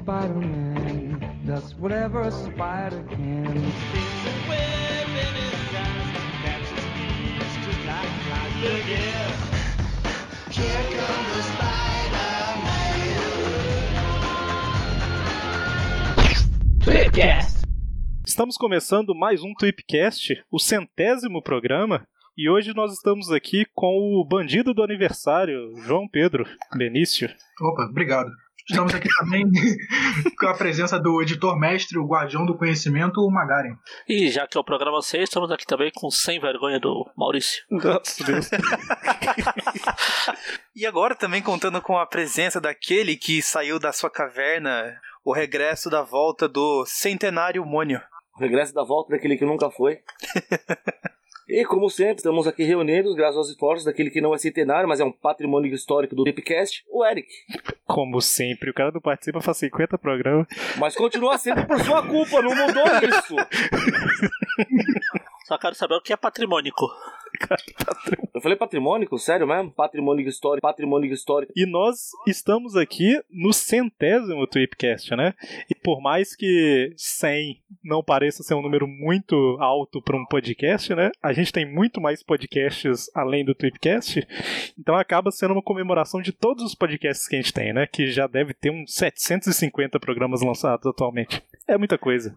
Spider-Man does whatever a spider can. There's a web in his eyes that catches thieves just like flies. Look out! Here comes the Spider-Man. Tweepcast. Estamos começando mais um Tweepcast, o centésimo programa, e hoje nós estamos aqui com o bandido do aniversário, João Pedro Benício. Opa, obrigado. Estamos aqui também com a presença do editor-mestre, o guardião do conhecimento, o Magaren. E já que é o programa 6, estamos aqui também com Sem Vergonha do Maurício. Nossa Deus. E agora também contando com a presença daquele que saiu da sua caverna, o regresso da volta do centenário Mônio. O regresso da volta daquele que nunca foi. e como sempre, estamos aqui reunidos, graças aos esforços daquele que não é centenário, mas é um patrimônio histórico do Tripcast, o Eric. Como sempre, o cara não participa faz 50 programas. Mas continua sendo por sua culpa, não mudou isso. Só quero saber o que é patrimônico. Eu falei patrimônico? Sério mesmo? Patrimônio histórico, patrimônio histórico. E nós estamos aqui no centésimo Tweepcast, né? E por mais que 100 não pareça ser um número muito alto para um podcast, né? A gente tem muito mais podcasts além do Tweepcast, então acaba sendo uma comemoração de todos os podcasts que a gente tem, né? Que já deve ter uns 750 programas lançados atualmente. É muita coisa.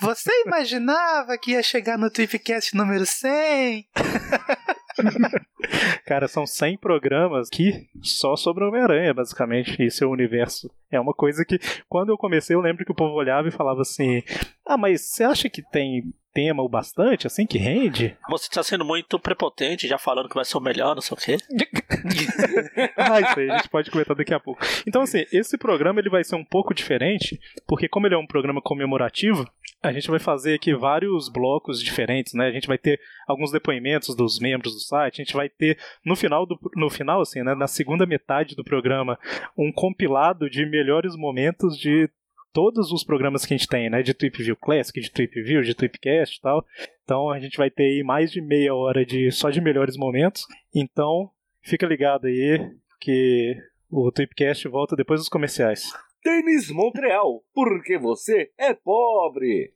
Você imaginava que ia chegar no Tripcast número 100? Cara, são 100 programas que só sobre Homem-Aranha, basicamente, e seu universo. É uma coisa que, quando eu comecei, eu lembro que o povo olhava e falava assim: Ah, mas você acha que tem tema o bastante, assim, que rende? Você está sendo muito prepotente, já falando que vai ser o melhor, não sei o quê. ah, isso aí a gente pode comentar daqui a pouco. Então, assim, esse programa ele vai ser um pouco diferente, porque como ele é um programa comemorativo, a gente vai fazer aqui vários blocos diferentes, né? A gente vai ter alguns depoimentos dos membros do site, a gente vai ter no final do no final assim, né, na segunda metade do programa, um compilado de melhores momentos de todos os programas que a gente tem, né, de Trip View Classic, de Trip View, de Tripcast e tal. Então a gente vai ter aí mais de meia hora de só de melhores momentos. Então, fica ligado aí que o Tripcast volta depois dos comerciais. Tênis Montreal, porque você é pobre.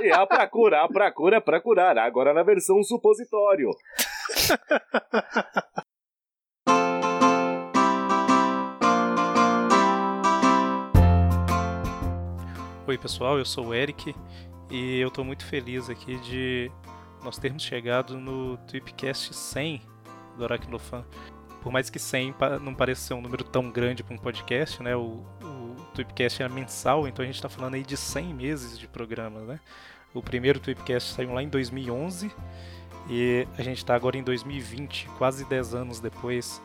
E a pra curar, a pra cura, pra curar. Agora na versão supositório. Oi pessoal, eu sou o Eric e eu tô muito feliz aqui de nós termos chegado no Tweepcast 100 do Aracnofan. Por mais que 100 pa- não pareça ser um número tão grande para um podcast, né? O Tweepcast é mensal, então a gente tá falando aí de 100 meses de programa, né? O primeiro Tweepcast saiu lá em 2011 e a gente tá agora em 2020, quase 10 anos depois,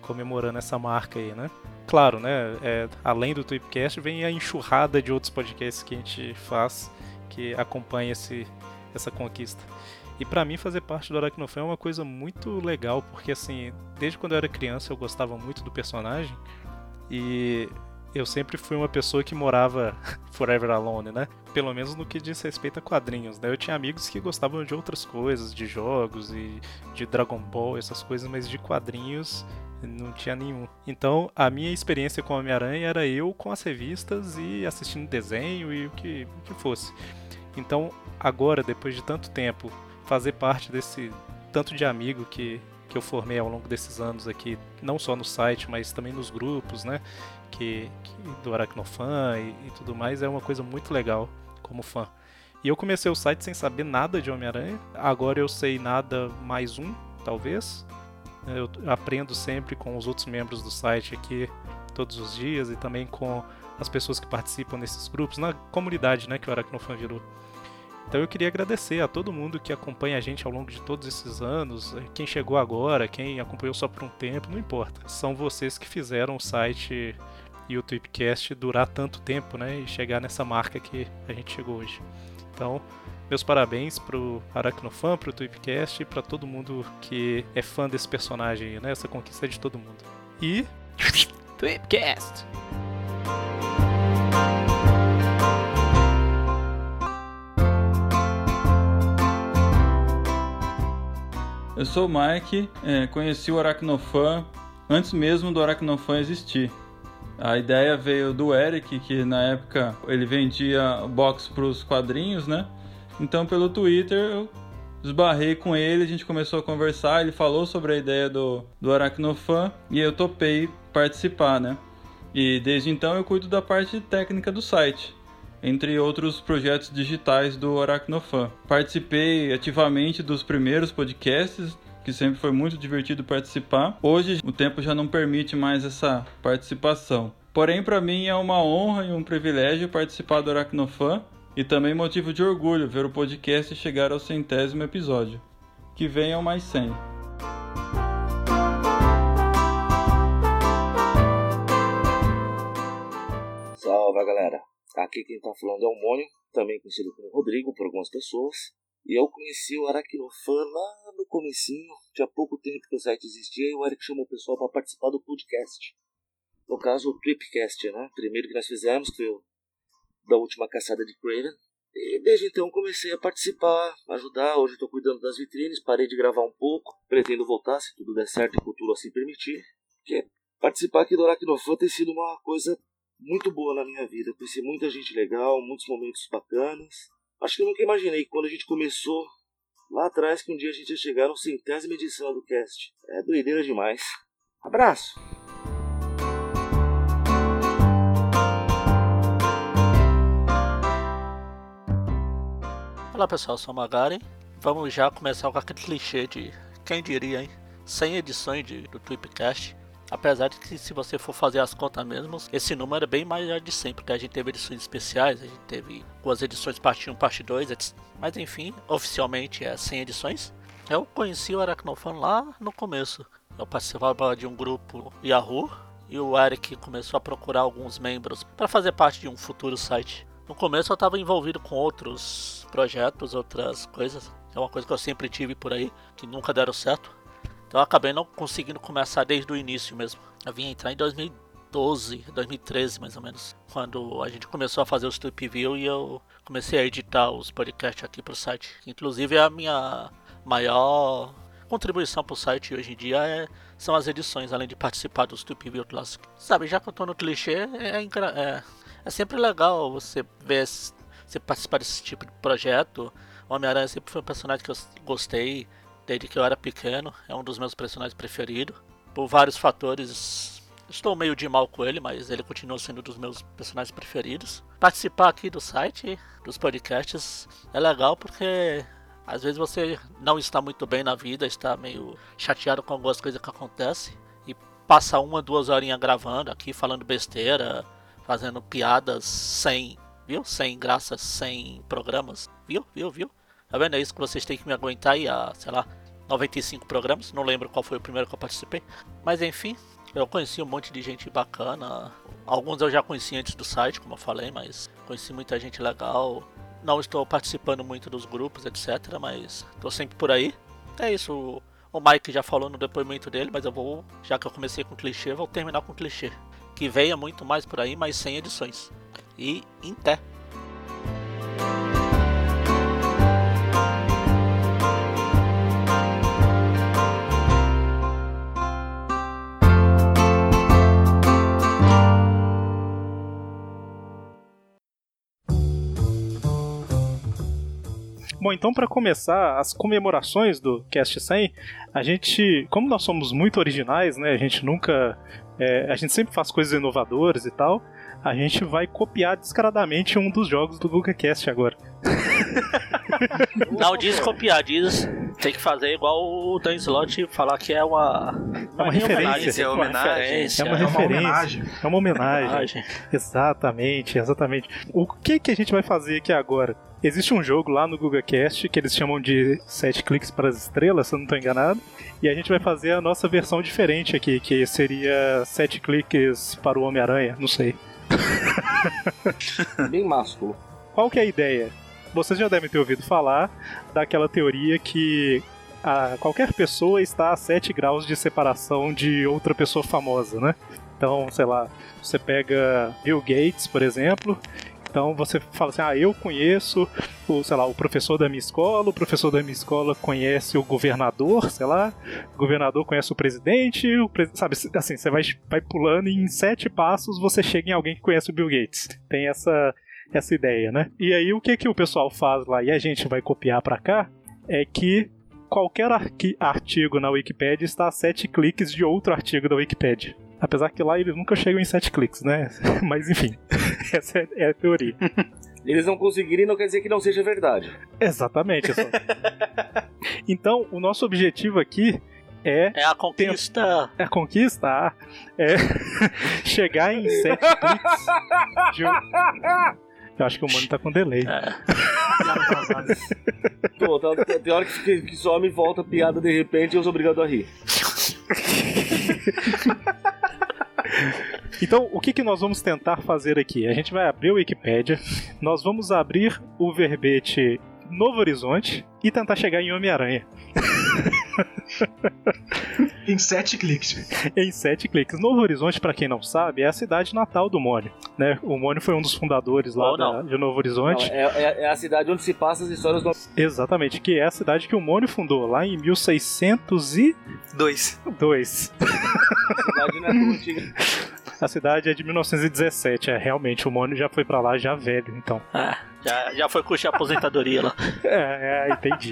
comemorando essa marca aí, né? Claro, né? é, além do Tweepcast, vem a enxurrada de outros podcasts que a gente faz que acompanha esse, essa conquista. E pra mim fazer parte do Aracnofan é uma coisa muito legal, porque assim, desde quando eu era criança eu gostava muito do personagem e eu sempre fui uma pessoa que morava forever alone, né? Pelo menos no que diz respeito a quadrinhos, né? Eu tinha amigos que gostavam de outras coisas, de jogos e de Dragon Ball, essas coisas, mas de quadrinhos não tinha nenhum. Então, a minha experiência com Homem-Aranha era eu com as revistas e assistindo desenho e o que, o que fosse. Então, agora, depois de tanto tempo, fazer parte desse tanto de amigo que, que eu formei ao longo desses anos aqui, não só no site, mas também nos grupos, né? Que, que do Aracnofan e, e tudo mais, é uma coisa muito legal como fã. E eu comecei o site sem saber nada de Homem-Aranha. Agora eu sei nada mais um, talvez. Eu aprendo sempre com os outros membros do site aqui todos os dias e também com as pessoas que participam nesses grupos, na comunidade né, que o Aracnofan virou. Então eu queria agradecer a todo mundo que acompanha a gente ao longo de todos esses anos, eh, quem chegou agora, quem acompanhou só por um tempo, não importa. São vocês que fizeram o site e o Tweepcast durar tanto tempo, né, e chegar nessa marca que a gente chegou hoje. Então, meus parabéns pro Aracnofan, pro Tweepcast e pra todo mundo que é fã desse personagem, né, essa conquista é de todo mundo. E Tweepcast. Eu sou o Mike, é, conheci o Aracnofan antes mesmo do Aracnofan existir. A ideia veio do Eric, que na época ele vendia box pros quadrinhos, né? Então pelo Twitter eu esbarrei com ele, a gente começou a conversar, ele falou sobre a ideia do, do Aracnofan e eu topei participar, né? E desde então eu cuido da parte técnica do site, entre outros projetos digitais do Aracnofan. Participei ativamente dos primeiros podcasts, que sempre foi muito divertido participar. Hoje o tempo já não permite mais essa participação. Porém, para mim é uma honra e um privilégio participar do Aracnofan e também motivo de orgulho ver o podcast chegar ao centésimo episódio. Que venham mais 100. Salve galera! Aqui quem tá falando é o Mônio, também conhecido como Rodrigo por algumas pessoas. E eu conheci o Aracnofan lá no comecinho, tinha pouco tempo que o site existia e o Eric chamou o pessoal para participar do podcast. No caso, o Tripcast, né? Primeiro que nós fizemos, que foi da última caçada de Craven. E desde então comecei a participar, ajudar. Hoje estou cuidando das vitrines, parei de gravar um pouco. Pretendo voltar, se tudo der certo e o futuro assim permitir. Porque participar aqui do Aracnofan tem sido uma coisa muito boa na minha vida. Conheci muita gente legal, muitos momentos bacanas. Acho que eu nunca imaginei que quando a gente começou lá atrás que um dia a gente ia chegar na centésima edição do cast. É doideira demais. Abraço! Olá pessoal, sou o Magari. Vamos já começar com aquele clichê de quem diria, hein? 100 edições de, do Tweepcast. Apesar de que se você for fazer as contas mesmo, esse número é bem maior de sempre, porque a gente teve edições especiais, a gente teve duas edições parte 1, parte 2, etc. Mas enfim, oficialmente é 100 edições. Eu conheci o Aracnofan lá no começo. Eu participava de um grupo Yahoo e o Eric começou a procurar alguns membros para fazer parte de um futuro site. No começo eu estava envolvido com outros projetos, outras coisas. É uma coisa que eu sempre tive por aí, que nunca deram certo. Então eu acabei não conseguindo começar desde o início mesmo. Eu vim entrar em 2012, 2013 mais ou menos. Quando a gente começou a fazer os Trip View e eu comecei a editar os podcasts aqui pro site. Inclusive a minha maior contribuição pro site hoje em dia é, são as edições, além de participar dos Trip View Classic. Sabe, já que eu tô no clichê, é, é, é sempre legal você ver, você participar desse tipo de projeto. O Homem-Aranha sempre foi um personagem que eu gostei desde que eu era pequeno. É um dos meus personagens preferidos. Por vários fatores, estou meio de mal com ele, mas ele continua sendo um dos meus personagens preferidos. Participar aqui do site, dos podcasts, é legal porque às vezes você não está muito bem na vida, está meio chateado com algumas coisas que acontecem. E passa uma, duas horinhas gravando aqui, falando besteira, fazendo piadas sem, viu? Sem graça, sem programas, viu? Viu? Viu? Tá vendo? É isso que vocês têm que me aguentar aí a, sei lá, 95 programas. Não lembro qual foi o primeiro que eu participei. Mas enfim, eu conheci um monte de gente bacana. Alguns eu já conheci antes do site, como eu falei, mas conheci muita gente legal. Não estou participando muito dos grupos, etc. Mas estou sempre por aí. É isso. O Mike já falou no depoimento dele, mas eu vou, já que eu comecei com clichê, vou terminar com clichê. Que venha muito mais por aí, mais 100 edições. E em té. Bom, então para começar as comemorações do Cast 100, a gente, como nós somos muito originais, né? A gente nunca, é, a gente sempre faz coisas inovadoras e tal. A gente vai copiar descaradamente um dos jogos do GugaCast agora. Não diz copiar, diz tem que fazer igual o Dan Slot falar que é uma, É uma referência. É uma homenagem. É uma É uma referência. homenagem. É uma homenagem. homenagem. Exatamente, exatamente. O que que a gente vai fazer aqui agora? Existe um jogo lá no GugaCast que eles chamam de 7 cliques para as estrelas, se eu não estou enganado. E a gente vai fazer a nossa versão diferente aqui, que seria 7 cliques para o Homem-Aranha, não sei. Bem másculo. Qual que é a ideia? Vocês já devem ter ouvido falar daquela teoria que a, qualquer pessoa está a 7 graus de separação de outra pessoa famosa, né? Então, sei lá, você pega Bill Gates, por exemplo, Então você fala assim: ah, eu conheço o, sei lá, o professor da minha escola, o professor da minha escola conhece o governador, sei lá, o governador conhece o presidente, o pre- sabe, assim, você vai, vai pulando e em sete passos você chega em alguém que conhece o Bill Gates. Tem essa, essa ideia, né? E aí o que, que o pessoal faz lá e a gente vai copiar pra cá é que qualquer artigo na Wikipedia está a sete cliques de outro artigo da Wikipedia. Apesar que lá eles nunca chegam em sete cliques, né? Mas enfim, essa é, é a teoria. Eles não conseguirem não quer dizer que não seja verdade. Exatamente. só. Então, o nosso objetivo aqui é É a conquista. a conquista, ah, é chegar em sete cliques de um... Eu acho que o mano tá com delay. É, Tô, tá, tem tem hora que, que, que some e volta a piada de repente e eu sou obrigado a rir. Então, o que, que nós vamos tentar fazer aqui? A gente vai abrir o Wikipedia, nós vamos abrir o verbete Novo Horizonte e tentar chegar em Homem-Aranha Em sete cliques. em sete cliques. Novo Horizonte, pra quem não sabe, é a cidade natal do Mônio. Né? O Mônio foi um dos fundadores lá não. da- de Novo Não, Horizonte. é, é- é a cidade onde se passam as histórias do. Exatamente, que é a cidade que o Mônio fundou lá em 1602. Dois. A cidade não é tão antiga. A cidade é de 1917, é realmente o Mônio já foi pra lá já velho, então. é, já, já foi curtir a aposentadoria lá. É, é entendi.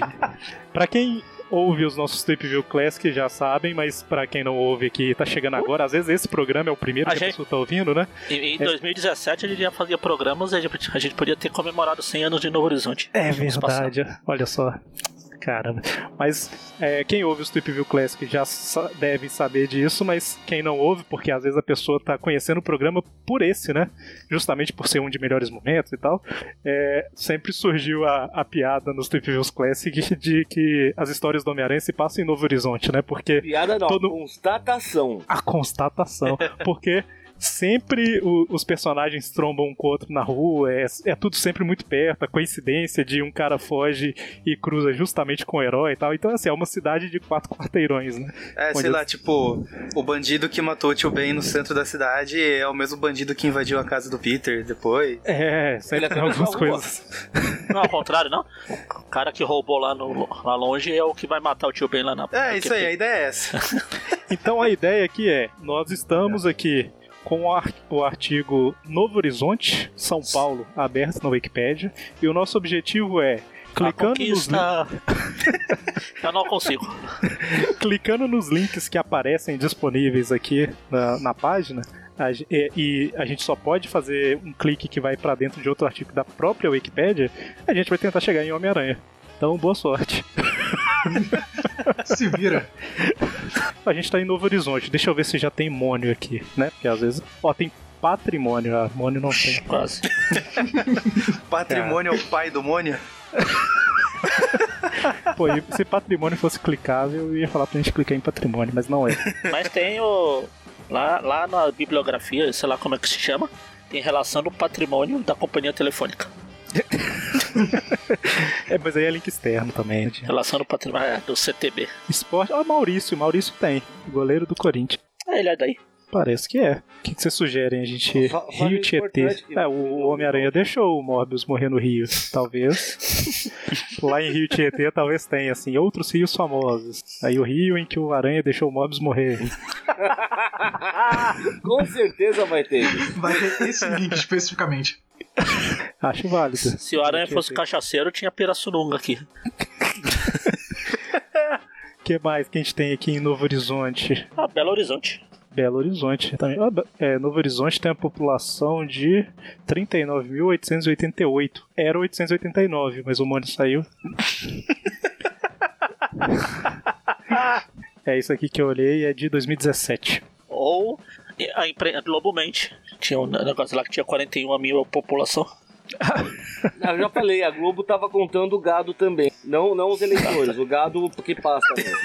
pra quem ouve os nossos Trip View Classic já sabem, mas pra quem não ouve aqui tá chegando agora, às vezes esse programa é o primeiro A que a gente- pessoa tá ouvindo, né? E, em 2017 ele já fazia programas e a gente, a gente podia ter comemorado 100 anos de Novo Horizonte. É verdade, olha só. Caramba. Mas é, quem ouve os Trip View Classic já sa- deve saber disso, mas quem não ouve, porque às vezes a pessoa tá conhecendo o programa por esse, né? Justamente por ser um de melhores momentos e tal. é, sempre surgiu a, a piada nos Trip Views Classic de que as histórias do Homem-Aranha se passam em Novo Horizonte, né? Porque Piada não, Todo- constatação. a constatação. Porque sempre o- os personagens trombam um com o outro na rua, é, é tudo sempre muito perto, a coincidência de um cara foge e cruza justamente com o herói e tal. Então, assim, é uma cidade de quatro quarteirões, né? É, Onde sei eu- lá, tipo, o bandido que matou o tio Ben no centro da cidade é o mesmo bandido que invadiu a casa do Peter depois. É, sempre Ele tem algumas coisas. Não, ao contrário, não. O cara que roubou lá, no, lá longe é o que vai matar o tio Ben lá na É, isso aí, a ideia é essa. Então a ideia aqui é: nós estamos aqui com o, ar- o artigo Novo Horizonte, São Paulo, aberto na Wikipedia, e o nosso objetivo é. Clicando nos. Eu não consigo. clicando nos links que aparecem disponíveis aqui na, na página, a e, e a gente só pode fazer um clique que vai pra dentro de outro artigo da própria Wikipédia, a gente vai tentar chegar em Homem-Aranha. Então, boa sorte. Se vira. A gente tá em Novo Horizonte. Deixa eu ver se já tem Mônio aqui, né? Porque às vezes. Ó, tem patrimônio. Ah, Mônio não tem. Quase. Patrimônio é o pai do Mônio? Pô, e se patrimônio fosse clicável, eu ia falar pra gente clicar em patrimônio, mas não é. Mas tem o. Lá, lá na bibliografia, sei lá como é que se chama, tem relação do patrimônio da companhia telefônica. É, mas aí é link externo também. né? Relação do patrimônio é, do CTB. Esporte. Ah, Maurício. Maurício tem. Goleiro do Corinthians. É, ele é daí. Parece que é. O que, que vocês sugerem? A gente. Rio Tietê. É, o Homem-Aranha deixou o Morbius morrer no Rio. Talvez. Lá em Rio Tietê, talvez tenha, assim, outros rios famosos. Aí o rio em que o Aranha deixou o Morbius morrer. Com certeza vai ter. Vai ter esse link especificamente. Acho válido. Se o Aranha fosse cachaceiro, tinha Pirassununga aqui. O que mais que a gente tem aqui em Novo Horizonte? Ah, Belo Horizonte. Belo Horizonte também. Ah, é, Novo Horizonte tem a população de 39.888. Era 889, mas o Mônio saiu. é isso aqui que eu olhei, é de 2017. Ou a imprensa. Tinha um negócio lá que tinha 41 mil a população. Eu já falei, a Globo tava contando o gado também. Não, não os eleitores, o gado que passa mesmo.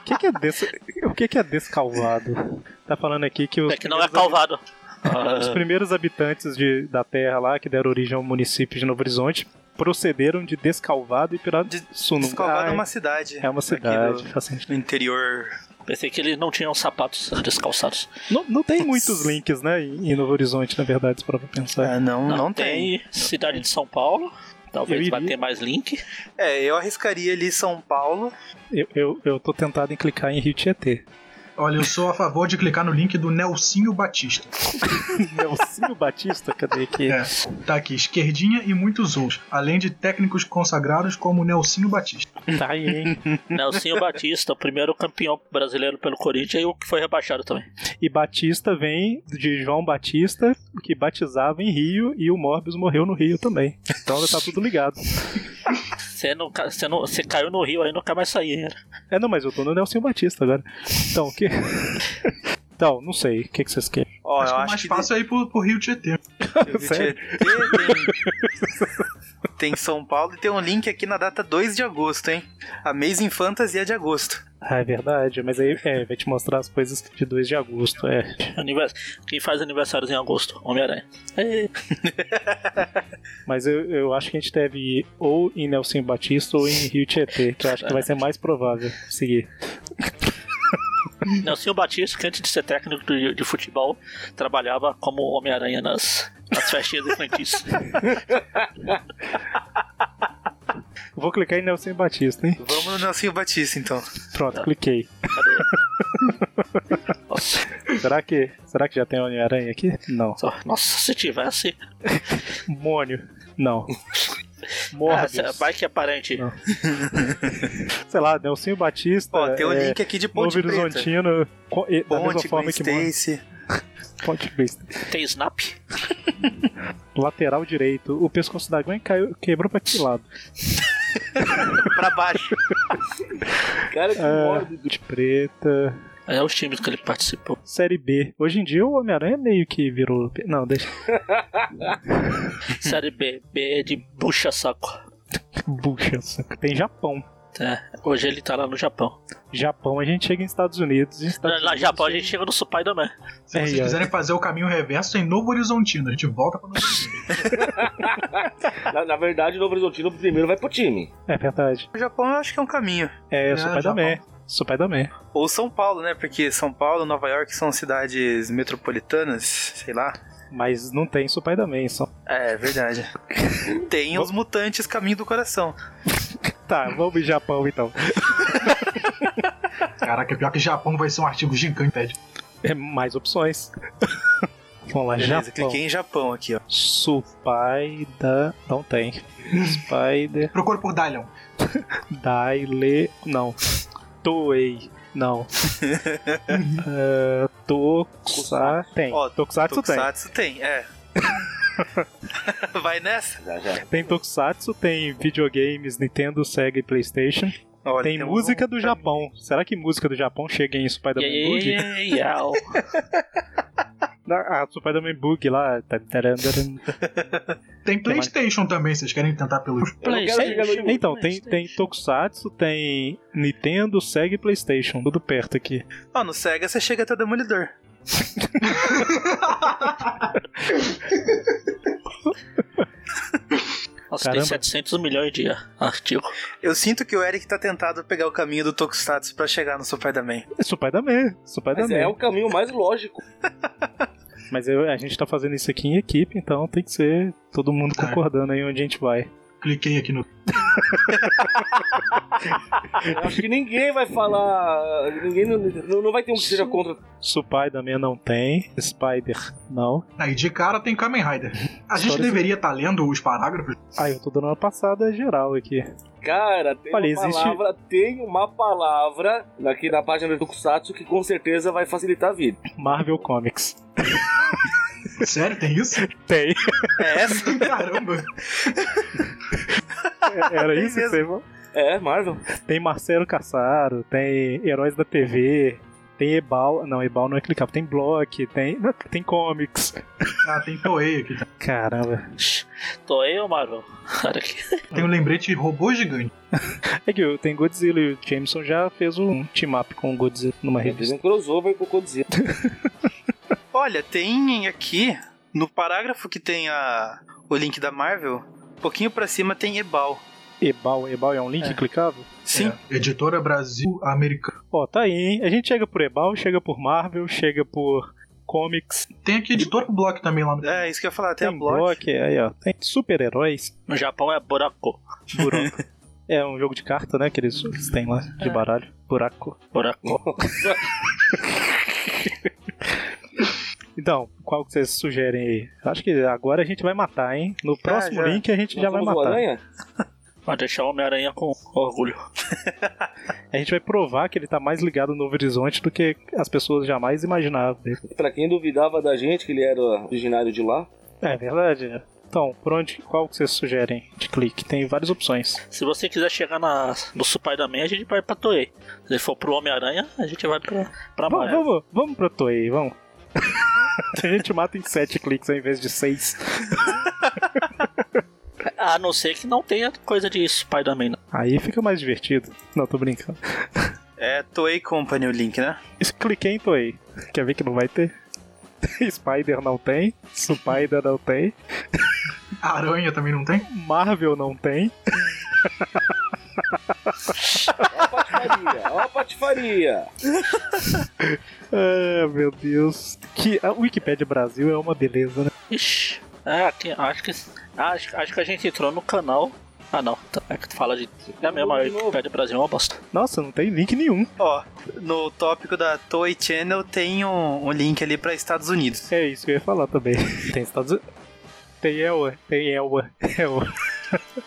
O que, que é desse, o que, que é descalvado? Tá falando aqui que os É que não é calvado. Os primeiros habitantes de- da terra lá, que deram origem ao município de Novo Horizonte, procederam de Descalvado e De- Pirassununga. Descalvado Ah, é uma cidade. é uma aqui cidade. do- faz sentido. No interior. Pensei que eles não tinham sapatos descalçados. Não, não tem muitos links, né, em Novo Horizonte, na verdade, para pensar. Ah, não, não, tem. tem. Cidade de São Paulo. Talvez vai ter mais link. É, eu arriscaria ali São Paulo. Eu, eu, eu tô tentado em clicar em Rio Tietê. Olha, eu sou a favor de clicar no link do Nelsinho Batista. Nelsinho Batista, cadê aqui? É, tá aqui, esquerdinha e muitos outros, além de técnicos consagrados como Nelsinho Batista. Tá aí, hein? Nelsinho Batista, o primeiro campeão brasileiro pelo Corinthians e o que foi rebaixado também. E Batista vem de João Batista, que batizava em Rio, e o Morbius morreu no Rio também. Então tá tudo ligado. Você, não, você, não, você caiu no rio aí nunca mais saía, hein? É, não, mas eu tô no Nelson Batista agora. Então, o que. Então, não sei. O que, que vocês querem? Ó, acho eu que o acho mais que fácil é ir pro, pro Rio Tietê. Rio? Tietê tem, São Paulo e tem um link aqui na data 2 de agosto, hein? Amazing Fantasy é de agosto. Ah, é verdade, mas aí é, vai te mostrar as coisas de 2 de agosto, é. Anivers... Quem faz aniversários em agosto? Homem-Aranha. É, Mas eu, eu acho que a gente deve ir ou em Nelson Batista ou em Rio Tietê, que eu acho que vai ser mais provável seguir. Nelsinho Batista, que antes de ser técnico de, de futebol, trabalhava como Homem-Aranha nas, nas festinhas infantis. Vou clicar em Nelson Batista, hein? Vamos no Nelsinho Batista, então. Pronto, cliquei. Nossa, Será que, será que já tem Homem-Aranha aqui? Não. nossa, se tivesse. Mônio? Não. Ah, Morbius? vai que é parente. Não. Sei lá, Nelson Batista. Ó, tem um é, link aqui de Ponte Preta. Horizontino, co- e- da mesma Ponte, forma que. Stacy. Ponte Vista. Tem Snap? Lateral direito. O pescoço da Gwen caiu, quebrou pra que lado? pra baixo. Cara, que É, mórbido. de preta. É os times que ele participou. Série B. Hoje em dia o Homem-Aranha meio que virou. Não, deixa. Série B, B é de bucha-saco. Bucha. saca. Tem Japão. É, hoje ele tá lá no Japão. Japão a gente chega em Estados Unidos. Em Estados Lá no Japão a gente chega no Spider-Man. Se É, vocês é. quiserem fazer o caminho reverso, em Novo Horizontino. A gente volta pra Novo Horizontino. Na, na verdade, o Novo Horizontino primeiro vai pro time. É verdade. O Japão eu acho que é um caminho. É, É, Spider-Man. Spider-Man. Ou São Paulo, né? Porque São Paulo, Nova York são cidades metropolitanas, sei lá. Mas não tem Spider-Man só. É, verdade. Tem os mutantes caminho do coração. Tá, vamos em Japão então. Caraca, pior que Japão vai ser um artigo gigante, pede. É mais opções. Vamos lá, Beleza, Japão. cliquei em Japão aqui, ó. Spider. Não tem. Spider. Procura por Dylion. Daile. Não. Toei. Não. uh, Tokusa. Tem. Ó, Tokusatsu tem. Tokusatsu tem, é. Vai nessa? Já, já. Tem Tokusatsu, tem videogames, Nintendo, Sega e Playstation. Olha, Tem temos música um do. Japão. Será que música do Japão chega em Spider-Man Bug? Yeah, yeah, Ah, Spider-Man Bug lá. Tan, taran, taran. Tem Playstation também, vocês querem tentar pelo. No Então, tem, tem Tokusatsu, tem Nintendo, Sega e Playstation. Tudo perto aqui. Ó, no Sega você chega até o Demolidor. Nossa, Caramba. tem 700 milhões de artigos. Eu sinto que o Eric tá tentado pegar o caminho do Tokusatsu pra chegar no Spider-Man. É Spider-Man. Mas Spider-Man. é o caminho mais lógico. Mas eu- a gente tá fazendo isso aqui em equipe, então tem que ser todo mundo concordando aí onde a gente vai. Cliquei aqui no. Eu acho que ninguém vai falar. Ninguém não, não vai ter um que seja contra. Spider-Man não tem. Spider não. Aí de cara tem Kamen Rider. A gente História- deveria estar lendo os parágrafos. Ah, eu tô dando uma passada geral aqui. Cara, tem Olha, uma existe- palavra, tem uma palavra aqui na página do Tokusatsu que com certeza vai facilitar a vida. Marvel Comics. Sério, tem isso? Tem. É essa? Caramba. Era Tem isso que mesmo. você É, Marvel. Tem Marcelo Caçaro, tem Heróis da TV, tem Ebal. Não, Ebal não é clicável. Tem Block, tem. Tem comics. Ah, tem Toei aqui. Cara. Tô eu, Marvel. Olha aqui. Tem um lembrete robô gigante. É que tem Godzilla e o Jameson já fez um team-up com o Godzilla numa Fez revista. um crossover com o Godzilla. Olha, tem aqui no parágrafo que tem a, o link da Marvel, pouquinho pra cima tem Ebal. Ebal, Ebal é um link clicável? Sim. É, Editora Brasil Americana. Ó, tá aí, hein? A gente chega por Ebal, chega por Marvel, chega por comics, Tem aqui Editora Block também lá no. É, isso que eu ia falar, tem, tem a Block. block, aí ó, tem super-heróis, No Japão é buraco. buraco. é um jogo de carta, né, que eles, eles têm lá, de baralho, buraco. Buraco. Então, qual que vocês sugerem aí? Acho que agora a gente vai matar, hein? No próximo já. link a gente já Nós vai somos o matar. Aranha? Vai deixar o Homem-Aranha com orgulho. A gente vai provar que ele tá mais ligado no Horizonte do que as pessoas jamais imaginavam. Pra quem duvidava da gente que ele era originário de lá, É verdade, né? Então, por onde, qual que vocês sugerem de clique? Tem várias opções. Se você quiser chegar na, no Spider-Man, a gente vai pra Toei. Se for pro Homem-Aranha, a gente vai pra, pra Vamos, vamos, vamos pro Toei, vamos. a gente mata em sete cliques ao invés de seis. A não ser que não tenha coisa de Spider-Man. Aí fica mais divertido. Não, tô brincando. É Toei Company o link, né? Cliquei em Toei. Quer ver que não vai ter? Spider não tem, Spider não tem, Aranha também não tem? Marvel não tem. ó a patifaria, ó a patifaria. Ah, meu Deus. Que a Wikipedia Brasil é uma beleza, né? Ixi. É, aqui, acho que. Acho, acho que a gente entrou no canal. Ah não, tá- é que tu fala de. É mesmo, a. Wikipedia Brasil é uma bosta. Nossa, não tem link nenhum. Ó, no tópico da Toei Channel tem um, um link ali pra Estados Unidos. É isso que eu ia falar também. Tem Estados Unidos. Tem Elwa, tem Elwa, Elwa.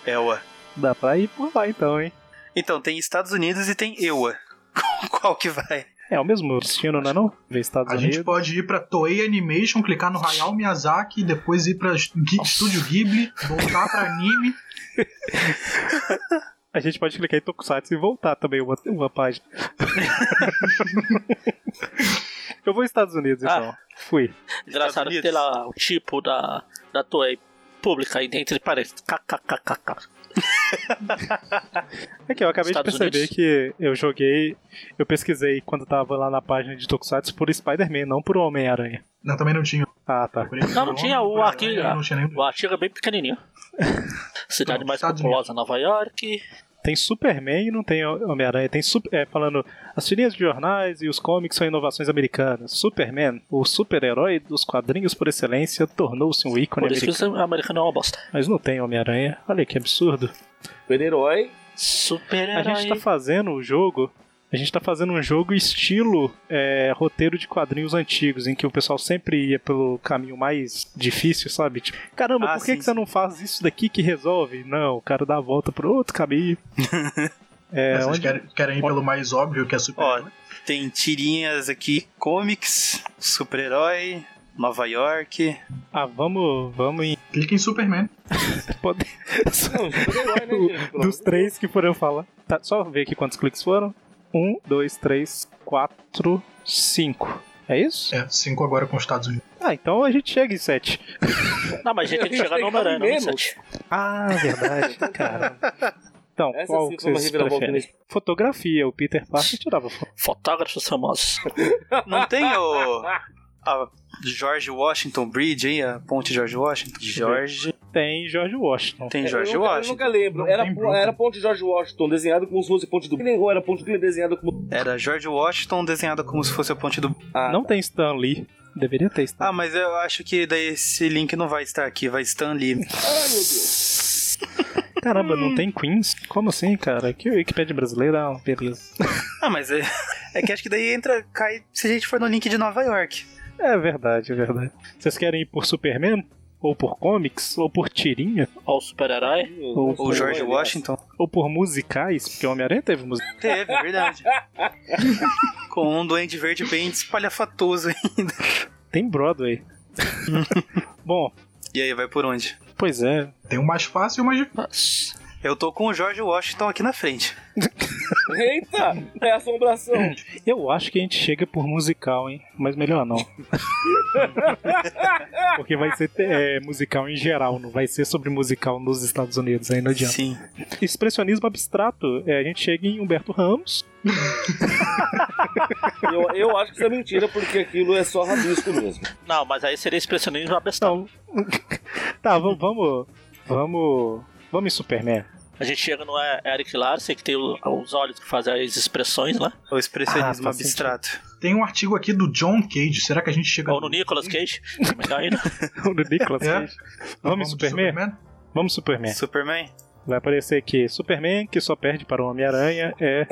Ewa. Dá pra ir por lá então, hein? Então, tem Estados Unidos e tem Ewa. Qual que vai? É o mesmo destino, não é não? Ver Estados A Unidos. gente pode ir pra Toei Animation, clicar no Hayao Miyazaki, depois ir pra Estúdio Ghibli, voltar pra anime. A gente pode clicar em Tokusatsu e voltar também uma, uma página. eu vou aos Estados Unidos então. Fui. Engraçado que tem lá o tipo da, da Toei pública aí entre parênteses. KKKKK. É que eu acabei Estados de perceber Unidos? que eu joguei, eu pesquisei quando tava lá na página de Tokusatsu por Spider-Man, não por Homem-Aranha. Não, também não tinha. Ah, tá. Não, não tinha o Não tinha nenhum. O artigo é bem pequenininho. Cidade Não, mais populosa, Nova York. Tem Superman e não tem Homem-Aranha. Tem super, é, falando as tirinhas de jornais e os cómics são inovações americanas. Superman, o super-herói dos quadrinhos por excelência, tornou-se um ícone Por isso que americano. o americano é uma bosta. Mas não tem Homem-Aranha. Olha que absurdo. Super-herói. Super-herói. A gente tá fazendo o jogo. A gente tá fazendo um jogo estilo é, roteiro de quadrinhos antigos, em que o pessoal sempre ia pelo caminho mais difícil, sabe? Tipo, caramba, Ah, por que, que você não faz isso daqui que resolve? Não, o cara dá a volta pro outro caminho. É, Vocês onde- querem, querem ir pelo mais óbvio, que é super. Ó, tem tirinhas aqui, comics, super-herói, Nova York. Ah, vamos, vamos em. Clica em Superman. Pode... Não, né, gente? Dos três que foram falar. Tá, só ver aqui quantos cliques foram. Um, dois, três, quatro, cinco. É isso? É, 5 agora com os Estados Unidos. Ah, então a gente chega em sete. Não, mas a gente tem que chegar no Homem-Aranha, não no 7. Ah, verdade. Caramba. Então, Essa qual sim que vocês preferem? Fotografia, o Peter Parker tirava foto. Fotógrafos famosos. Não tem o. A George Washington Bridge aí, a ponte George Washington? George. Tem George Washington. Tem Deus. George eu, nunca- eu Washington. nunca lembro. Não Era, tem era ponte George Washington, desenhado como se fosse ponte do Brooklyn, ou era ponte do Brooklyn desenhado como. Era George Washington desenhada como se fosse a ponte do. Ah, Não tem Stan Lee. Deveria ter Stan Ah, mas eu acho que daí esse link não vai estar aqui, vai Stan Lee. Ai, meu Deus. Caramba, não tem Queens? Como assim, cara? Que Wikipedia brasileira é uma beleza. Ah, mas é, é que acho que daí entra, cai se a gente for no link de Nova York. É verdade, é verdade. Vocês querem ir por Superman? Ou por comics? Ou por tirinha? Olha o super-herói. Ou, Ou George Washington. ou por musicais? Porque o Homem-Aranha teve música. Teve, é verdade. Com um duende verde bem espalhafatoso ainda. Tem Broadway. Bom, E aí, vai por onde? pois é. Tem o mais fácil e o mais difícil. Eu tô com o George Washington aqui na frente. Eita! É assombração. Eu acho que a gente chega por musical, hein? Mas melhor não. Porque vai ser é, musical em geral, não vai ser sobre musical nos Estados Unidos, aí não adianta. Sim. Expressionismo abstrato, é, a gente chega em Humberto Ramos. Eu, eu acho que isso é mentira, porque aquilo é só rabisco mesmo. Não, mas aí seria expressionismo abstrato. Tá, vamos, vamos. Vamos. Vamos em Superman. A gente chega no Eric Larsen, que tem os olhos que fazem as expressões lá. O expressionismo Ah, abstrato. Tem um artigo aqui do John Cage. Será que a gente chega Ou no Nicolas Cage. Melhor ainda. O do Nicolas É? Cage. Vamos em de Superman? Vamos Superman. Superman? Vai aparecer aqui: Superman que só perde para o Homem-Aranha é.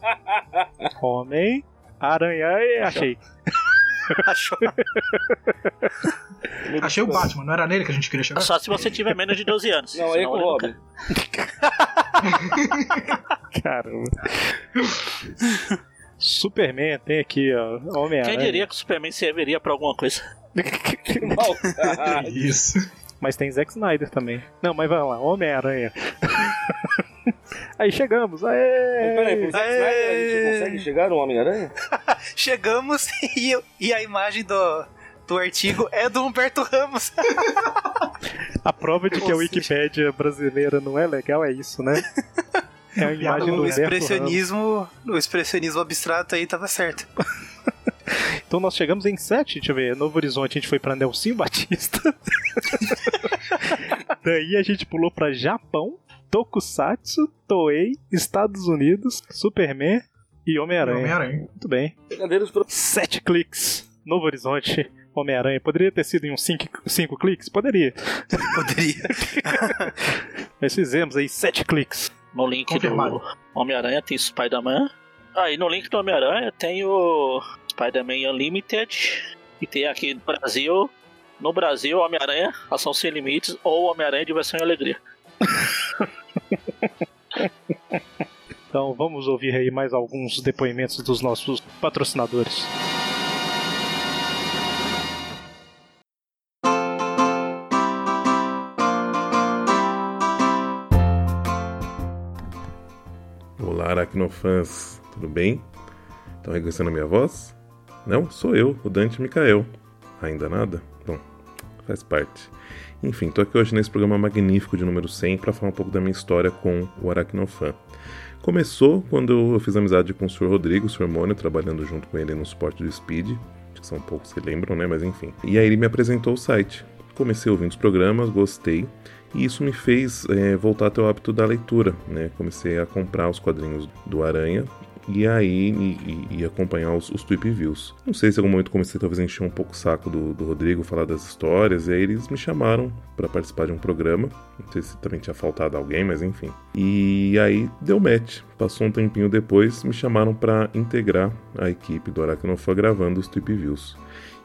Homem-Aranha. Achei. Achou? Achei o Batman, não era nele que a gente queria chegar? Só se você tiver menos de 12 anos. Não, aí é com o Robin. Caramba. Superman tem aqui, ó. Quem Homem-Aranha. diria que o Superman serviria pra alguma coisa? Que maldade. Isso. Mas tem Zack Snyder também. Não, mas vamos lá, Homem-Aranha. Aí chegamos, Mas peraí, aê! Snyder a gente Aê. consegue chegar no Homem-Aranha? Chegamos e, e a imagem do, do artigo é do Humberto Ramos. A prova de que a Wikipédia brasileira não é legal é isso, né? É a imagem do o Humberto Ramos. expressionismo, o expressionismo abstrato aí tava certo. Então nós chegamos em 7, deixa eu ver, Novo Horizonte a gente foi pra Nelson Batista. Daí a gente pulou pra Japão, Tokusatsu, Toei, Estados Unidos, Superman e Homem-Aranha. Homem-Aranha. Muito bem. Sete cliques. Novo Horizonte, Homem-Aranha. Poderia ter sido em uns 5 cliques? Poderia. Poderia. Mas fizemos aí sete cliques. No link Confirmado. do Homem-Aranha tem Spider-Man. Aí no link do Homem-Aranha tem o Spider-Man Unlimited. E tem aqui no Brasil. No Brasil, Homem-Aranha, Ação Sem Limites ou Homem-Aranha Diversão e Alegria. Então vamos ouvir aí mais alguns depoimentos dos nossos patrocinadores. Olá, aracnofãs, tudo bem? Estão reconhecendo a minha voz? Não, sou eu, o Dante Micael. Ainda nada? Faz parte. Enfim, tô aqui hoje nesse programa magnífico de número 100 para falar um pouco da minha história com o Aracnofan. Começou quando eu fiz amizade com o Sr. Rodrigo, o Sr. Mônio, trabalhando junto com ele no suporte do Speed. Acho que são poucos que lembram, né? Mas enfim. E aí ele me apresentou o site. Comecei ouvindo os programas, gostei. E isso me fez é, voltar até o hábito da leitura, né? Comecei a comprar os quadrinhos do Aranha e aí e, e- acompanhar os, os Tweep Views. Não sei se em algum momento comecei talvez a encher um pouco o saco do, do Rodrigo, falar das histórias, e aí eles me chamaram para participar de um programa. Não sei se também tinha faltado alguém, mas enfim. E aí deu match. Passou um tempinho depois, me chamaram para integrar a equipe do Aracnofã gravando os Tweep Views.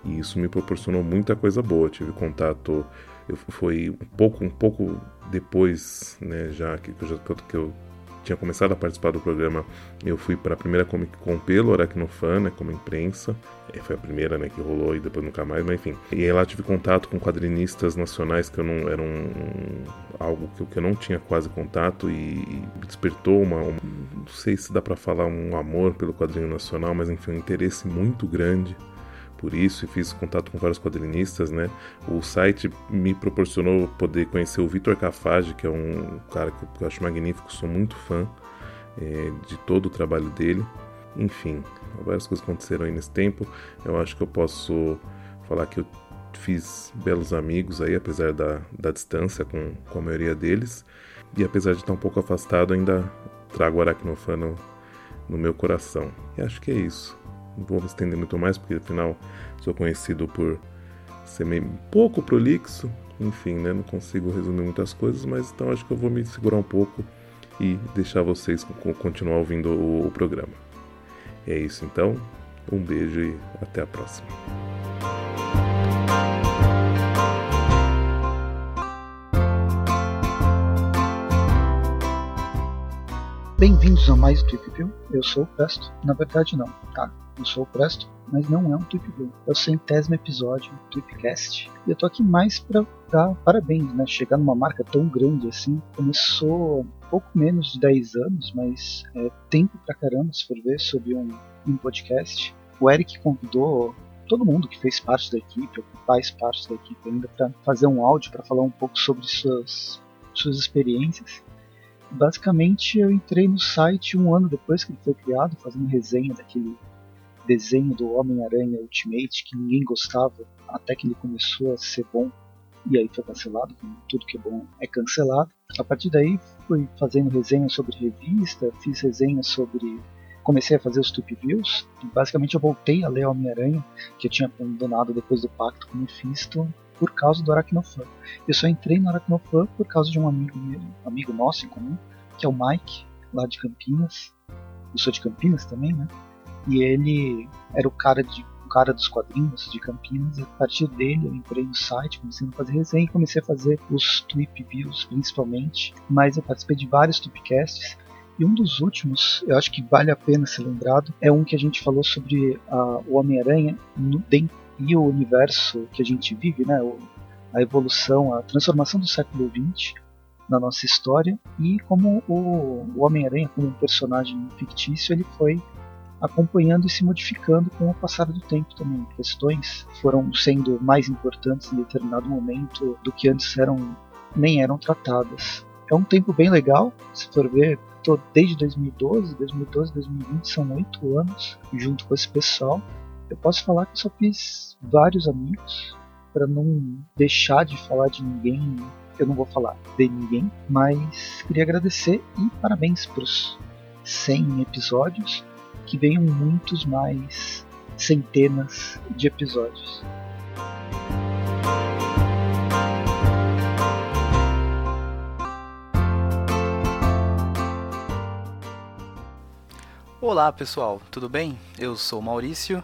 E isso me proporcionou muita coisa boa. Tive contato eu foi um pouco um pouco depois né já que eu, já, que eu tinha começado a participar do programa eu fui para a primeira Comic Con pelo Aracnofan né como imprensa. É, foi a primeira né que rolou e depois nunca mais mas enfim. E aí lá tive contato com quadrinistas nacionais que eu não era um, algo que eu, que eu não tinha quase contato e, e despertou uma um- não sei se dá para falar um amor pelo quadrinho nacional mas enfim um interesse muito grande por isso e fiz contato com vários quadrinistas, né? O site me proporcionou poder conhecer o Vitor Cafage, que é um cara que eu acho magnífico, sou muito fã é, de todo o trabalho dele. Enfim, várias coisas aconteceram aí nesse tempo. Eu acho que eu posso falar que eu fiz belos amigos aí, apesar da, da distância com, com a maioria deles. E apesar de estar um pouco afastado, ainda trago o Aracnofan no, no meu coração. E acho que é isso. Não vou me estender muito mais, porque afinal sou conhecido por ser meio pouco prolixo. Enfim, né? Não consigo resumir muitas coisas, mas então acho que eu vou me segurar um pouco e deixar vocês co- continuar ouvindo o, o programa. É isso então. Um beijo e até a próxima. Bem-vindos a mais Trip View. Eu sou o Presto. Na verdade, não, tá? Eu sou o Presto, mas não é um Trip View. É o centésimo episódio do Tripcast. E eu tô aqui mais pra dar parabéns, né? Chegar numa marca tão grande assim. Começou pouco menos de 10 anos, mas é tempo pra caramba se for ver sobre um, um podcast. O Eric convidou todo mundo que fez parte da equipe, ou que faz parte da equipe ainda, para fazer um áudio para falar um pouco sobre suas, suas experiências. Basicamente, eu entrei no site um ano depois que ele foi criado, fazendo resenha daquele desenho do Homem-Aranha Ultimate que ninguém gostava, até que ele começou a ser bom. e aí foi cancelado, como tudo que é bom é cancelado. A partir daí fui fazendo resenhas sobre revista, fiz resenhas sobre. Comecei a fazer os Tube Views, basicamente eu voltei a ler Homem-Aranha, que eu tinha abandonado depois do pacto com o Mephisto, por causa do Aracnofan. Eu só entrei no Aracnofan por causa de um amigo, meu, amigo nosso em comum, que é o Mike, lá de Campinas. Eu sou de Campinas também, né? E ele era o cara de o cara dos quadrinhos de Campinas, e a partir dele eu entrei no site, comecei a fazer resenha e comecei a fazer os Tweep Views principalmente, mas eu participei de vários Tweepcasts e um dos últimos, eu acho que vale a pena ser lembrado, é um que a gente falou sobre uh, o Homem-Aranha e o universo que a gente vive, né? a evolução, a transformação do século XX na nossa história. E como o, o Homem-Aranha, como um personagem fictício, ele foi acompanhando e se modificando com o passar do tempo também. Questões foram sendo mais importantes em determinado momento do que antes eram nem eram tratadas. É um tempo bem legal, se for ver, tô desde 2012, 2012, 2020 são oito anos junto com esse pessoal. Eu posso falar que só fiz vários amigos para não deixar de falar de ninguém. Eu não vou falar de ninguém, mas queria agradecer e parabéns para os 100 episódios que venham muitos mais centenas de episódios. Olá pessoal, tudo bem? Eu sou Maurício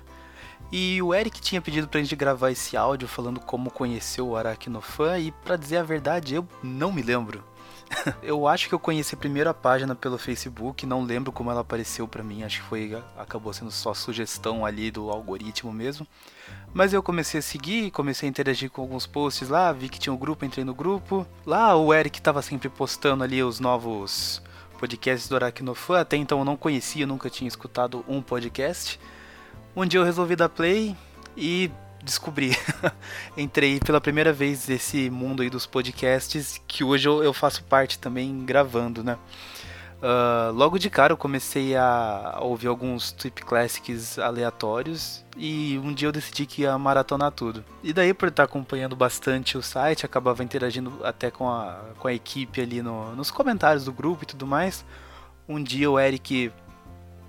e o Eric tinha pedido pra gente gravar esse áudio falando como conheceu o Aracnofan e para dizer a verdade eu não me lembro. eu acho que eu conheci a página pelo Facebook, não lembro como ela apareceu para mim, acho que foi acabou sendo só sugestão ali do algoritmo mesmo. Mas eu comecei a seguir, comecei a interagir com alguns posts lá, vi que tinha um grupo, entrei no grupo. Lá o Eric tava sempre postando ali os novos podcasts do Aracnofan, até então eu não conhecia, nunca tinha escutado um podcast. Um dia eu resolvi dar play e descobri. Entrei pela primeira vez nesse mundo aí dos podcasts, que hoje eu, faço parte também gravando, né? Uh, logo de cara eu comecei a ouvir alguns Trip Classics aleatórios e um dia eu decidi que ia maratonar tudo. E daí por estar acompanhando bastante o site, acabava interagindo até com a, com a equipe ali no, nos comentários do grupo e tudo mais. Um dia o Eric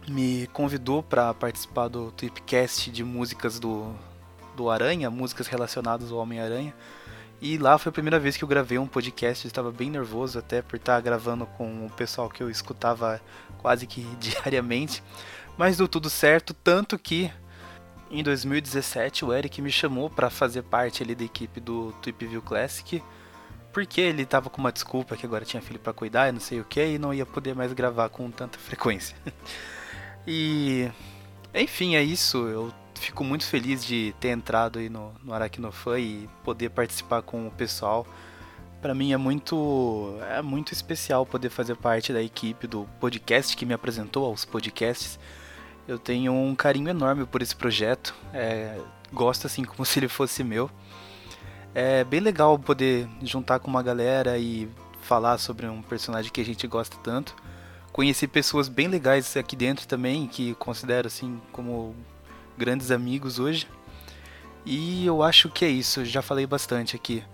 me convidou para participar do Tripcast de músicas do, do Aranha, músicas relacionadas ao Homem-Aranha. E lá foi a primeira vez que eu gravei um podcast, eu estava bem nervoso até por estar gravando com o pessoal que eu escutava quase que diariamente. Mas deu tudo certo, tanto que em 2017 o Eric me chamou para fazer parte ali da equipe do Tweep View Classic, porque ele estava com uma desculpa que agora tinha filho para cuidar e não sei o que, e não ia poder mais gravar com tanta frequência. e enfim, é isso. Eu fico muito feliz de ter entrado aí no, no Aracnofan e poder participar com o pessoal. Para mim é muito é muito especial poder fazer parte da equipe do podcast que me apresentou aos podcasts. Eu tenho um carinho enorme por esse projeto. É, gosto assim como se ele fosse meu. É bem legal poder juntar com uma galera e falar sobre um personagem que a gente gosta tanto. Conheci pessoas bem legais aqui dentro também, que considero assim como grandes amigos hoje. E eu acho que é isso, já falei bastante aqui.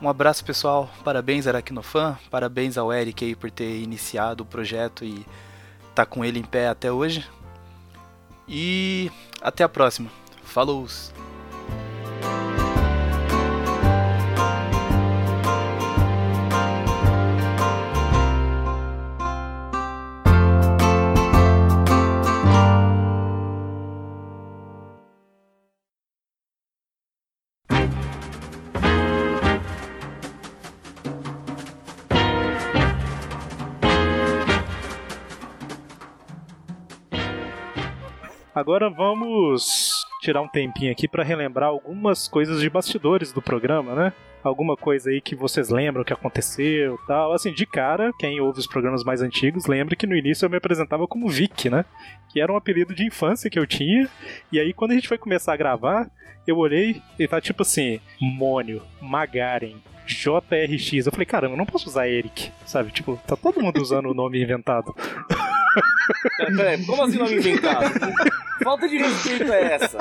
Um abraço pessoal, parabéns Aracnofan, parabéns ao Eric aí por ter iniciado o projeto e tá com ele em pé até hoje. E até a próxima. Falou! Agora vamos tirar um tempinho aqui para relembrar algumas coisas de bastidores do programa, né? Alguma coisa aí que vocês lembram que aconteceu tal. Assim, de cara, quem ouve os programas mais antigos lembra que no início eu me apresentava como Vic, né? Que era um apelido de infância que eu tinha. E aí, quando a gente foi começar a gravar, eu olhei e tá tipo assim: Mônio, Magaren, JRX. Eu falei, caramba, eu não posso usar Eric, sabe? Tipo, tá todo mundo usando o nome inventado. Peraí, como assim nome inventado? Falta de respeito é essa?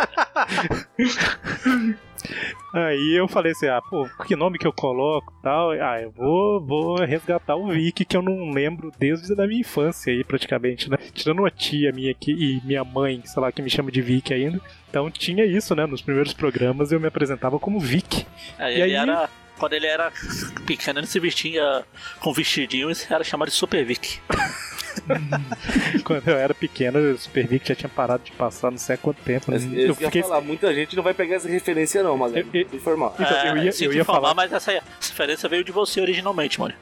Aí eu falei assim, ah, pô, que nome que eu coloco e tal? Ah, eu vou, vou resgatar o Vic, que eu não lembro desde a minha infância aí, praticamente, né? Tirando uma tia minha aqui e minha mãe, sei lá, que me chama de Vic ainda. Então tinha isso, né? Nos primeiros programas eu me apresentava como Vic. Aí E ele aí- era. Quando ele era pequeno, ele se vestia com vestidinho e era chamado de Super Vic. Quando eu era pequeno, o Super Vic já tinha parado de passar não sei há quanto tempo. né? Mas eu eu ia falar, muita gente não vai pegar essa referência não, mas eu, informar. Então, eu ia- É, sinto eu ia informar, falar- mas essa referência veio de você originalmente, mano.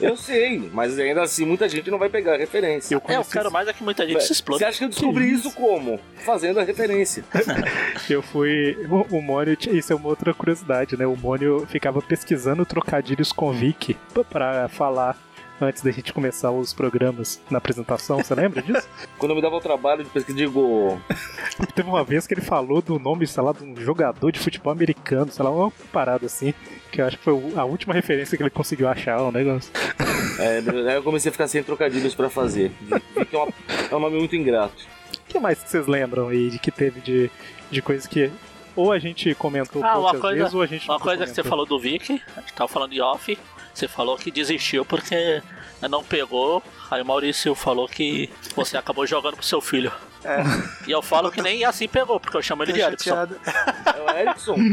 Eu sei, mas ainda assim muita gente não vai pegar a referência. Eu É, eu quero mais é que muita gente se explode. Você acha que eu descobri isso como? Fazendo a referência. Eu fui. O, o Mônio, isso é uma outra curiosidade, né? O Mônio ficava pesquisando trocadilhos com Vic pra falar antes da gente começar os programas na apresentação. Você lembra disso? Quando eu me dava o trabalho de pesquisar, digo. Teve uma vez que ele falou do nome, sei lá, de um jogador de futebol americano, sei lá, uma parada assim. Que eu acho que foi a última referência que ele conseguiu achar o negócio. É, aí eu comecei a ficar sem trocadilhos pra fazer. É, uma- é um nome muito ingrato. O que mais que vocês lembram aí de que teve de, de coisa que ou a gente comentou Ah, uma poucas coisa, vezes ou a gente uma coisa que você comentou? falou do Vic, a gente tava falando de off, você falou que desistiu porque não pegou, aí o Maurício falou que você acabou jogando pro seu filho. E eu falo que nem assim pegou, porque eu chamo ele de Erickson. É o Erickson.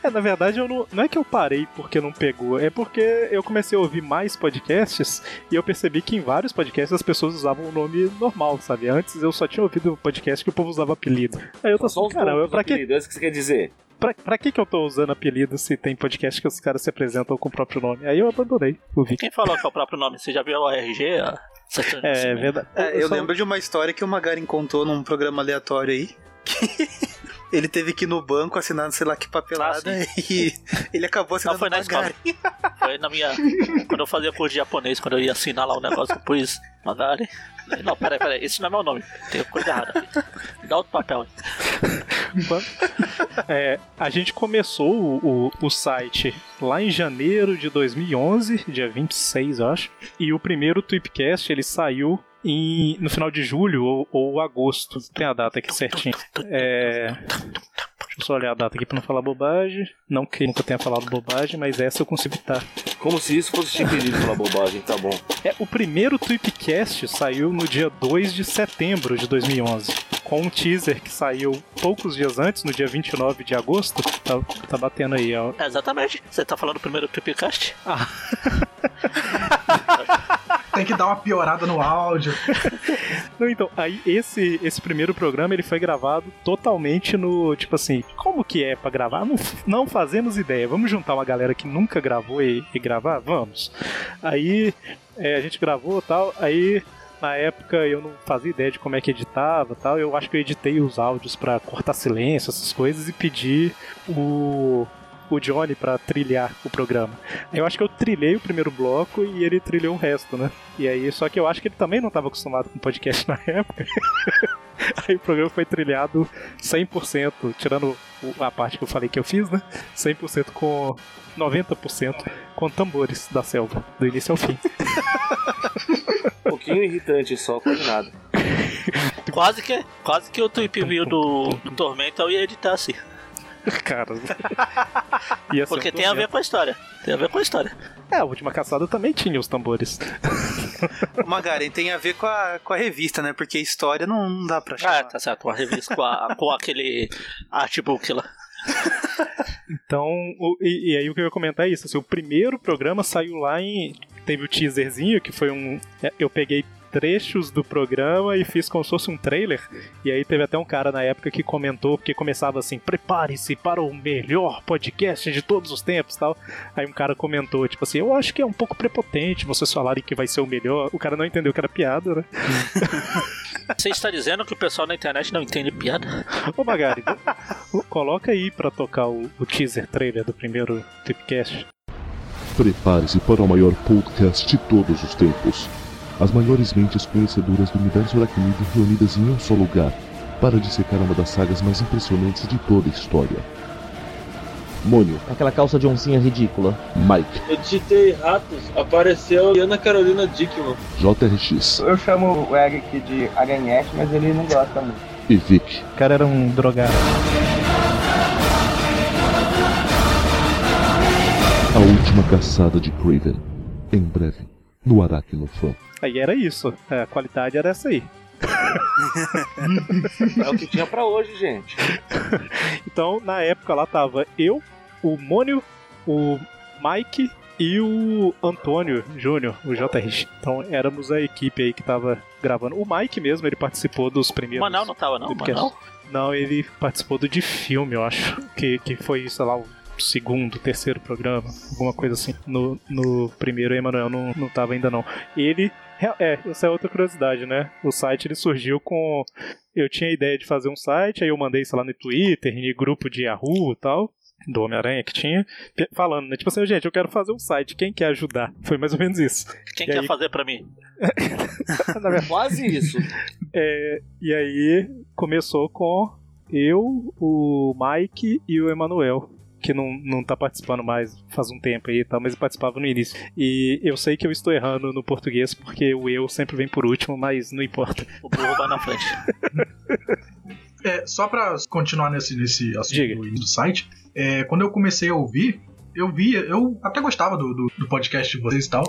É, na verdade, eu não, não é que eu parei porque não pegou, é porque eu comecei a ouvir mais podcasts e eu percebi que em vários podcasts as pessoas usavam o nome normal, sabe? Antes eu só tinha ouvido podcast que o povo usava apelido. Aí eu tô assim, caramba, pra que, É isso que você quer dizer? Pra, pra que que eu tô usando apelido se tem podcast que os caras se apresentam com o próprio nome? Aí eu abandonei o Vic. Quem falou que é o próprio nome? Você já viu o RG? a certidão de É nascimento? verdade. É, eu só- lembro de uma história que o Magarin contou num programa aleatório aí. que ele teve que ir no banco assinar sei lá que papelada e ele acabou assinando foi na Magarin. Foi na minha. quando eu fazia curso de japonês, quando eu ia assinar lá o negócio, eu pus Magari. Não, peraí, peraí, esse não é meu nome. Tem coisa errada dá outro papel É, a gente começou o, o, o site lá em janeiro de 2011, dia 26, eu acho. E o primeiro Tweepcast ele saiu em, no final de julho ou, ou agosto. Tem a data aqui certinho. É, deixa eu só olhar a data aqui pra não falar bobagem. Não que nunca tenha falado bobagem, mas essa eu consigo estar. Como se isso fosse te impedir de falar bobagem, tá bom. É, o primeiro Tweepcast saiu no dia 2 de setembro de 2011, com um teaser que saiu poucos dias antes, no dia 29 de agosto. Tá, tá batendo aí, ó. É, exatamente. Você tá falando do primeiro Tripcast? Ah. Tem que dar uma piorada no áudio. Não, então, aí esse, esse primeiro programa ele foi gravado totalmente no, tipo assim, como que é pra gravar? Não, não fazemos ideia. Vamos juntar uma galera que nunca gravou e, e gravar? Vamos. Aí é, a gente gravou tal, aí na época eu não fazia ideia de como é que editava tal. Eu acho que eu editei os áudios pra cortar silêncio, essas coisas, e pedi o, o Johnny pra trilhar o programa. Eu acho que eu trilhei o primeiro bloco e ele trilhou o resto, né? E aí, só que eu acho que ele também não estava acostumado com podcast na época. aí o programa foi trilhado 100%, tirando a parte que eu falei que eu fiz, né? 100% com 90% com tambores da selva, do início ao fim. Um pouquinho irritante só, quase nada. Quase que, quase que o Tweep View do, do Tormenta eu ia editar assim. Cara. Ia ser Porque um tem a ver com a história. Tem a ver com a história. É, a última caçada também tinha os tambores. Magarin tem a ver com a, com a revista, né? Porque história não, não dá pra chamar. Ah, tá certo. Uma revista com, a, com aquele artbook lá. Então, o- e, e aí o que eu ia comentar é isso. Assim, o primeiro programa saiu lá em. Teve o teaserzinho, que foi um. é, Eu peguei trechos do programa e fiz como se fosse um trailer. E aí teve até um cara na época que comentou, porque começava assim: prepare-se para o melhor podcast de todos os tempos tal. Aí um cara comentou, tipo assim, eu acho que é um pouco prepotente vocês falarem que vai ser o melhor. O cara não entendeu que era piada, né? Você está dizendo que o pessoal na internet não entende piada? Ô Magari, coloca aí pra tocar o, o teaser trailer do primeiro Tripcast. Prepare-se para o maior podcast de todos os tempos. As maiores mentes conhecedoras do universo aracnídeo reunidas em um só lugar para dissecar uma das sagas mais impressionantes de toda a história. Mônio, Aquela calça de oncinha ridícula. Mike, Eu digitei ratos, apareceu Ana Carolina Dickman. JRX Eu chamo o Eric de Aranhete, mas ele não gosta muito. e Vic. O cara era um drogado. A última caçada de Craven. Em breve, no Aracnofan. Aí era isso. A qualidade era essa aí. É o que tinha pra hoje, gente. Então, na época lá tava eu, o Mônio, o Mike e o Antônio Júnior, o JR. Então éramos a equipe aí que tava gravando. O Mike mesmo, ele participou dos primeiros. Manel não tava, não? Manel? Não, ele participou do de filme, eu acho. Que, que foi, sei lá, o segundo, terceiro programa, alguma coisa assim. No, no primeiro, o Emanuel não, não tava ainda não. Ele. É, essa é outra curiosidade, né? O site ele surgiu com. Eu tinha a ideia de fazer um site, aí eu mandei, sei lá, no Twitter, em grupo de Yahoo e tal. Do Homem-Aranha que tinha, falando, né? Tipo assim, gente, eu quero fazer um site, quem quer ajudar? Foi mais ou menos isso. Quem E quer aí- fazer pra mim? Quase isso. É, e aí começou com eu, o Mike e o Emanuel. Que não, não tá participando mais faz um tempo aí e tal, mas ele participava no início. E eu sei que eu estou errando no português, porque o eu sempre vem por último, mas não importa. O burro vai na frente. É, só pra continuar nesse, nesse assunto do, do site, é, quando eu comecei a ouvir, eu via, eu até gostava do, do, do podcast de vocês e tal.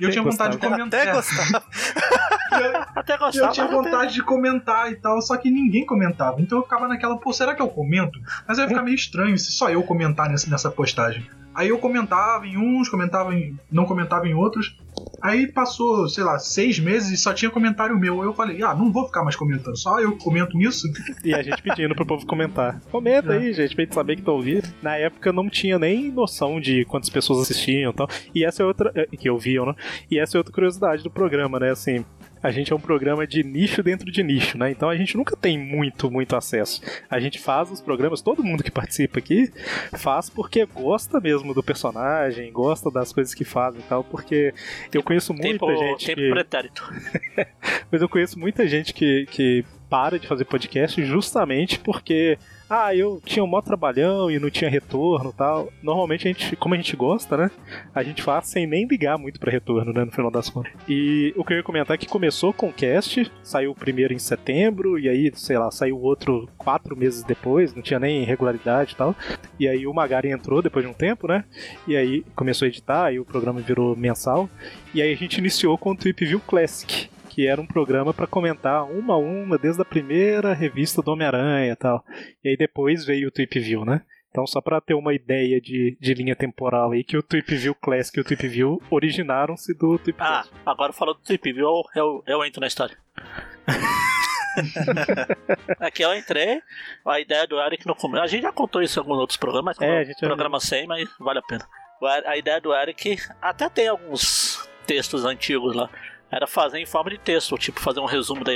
E eu tinha vontade de gostava. comentar. Até gostava. Até Eu gostava. tinha mas não tem- vontade de comentar e tal, só que ninguém comentava. Então eu ficava naquela, pô, será que eu comento? Mas aí ia ficar meio estranho se só eu comentar nessa, nessa postagem. Aí eu comentava em uns, comentava em. não comentava em outros. Aí passou, sei lá, seis meses e só tinha comentário meu. Aí eu falei, ah, não vou ficar mais comentando, só eu comento isso. E a gente pedindo pro povo comentar. Comenta aí, gente, pra gente saber que tá ouvindo. Na época não tinha nem noção de quantas pessoas assistiam e tal. E essa é outra. é, que ouviam, né? E essa é outra curiosidade do programa, né? Assim. A gente é um programa de nicho dentro de nicho, né? Então a gente nunca tem muito, muito acesso. A gente faz os programas, todo mundo que participa aqui faz porque gosta mesmo do personagem, gosta das coisas que faz e tal, porque eu conheço muita Tempo, gente. tempo que... pretérito. Mas eu conheço muita gente que, que para de fazer podcast justamente porque. Ah, eu tinha um maior trabalhão e não tinha retorno tal. Normalmente a gente, como a gente gosta, né? A gente faz sem nem ligar muito pra retorno, né? No final das contas. E o que eu ia comentar é que começou com o cast, saiu o primeiro em setembro, e aí, sei lá, saiu o outro quatro meses depois, não tinha nem regularidade e tal. E aí o Magari entrou depois de um tempo, né? E aí começou a editar, aí o programa virou mensal. E aí a gente iniciou com o Trip View Classic, que era um programa para comentar uma a uma desde a primeira revista do Homem-Aranha e tal. E aí depois veio o Trip View, né? Então, só para ter uma ideia de, de linha temporal aí, que o Trip View Classic e o Trip View originaram-se do Trip Ah, agora falando do Trip View, eu, eu, eu entro na história. Aqui eu entrei, a ideia do Eric no começo. A gente já contou isso em alguns outros programas, mas É, a já- programa 100, mas vale a pena. A ideia do Eric, até tem alguns textos antigos lá, era fazer em forma de texto, tipo fazer um resumo da,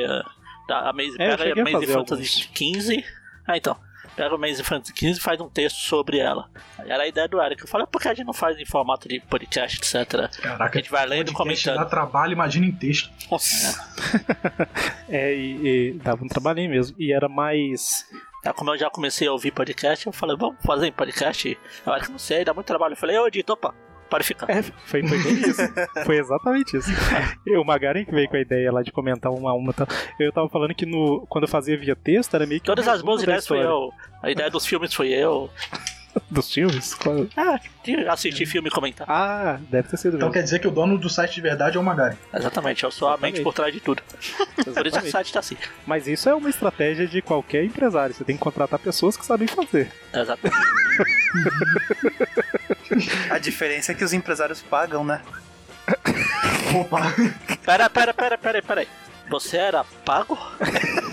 da Amazing, É, pega a Amazing Fantasy 15. Ah, então. Pega o Amazing Fantasy 15 e faz um texto sobre ela. Era a ideia do Eric. Eu falei, por que a gente não faz em formato de podcast, etc. Caraca, a gente vai lendo e podcast dá comentando. trabalho, imagina em texto. É, e, e dava um trabalhinho mesmo. E era mais. É, como eu já comecei a ouvir podcast, eu falei, vamos fazer em podcast? Eu acho que não sei, dá muito trabalho. Eu falei, ô Edito, opa, pode ficar. É, foi, foi bem isso. Foi exatamente isso. O Magaren que veio com a ideia lá de comentar uma a uma. Eu tava falando que no, quando eu fazia via texto era meio que. Todas as boas ideias foi eu. A ideia dos filmes foi eu. Dos filmes? Qual- Ah, assistir filme e comentar. Ah, deve ter sido Então mesmo. quer dizer que o dono do site de verdade é o Magari. Exatamente, eu sou a mente por trás de tudo. Por isso que o site tá assim. Mas isso é uma estratégia de qualquer empresário. Você tem que contratar pessoas que sabem fazer. Exatamente. A diferença é que os empresários pagam, né? Opa! Pera, pera, pera, pera, pera aí. Você era pago?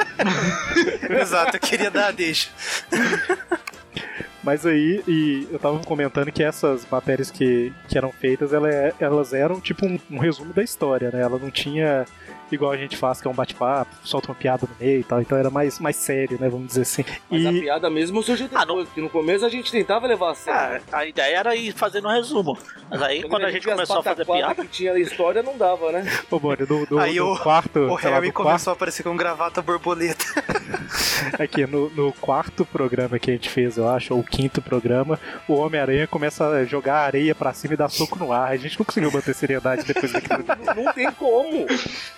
Exato, eu queria dar a deixa. Mas aí, e eu tava comentando que essas matérias que, que eram feitas, ela é- elas eram tipo um, um resumo da história, né? Ela não tinha igual a gente faz, que é um bate-papo, solta uma piada no meio e tal. Então era mais, mais sério, né? Vamos dizer assim. Mas a E piada mesmo surgiu depois, porque no começo a gente tentava levar a sério. Ah, a ideia era ir fazendo um resumo. Mas aí quando a gente via as começou a fazer piada. que tinha história, não dava, né? Ô, do, do, Aí do o, quarto. o Harry começou a aparecer com gravata borboleta. Aqui, no, no quarto programa que a gente fez, eu acho, ou o quinto programa, o Homem-Aranha começa a jogar areia pra cima e dar soco no ar. A gente não conseguiu manter seriedade depois daquilo. Não tem como.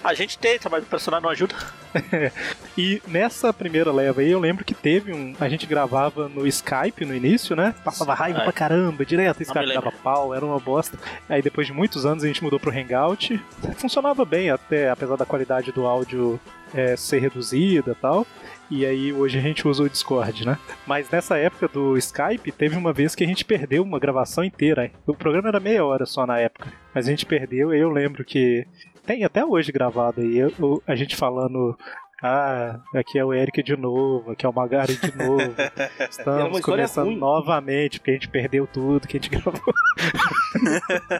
A gente tenta, mas o personagem não ajuda. E nessa primeira leva aí, eu lembro que teve um. A gente gravava no Skype no início, né? Passava raiva É. pra caramba, direto. Skype dava pau, era uma bosta. Aí depois de muitos anos a gente mudou pro Hangout. Funcionava bem até, apesar da qualidade do áudio é, ser reduzida e tal. E aí hoje a gente usa o Discord, né? Mas nessa época do Skype, teve uma vez que a gente perdeu uma gravação inteira. O programa era meia hora só na época. Mas a gente perdeu e eu lembro que. Tem até hoje gravado aí, eu- a gente falando. Ah, aqui é o Eric de novo, aqui é o Magari de novo. Estamos história começando ruim. novamente, porque a gente perdeu tudo que a gente gravou.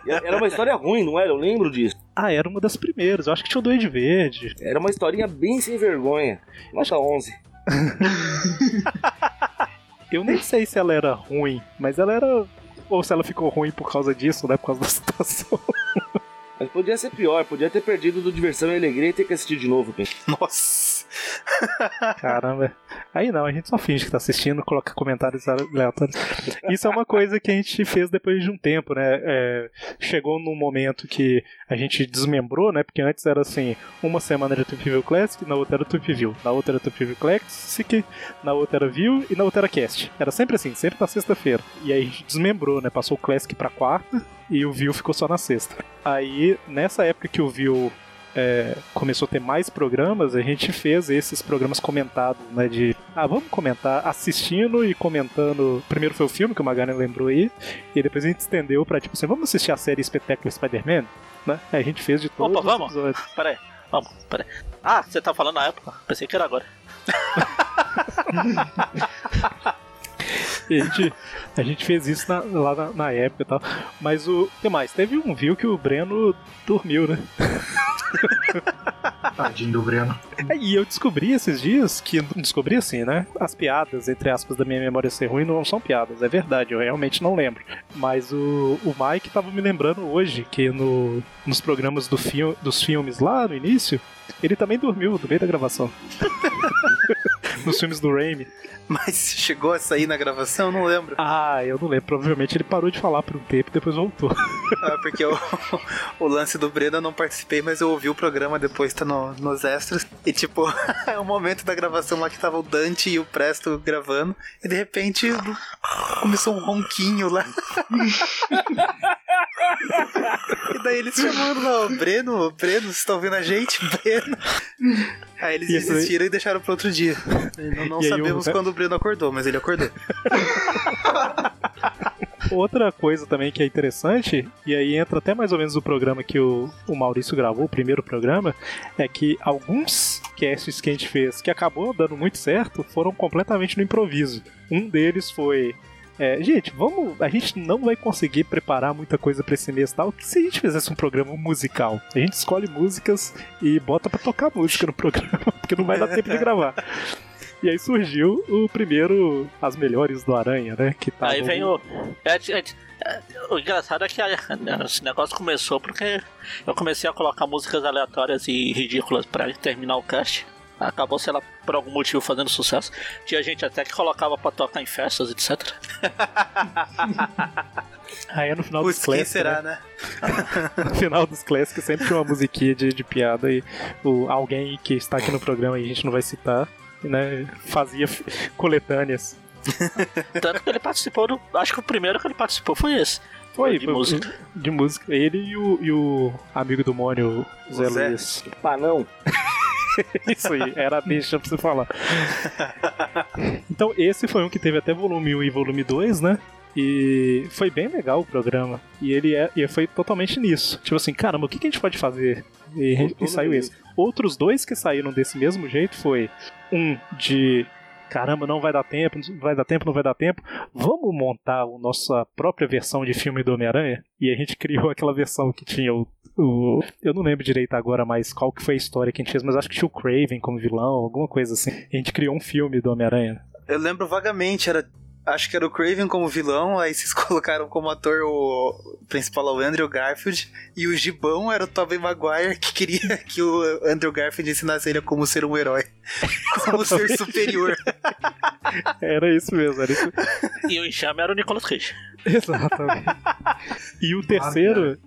Era uma história ruim, não era? Eu lembro disso. Ah, era uma das primeiras, eu acho que tinha o Doide Verde. Era uma historinha bem sem vergonha. Nota 11. Eu nem sei se ela era ruim, mas ela era. Ou se ela ficou ruim por causa disso, né? Por causa da situação. Mas podia ser pior, podia ter perdido do Diversão e Alegria e ter que assistir de novo. Pim. Nossa. Caramba. Aí não, a gente só finge que tá assistindo, coloca comentários aleatórios. Isso é uma coisa que a gente fez depois de um tempo, né? É, chegou num momento que a gente desmembrou, né? Porque antes era assim, uma semana era Tweep View Classic, na outra era Tweep View, na outra era Tweep View Classic, na outra era View e na outra era Cast. Era sempre assim, sempre na sexta-feira. E aí a gente desmembrou, né? Passou o Classic pra quarta e o View ficou só na sexta. Aí, nessa época que o View é, começou a ter mais programas, a gente fez esses programas comentados, né? De ah, vamos comentar assistindo e comentando. Primeiro foi o filme que o Magana lembrou aí, e depois a gente estendeu pra tipo assim, vamos assistir a série Espetáculo Spider-Man? Né? Aí a gente fez de todos Opa, os vamos? episódios. Pera aí, vamos, pera aí. Ah, você tá falando na época? Pensei que era agora. A gente, a gente fez isso na- lá na, na época e tal. Mas o. que mais? Teve um viu que o Breno dormiu, né? Tadinho do Breno. É, E eu descobri esses dias que. Descobri assim, né? As piadas, entre aspas, da minha memória ser ruim não são piadas, é verdade, eu realmente não lembro. Mas o, o Mike tava me lembrando hoje que no, nos programas do fil, dos filmes lá no início, ele também dormiu no meio da gravação. nos filmes do Raimi. Mas chegou a sair na gravação? Eu não lembro. Ah, eu não lembro. Provavelmente ele parou de falar por um tempo e depois voltou. Ah, porque o, o lance do Breno eu não participei, mas eu ouvi o programa depois, tá no- nos extras. E tipo, é o momento da gravação lá que tava o Dante e o Presto gravando. E de repente começou um ronquinho lá. e daí eles chamando lá, o Breno, Breno, vocês estão ouvindo a gente? Breno. Aí eles desistiram e deixaram pro outro dia. Não, não sabemos o- quando o Breno acordou, mas ele acordou. Outra coisa também que é interessante, e aí entra até mais ou menos o programa que o, o Maurício gravou, o primeiro programa, é que alguns casts que a gente fez que acabou dando muito certo foram completamente no improviso. Um deles foi. É, gente, vamos. A gente não vai conseguir preparar muita coisa pra esse mês tal. Se a gente fizesse um programa musical? A gente escolhe músicas e bota pra tocar música no programa, porque não vai dar tempo de gravar. E aí surgiu o primeiro As Melhores do Aranha, né? Que tava Aí vem o. é, é, é, o engraçado é que esse negócio começou porque eu comecei a colocar músicas aleatórias e ridículas pra terminar o cast. Acabou, sei lá, por algum motivo fazendo sucesso. Tinha gente até que colocava pra tocar em festas, etc. Aí no final dos quem Classics, será, né? né? No final dos Classics sempre tinha uma musiquinha de, de piada e o, alguém que está aqui no programa e a gente não vai citar, né, fazia coletâneas. Tanto que ele participou do. Acho que o primeiro que ele participou foi esse. Foi, de foi- música. De música. Ele e o, e o amigo do Mônio, o Zé Zé. Luiz. Panão. Isso aí, era a deixa pra você falar. Então, esse foi um que teve até volume 1 e volume 2, né? E foi bem legal o programa. E ele é, e foi totalmente nisso. Tipo assim, caramba, o que, que a gente pode fazer? E, e saiu esse. Outros dois que saíram desse mesmo jeito foi um de caramba, não vai dar tempo, não vai dar tempo, não vai dar tempo. Vamos montar a nossa própria versão de filme do Homem-Aranha? E a gente criou aquela versão que tinha o, o- Eu não lembro direito agora mais qual que foi a história que a gente fez, mas acho que tinha o Craven como vilão, alguma coisa assim. A gente criou um filme do Homem-Aranha. Eu lembro vagamente, era Acho que era o Craven como vilão, aí vocês colocaram como ator o principal o Andrew Garfield, e o Gibão era o Tobey Maguire, que queria que o Andrew Garfield ensinasse ele a como ser um herói. Como ser superior. Era isso mesmo, era isso. E o enxame era o Nicolas Cage. Exatamente. E o terceiro.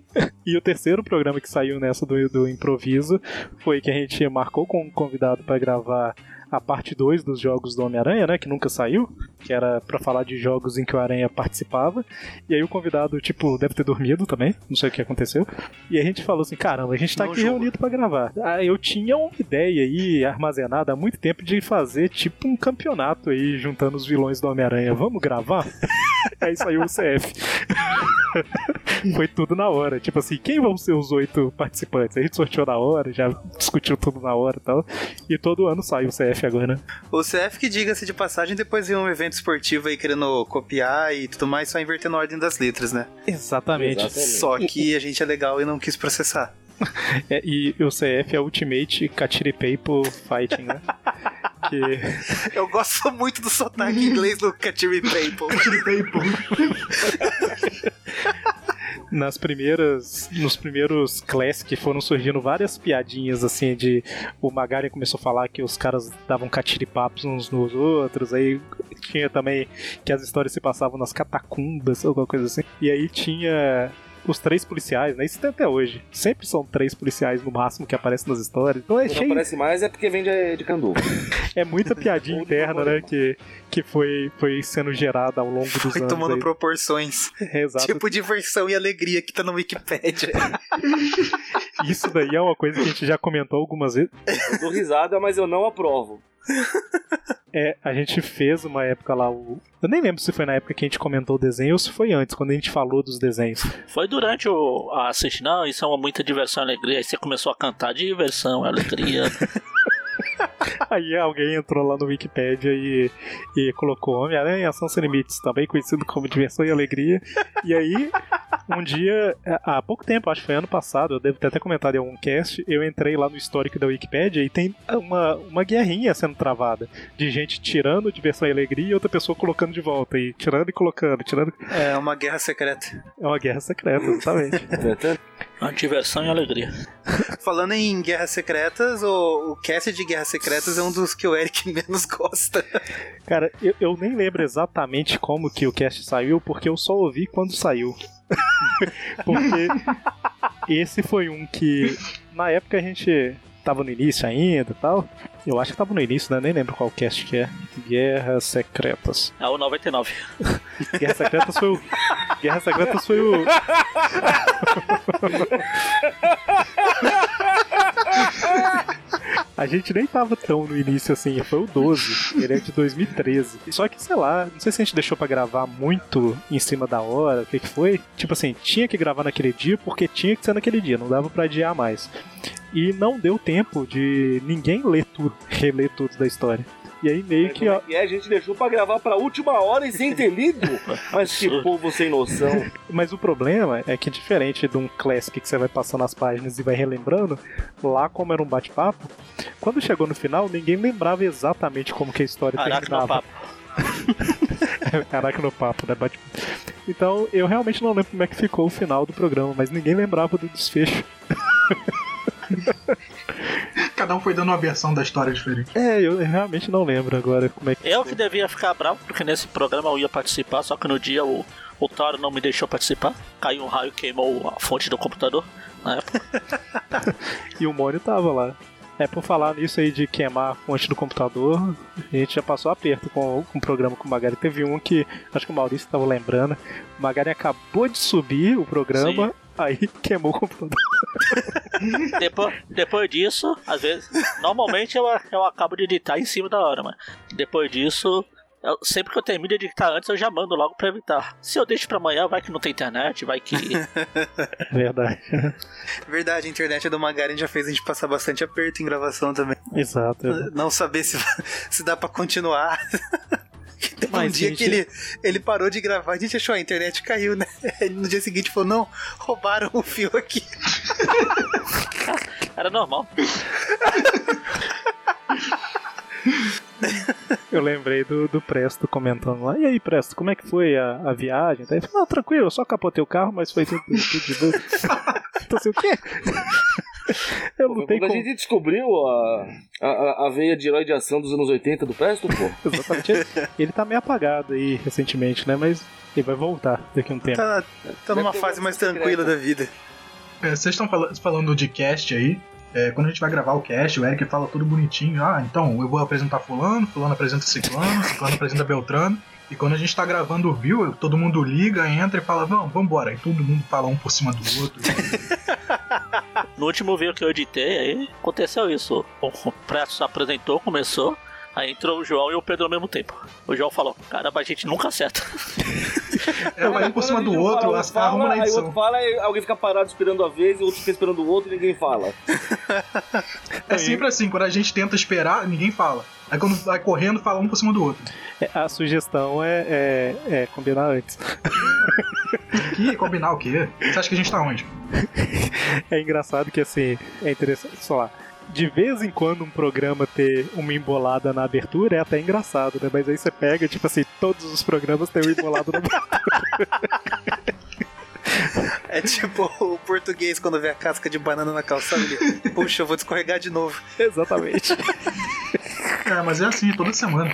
E o terceiro programa que saiu nessa do, do improviso foi que a gente marcou com um convidado para gravar a parte 2 dos jogos do Homem-Aranha, né? Que nunca saiu, que era para falar de jogos em que o Aranha participava. E aí o convidado, tipo, deve ter dormido também, não sei o que aconteceu. E a gente falou assim: caramba, a gente tá Não aqui julgo. reunido para gravar. Ah, eu tinha uma ideia aí armazenada há muito tempo de fazer tipo um campeonato aí, juntando os vilões do Homem-Aranha. Vamos gravar? aí saiu o CF. Foi tudo na hora. Tipo assim, quem vão ser os oito participantes? A gente sorteou na hora, já discutiu tudo na hora e tal. E todo ano sai o CF agora, né? O CF que diga-se de passagem, depois vem um evento esportivo aí querendo copiar e tudo mais, só invertendo a ordem das letras, né? Exatamente. Só que a gente é legal e não quis processar. É, e o CF é Ultimate Katiripapo Fighting, né? que Eu gosto muito do sotaque inglês do Katiri Paple. nas primeiras nos primeiros Classic foram surgindo várias piadinhas assim de o Magari começou a falar que os caras davam catiripapos uns nos outros aí tinha também que as histórias se passavam nas catacumbas alguma coisa assim. E aí tinha os três policiais, né? Isso tem até hoje. Sempre são três policiais no máximo que aparecem nas histórias. Então é Quando cheio, aparece mais é porque vem de, de Candu. é muita piadinha interna, né? Que, que foi, foi sendo gerada ao longo dos Foi anos. tomando aí. proporções. É, exato. Tipo diversão e alegria que tá no Wikipedia. Isso daí é uma coisa que a gente já comentou algumas vezes. Eu dou risada, mas eu não aprovo. É, a gente fez uma época lá o. Eu nem lembro se foi na época que a gente comentou o desenho ou se foi antes, quando a gente falou dos desenhos. Foi durante o, a assistir, não, isso é uma muita diversão e alegria. Aí você começou a cantar diversão, alegria. Aí alguém entrou lá no Wikipedia e, e colocou Homem-Aranha Ação Sem Limites, também conhecido como Diversão e Alegria. E aí, um dia, há pouco tempo, acho que foi ano passado, eu devo ter até comentado em algum cast, eu entrei lá no histórico da Wikipedia e tem uma, uma guerrinha sendo travada de gente tirando Diversão e Alegria e outra pessoa colocando de volta, e tirando e colocando, tirando. É uma guerra secreta. É uma guerra secreta, exatamente. Uma diversão e alegria. Falando em guerras secretas, o, o cast de guerras secretas é um dos que o Eric menos gosta. Cara, eu, eu nem lembro exatamente como que o cast saiu, porque eu só ouvi quando saiu. porque esse foi um que, na época a gente tava no início ainda e tal. Eu acho que tava no início, né? Nem lembro qual cast que é. Guerras Secretas. É o 99. Guerras Secretas foi o. Guerras Secretas foi o. A gente nem tava tão no início assim, foi o 12, ele é de 2013. Só que, sei lá, não sei se a gente deixou pra gravar muito em cima da hora, o que que foi. Tipo assim, tinha que gravar naquele dia porque tinha que ser naquele dia, não dava pra adiar mais. E não deu tempo de ninguém ler tudo, reler tudo da história. E aí meio que, ó, E a gente deixou pra gravar pra última hora e sem ter lido. Mas que povo sem noção. Mas o problema é que, diferente de um classic que você vai passando as páginas e vai relembrando, lá, como era um bate-papo, quando chegou no final, ninguém lembrava exatamente como que a história terminava. Aracnopapo. Aracnopapo, né? Bate... Então, eu realmente não lembro como é que ficou o final do programa, mas ninguém lembrava do desfecho. Cada um foi dando uma versão da história diferente. É, eu realmente não lembro agora como é que. Eu que devia ficar bravo, porque nesse programa eu ia participar, só que no dia o, o Taro não me deixou participar. Caiu um raio e queimou a fonte do computador na época. E o Mônio tava lá. É, por falar nisso aí de queimar a fonte do computador, a gente já passou aperto com, com o programa com o Magari. Teve um que, acho que o Maurício tava lembrando. O Magari acabou de subir o programa, aí queimou o computador. depois, depois disso, às vezes, normalmente eu, eu acabo de editar em cima da hora, mas depois disso, eu- sempre que eu termino de editar antes, eu já mando logo pra evitar. Se eu deixo pra amanhã, vai que não tem internet, vai que. Verdade. Verdade, a internet do Magaren já fez a gente passar bastante aperto em gravação também. Exato. Não saber se, se dá pra continuar. Teve um Mas, dia gente- que ele, ele parou de gravar, a gente achou a internet caiu, né? No dia seguinte falou: não, roubaram o fio aqui. Era normal. Eu lembrei do, do Presto comentando lá. E aí, Presto, como é que foi a, a viagem? Daí ele falou, ah, tranquilo, eu só capotei o carro, mas foi tudo, tudo de boa. então assim, o quê? Eu Pô, lutei quando com... a gente descobriu a, a, a veia de herói de ação dos anos 80 do Presto, pô. Exatamente. Ele, ele tá meio apagado aí recentemente, né? Mas ele vai voltar daqui a um tempo. Tá, tá numa fase mais tranquila da vida. É, vocês estão fala- falando de cast aí. É, quando a gente vai gravar o cast, o Eric fala tudo bonitinho. Ah, então eu vou apresentar Fulano, Fulano apresenta Ciclano, Ciclano apresenta Beltrano. E quando a gente tá gravando o view, todo mundo liga, entra e fala, vamos, vambora. E todo mundo fala um por cima do outro. No último vídeo que eu editei, aí aconteceu isso. O Presto se apresentou, começou. Aí entrou o João e o Pedro ao mesmo tempo. O João falou: Caramba, a gente nunca acerta. É, vai um por cima do outro, Fala, as- fala, arruma na Aí o edição. outro fala, aí alguém fica parado esperando a vez, e o outro fica esperando o outro e ninguém fala. É sempre assim, quando a gente tenta esperar, ninguém fala. Aí quando vai correndo, fala um por cima do outro. É, A sugestão é, é, é combinar antes. Que combinar o quê? Você acha que a gente tá onde? É engraçado que assim, é interessante, sei lá. De vez em quando um programa ter uma embolada na abertura é até engraçado, né? Mas aí você pega, tipo assim, todos os programas têm uma embolada na abertura. É tipo o português quando vê a casca de banana na calçada. Ele, Puxa, eu vou descorregar de novo. Exatamente. É, mas é assim, toda semana.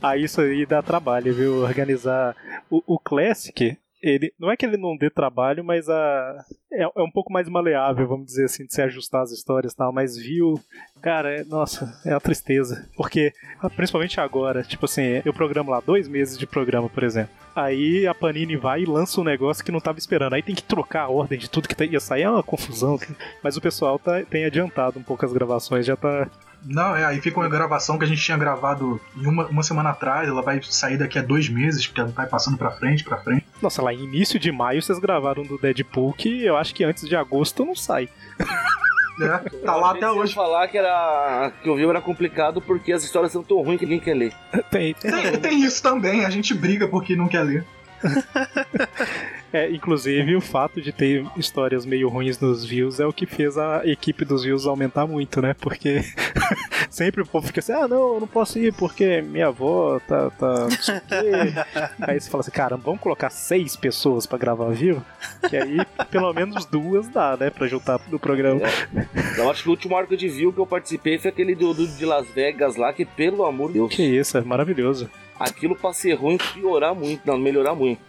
Ah, isso aí dá trabalho, viu? Organizar. O, o Classic, ele. Não é que ele não dê trabalho, mas a. É, é um pouco mais maleável, vamos dizer assim, de se ajustar as histórias e tal, mas viu. Cara, é, nossa, é uma tristeza. Porque, ah, principalmente agora, tipo assim, eu programo lá dois meses de programa, por exemplo. Aí a Panini vai e lança um negócio que não tava esperando. Aí tem que trocar a ordem de tudo que tá- ia sair, é uma confusão. Mas o pessoal tá, tem adiantado um pouco as gravações, já tá Não, é, aí fica uma gravação que a gente tinha gravado uma, uma semana atrás, ela vai sair daqui a dois meses, porque ela vai passando pra frente, pra frente. Nossa, lá em início de maio vocês gravaram do Deadpool, que eu acho que antes de agosto não sai. É, tá lá até hoje. falar que era que o viu era complicado porque as histórias são tão ruins que ninguém quer ler. Tem, Tem, tem isso também, a gente briga porque não quer ler. É, inclusive o fato de ter histórias meio ruins nos views é o que fez a equipe dos views aumentar muito, né? Porque sempre o povo fica assim, ah não, eu não posso ir porque minha avó tá. tá não sei o quê. Aí você fala assim, caramba, vamos colocar seis pessoas pra gravar view? Que aí pelo menos duas dá, né? Pra juntar no programa. Eu acho que o último arco de view que eu participei foi aquele do, do- de Las Vegas lá, que pelo amor de Deus. Que isso, é maravilhoso. Aquilo pra ser ruim, piorar muito, não, melhorar muito.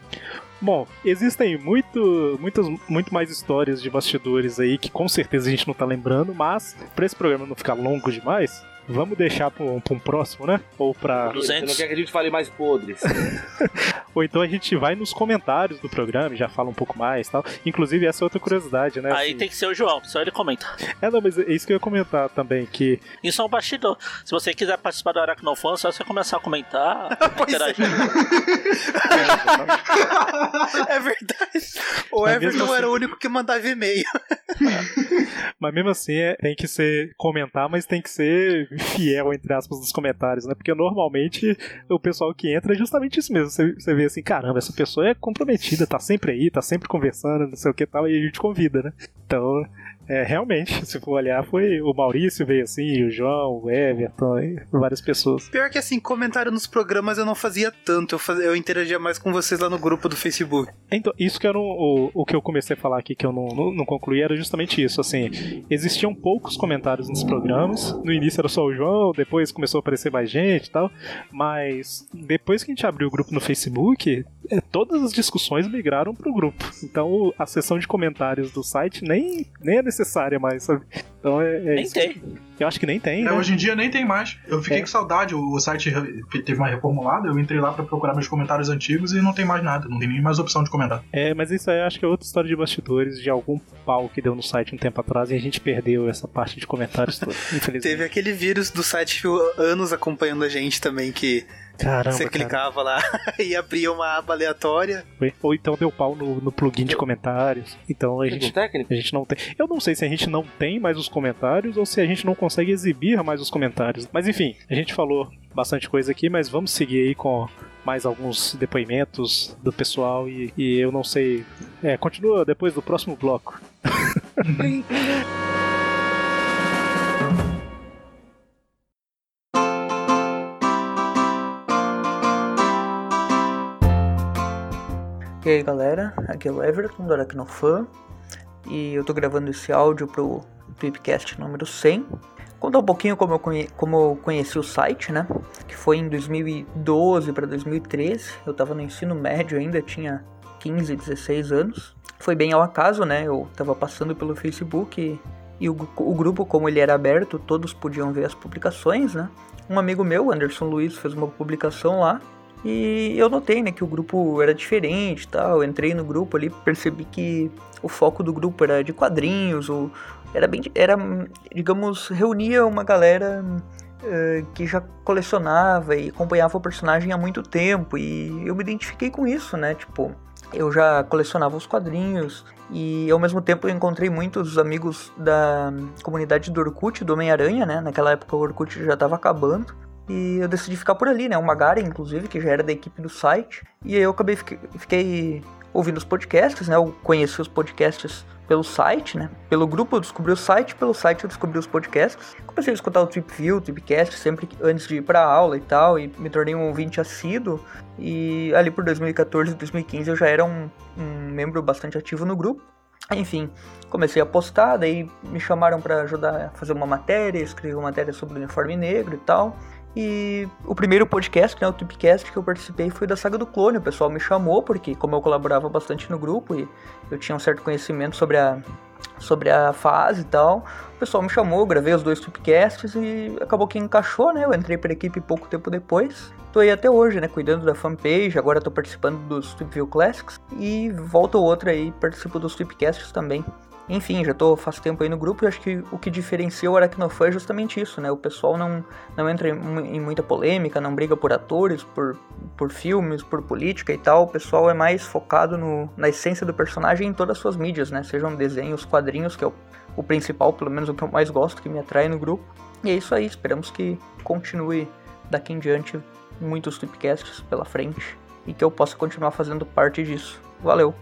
Bom, existem muito, muitas, muito mais histórias de bastidores aí que com certeza a gente não tá lembrando, mas pra esse programa não ficar longo demais, vamos deixar pra um, pra um próximo, né? Ou pra. Você não quer que a gente fale mais podres. Ou então a gente vai nos comentários do programa e já fala um pouco mais tal. Inclusive, essa é outra curiosidade, né? Aí assim- tem que ser o João, só ele comenta. É, não, mas é isso que eu ia comentar também, que Isso é um bastidor. Se você quiser participar do Aracnofan, é só você começar a comentar, interagir. É verdade. O Mas Everton mesmo era o assim- único que mandava e-mail. Mas mesmo assim, é- tem que ser comentar, mas tem que ser fiel, entre aspas, nos comentários, né? Porque normalmente o pessoal que entra é justamente isso mesmo. Você, você vê assim, caramba, essa pessoa é comprometida, tá sempre aí, tá sempre conversando, não sei o que tal, e a gente convida, né? Então, é, realmente, se for olhar, foi o Maurício veio assim, o João, o Everton, e várias pessoas. Pior que assim, comentário nos programas eu não fazia tanto. Eu, fazia, eu interagia mais com vocês lá no grupo do Facebook. Então, isso que era o, o, o que eu comecei a falar aqui, que eu não, não, não concluí, era justamente isso. Assim, existiam poucos comentários nos programas. No início era só o João, depois começou a aparecer mais gente e tal. Mas depois que a gente abriu o grupo no Facebook, é, todas as discussões migraram pro grupo. Então a seção de comentários do site nem, nem é necessária mais, sabe? Então é, é Nem isso. tem. Eu acho que nem tem. É, né? hoje em dia nem tem mais. Eu fiquei É. com saudade, o, site teve uma reformulada, eu entrei lá pra procurar meus comentários antigos e não tem mais nada, não tem nem mais opção de comentar. É, mas isso aí eu acho que é outra história de bastidores de algum pau que deu no site um tempo atrás e a gente perdeu essa parte de comentários toda, infelizmente. Teve aquele vírus do site que ficou anos acompanhando a gente também, que Caramba, você cara. clicava lá e abria uma aba aleatória. Ou então deu pau no, no plugin de comentários. Então a gente, a gente não tem. Eu não sei se a gente não tem mais os comentários ou se a gente não consegue exibir mais os comentários. Mas enfim, a gente falou bastante coisa aqui, mas vamos seguir aí com mais alguns depoimentos do pessoal e, e eu não sei. É, continua depois do próximo bloco. E aí galera, aqui é o Everton do Aracnofan e eu tô gravando esse áudio pro Tweepcast número 100. Contar um pouquinho como eu, conhe como eu conheci o site, né? Que foi em 2012 para 2013. Eu tava no ensino médio ainda, tinha 15, 16 anos. Foi bem ao acaso, né? Eu tava passando pelo Facebook e, e o, o grupo, como ele era aberto, todos podiam ver as publicações, né? Um amigo meu, Anderson Luiz, fez uma publicação lá e eu notei, né, que o grupo era diferente, tal. Eu entrei no grupo ali, percebi que o foco do grupo era de quadrinhos, ou era bem, era, digamos, reunia uma galera uh, que já colecionava e acompanhava o personagem há muito tempo e eu me identifiquei com isso, né? Tipo, eu já colecionava os quadrinhos e ao mesmo tempo eu encontrei muitos amigos da comunidade do Orkut, do Homem-Aranha, né? Naquela época o Orkut já estava acabando. E eu decidi ficar por ali, né? O Magari, inclusive, que já era da equipe do site. E aí eu acabei fiquei, fiquei ouvindo os podcasts, né? Eu conheci os podcasts pelo site, né? Pelo grupo eu descobri o site, pelo site eu descobri os podcasts. Comecei a escutar o Trip View, o Tripcast, sempre antes de ir pra aula e tal, e me tornei um ouvinte assíduo. E ali por 2014 e 2015 eu já era um, um membro bastante ativo no grupo. Enfim, comecei a postar, daí me chamaram para ajudar a fazer uma matéria, escrever uma matéria sobre o uniforme negro e tal. E o primeiro podcast, né, o Tipcast que eu participei foi da Saga do Clone. O pessoal me chamou porque como eu colaborava bastante no grupo e eu tinha um certo conhecimento sobre a sobre a fase e tal, o pessoal me chamou, gravei os dois Tipcasts e acabou que encaixou, né? Eu entrei para a equipe pouco tempo depois. Tô aí até hoje, né, cuidando da fanpage, agora tô participando dos Tipview Classics e volta ou outra aí participo dos Tipcasts também. Enfim, já tô faz tempo aí no grupo e acho que o que diferencia o Aracnofan é justamente isso, né? O pessoal não, não entra em, em, muita polêmica, não briga por atores, por, por filmes, por política e tal. O pessoal é mais focado no, na essência do personagem em todas as suas mídias, né? Sejam desenhos, quadrinhos, que é o, o principal, pelo menos o que eu mais gosto, que me atrai no grupo. E é isso aí, esperamos que continue daqui em diante muitos tipcasts pela frente e que eu possa continuar fazendo parte disso. Valeu!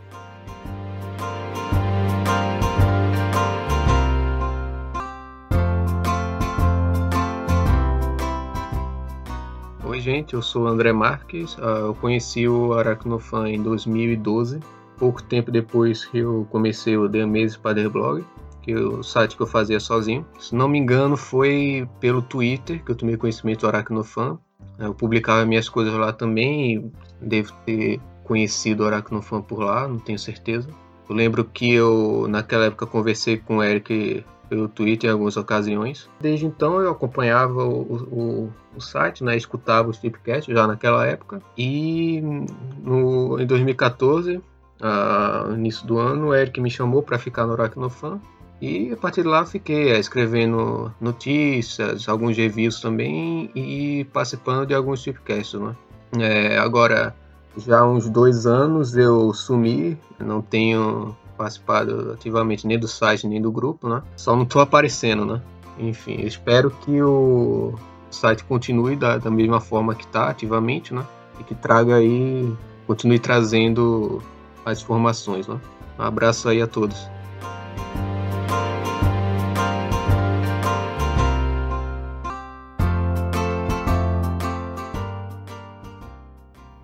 Gente, eu sou André Marques. Uh, eu conheci o Aracnofan em 2012, pouco tempo depois que eu comecei o The Amazing Spider Blog, que é o site que eu fazia sozinho. Se não me engano, foi pelo Twitter que eu tomei conhecimento do Aracnofan. Eu publicava minhas coisas lá também devo ter conhecido o Aracnofan por lá, não tenho certeza. Eu lembro que eu, naquela época, conversei com o Eric pelo Twitter em algumas ocasiões. Desde então eu acompanhava o, o, o site, né, escutava os tipcasts já naquela época. E no, em 2014, no início do ano, o Eric me chamou para ficar no Aracnofan. E a partir de lá fiquei é, escrevendo notícias, alguns reviews também e participando de alguns tipcasts. Né? É, agora, já há uns dois anos eu sumi, não tenho participado ativamente nem do site nem do grupo, né? Só não tô aparecendo, né? Enfim, espero que o site continue da, da mesma forma que está ativamente, né? E que traga aí, continue trazendo as informações, né? Um abraço aí a todos.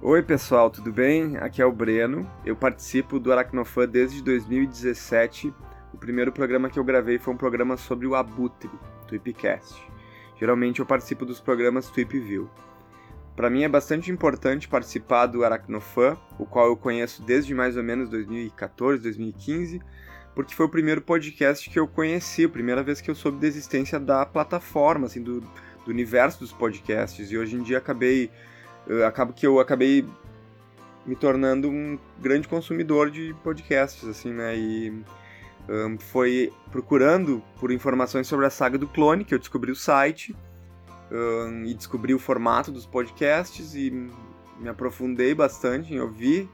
Oi pessoal, tudo bem? Aqui é o Breno. Eu participo do Aracnofan desde 2017. O primeiro programa que eu gravei foi um programa sobre o Abutre, Tweepcast. Geralmente eu participo dos programas Tweep View. Para mim é bastante importante participar do Aracnofan, o qual eu conheço desde mais ou menos 2014, 2015, porque foi o primeiro podcast que eu conheci, a primeira vez que eu soube da existência da plataforma, assim, do, do universo dos podcasts. E hoje em dia acabei acabo que eu acabei me tornando um grande consumidor de podcasts, assim, né? E um, foi procurando por informações sobre a saga do clone que eu descobri o site um, e descobri o formato dos podcasts e me aprofundei bastante em ouvir.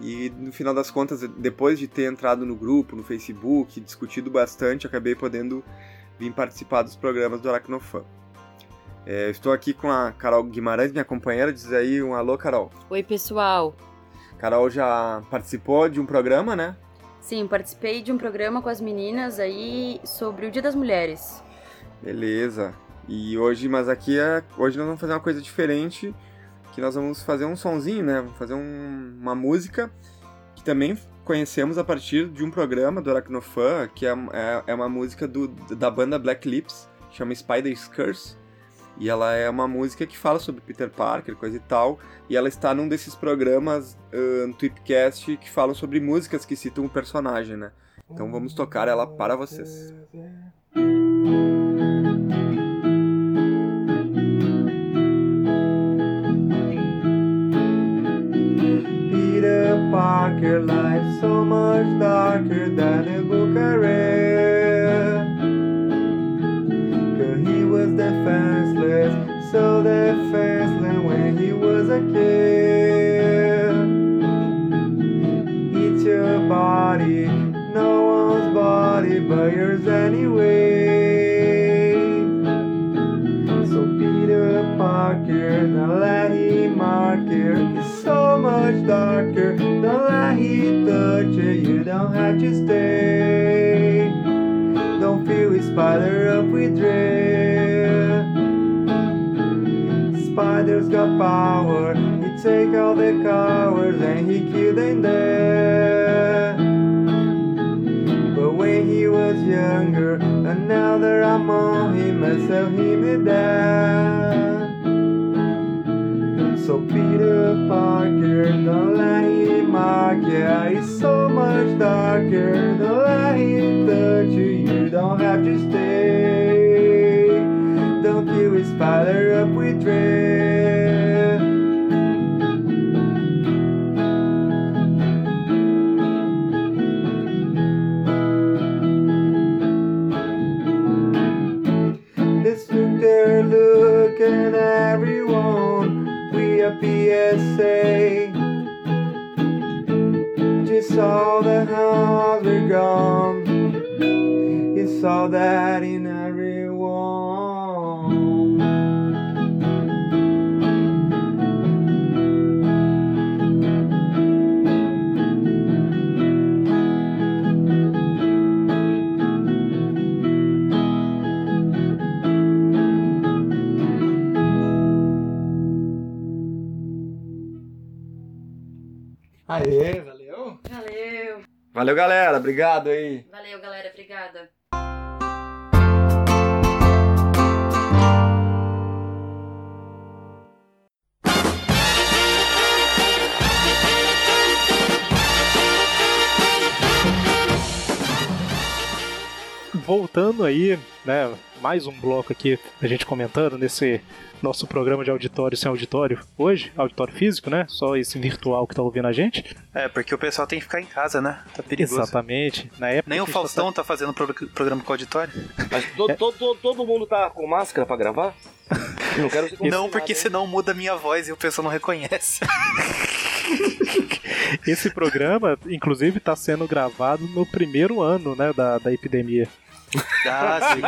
E no final das contas, depois de ter entrado no grupo, no Facebook, discutido bastante, acabei podendo vir participar dos programas do Aracnofan. É, estou aqui com a Carol Guimarães, minha companheira. Diz aí um alô, Carol. Oi, pessoal. Carol já participou de um programa, né? Sim, participei de um programa com as meninas aí sobre o Dia das Mulheres. Beleza. E hoje, mas aqui é, hoje nós vamos fazer uma coisa diferente, que nós vamos fazer um sonzinho, né? Vamos fazer um- uma música que também conhecemos a partir de um programa do Aracnofan, que é, é, é uma música do, da banda Black Lips, chama Spider's Curse. E ela é uma música que fala sobre Peter Parker, coisa e tal. E ela está num desses programas uh, no que falam sobre músicas que citam o personagem, né? Então vamos tocar ela para vocês. Peter Parker, life so much darker than a book I read. Defenseless, so defenseless when he was a kid. It's your body, no one's body but yours anyway. So Peter Parker, don't let him mark you. So much darker. Don't let him touch you. You don't have to stay. Don't his spider up with dread. Spiders got power. He take all the cowards and he kill them dead. But when he was younger, another among him sell him death. So Peter Parker, don't let him mark yeah, he's so much darker. Don't let him touch you, you don't have to stay. Don't kill his spider up with dread. Saw that in everyone. Aê, valeu. Valeu. Valeu, galera. Obrigado aí. Valeu, galera. Obrigada. Voltando aí, né, mais um bloco aqui, a gente comentando nesse nosso programa de auditório sem auditório hoje, auditório físico, né, só esse virtual que tá ouvindo a gente. É, porque o pessoal tem que ficar em casa, né? Tá perigoso. Exatamente. Na época Nem o tá Faustão tá fazendo pro- programa com auditório. Mas to- to- to- todo mundo tá com máscara pra gravar? Não quero ser Não, porque senão muda a minha voz e o pessoal não reconhece. Esse programa, inclusive, está sendo gravado no primeiro ano né, da, da epidemia. Ah, sim.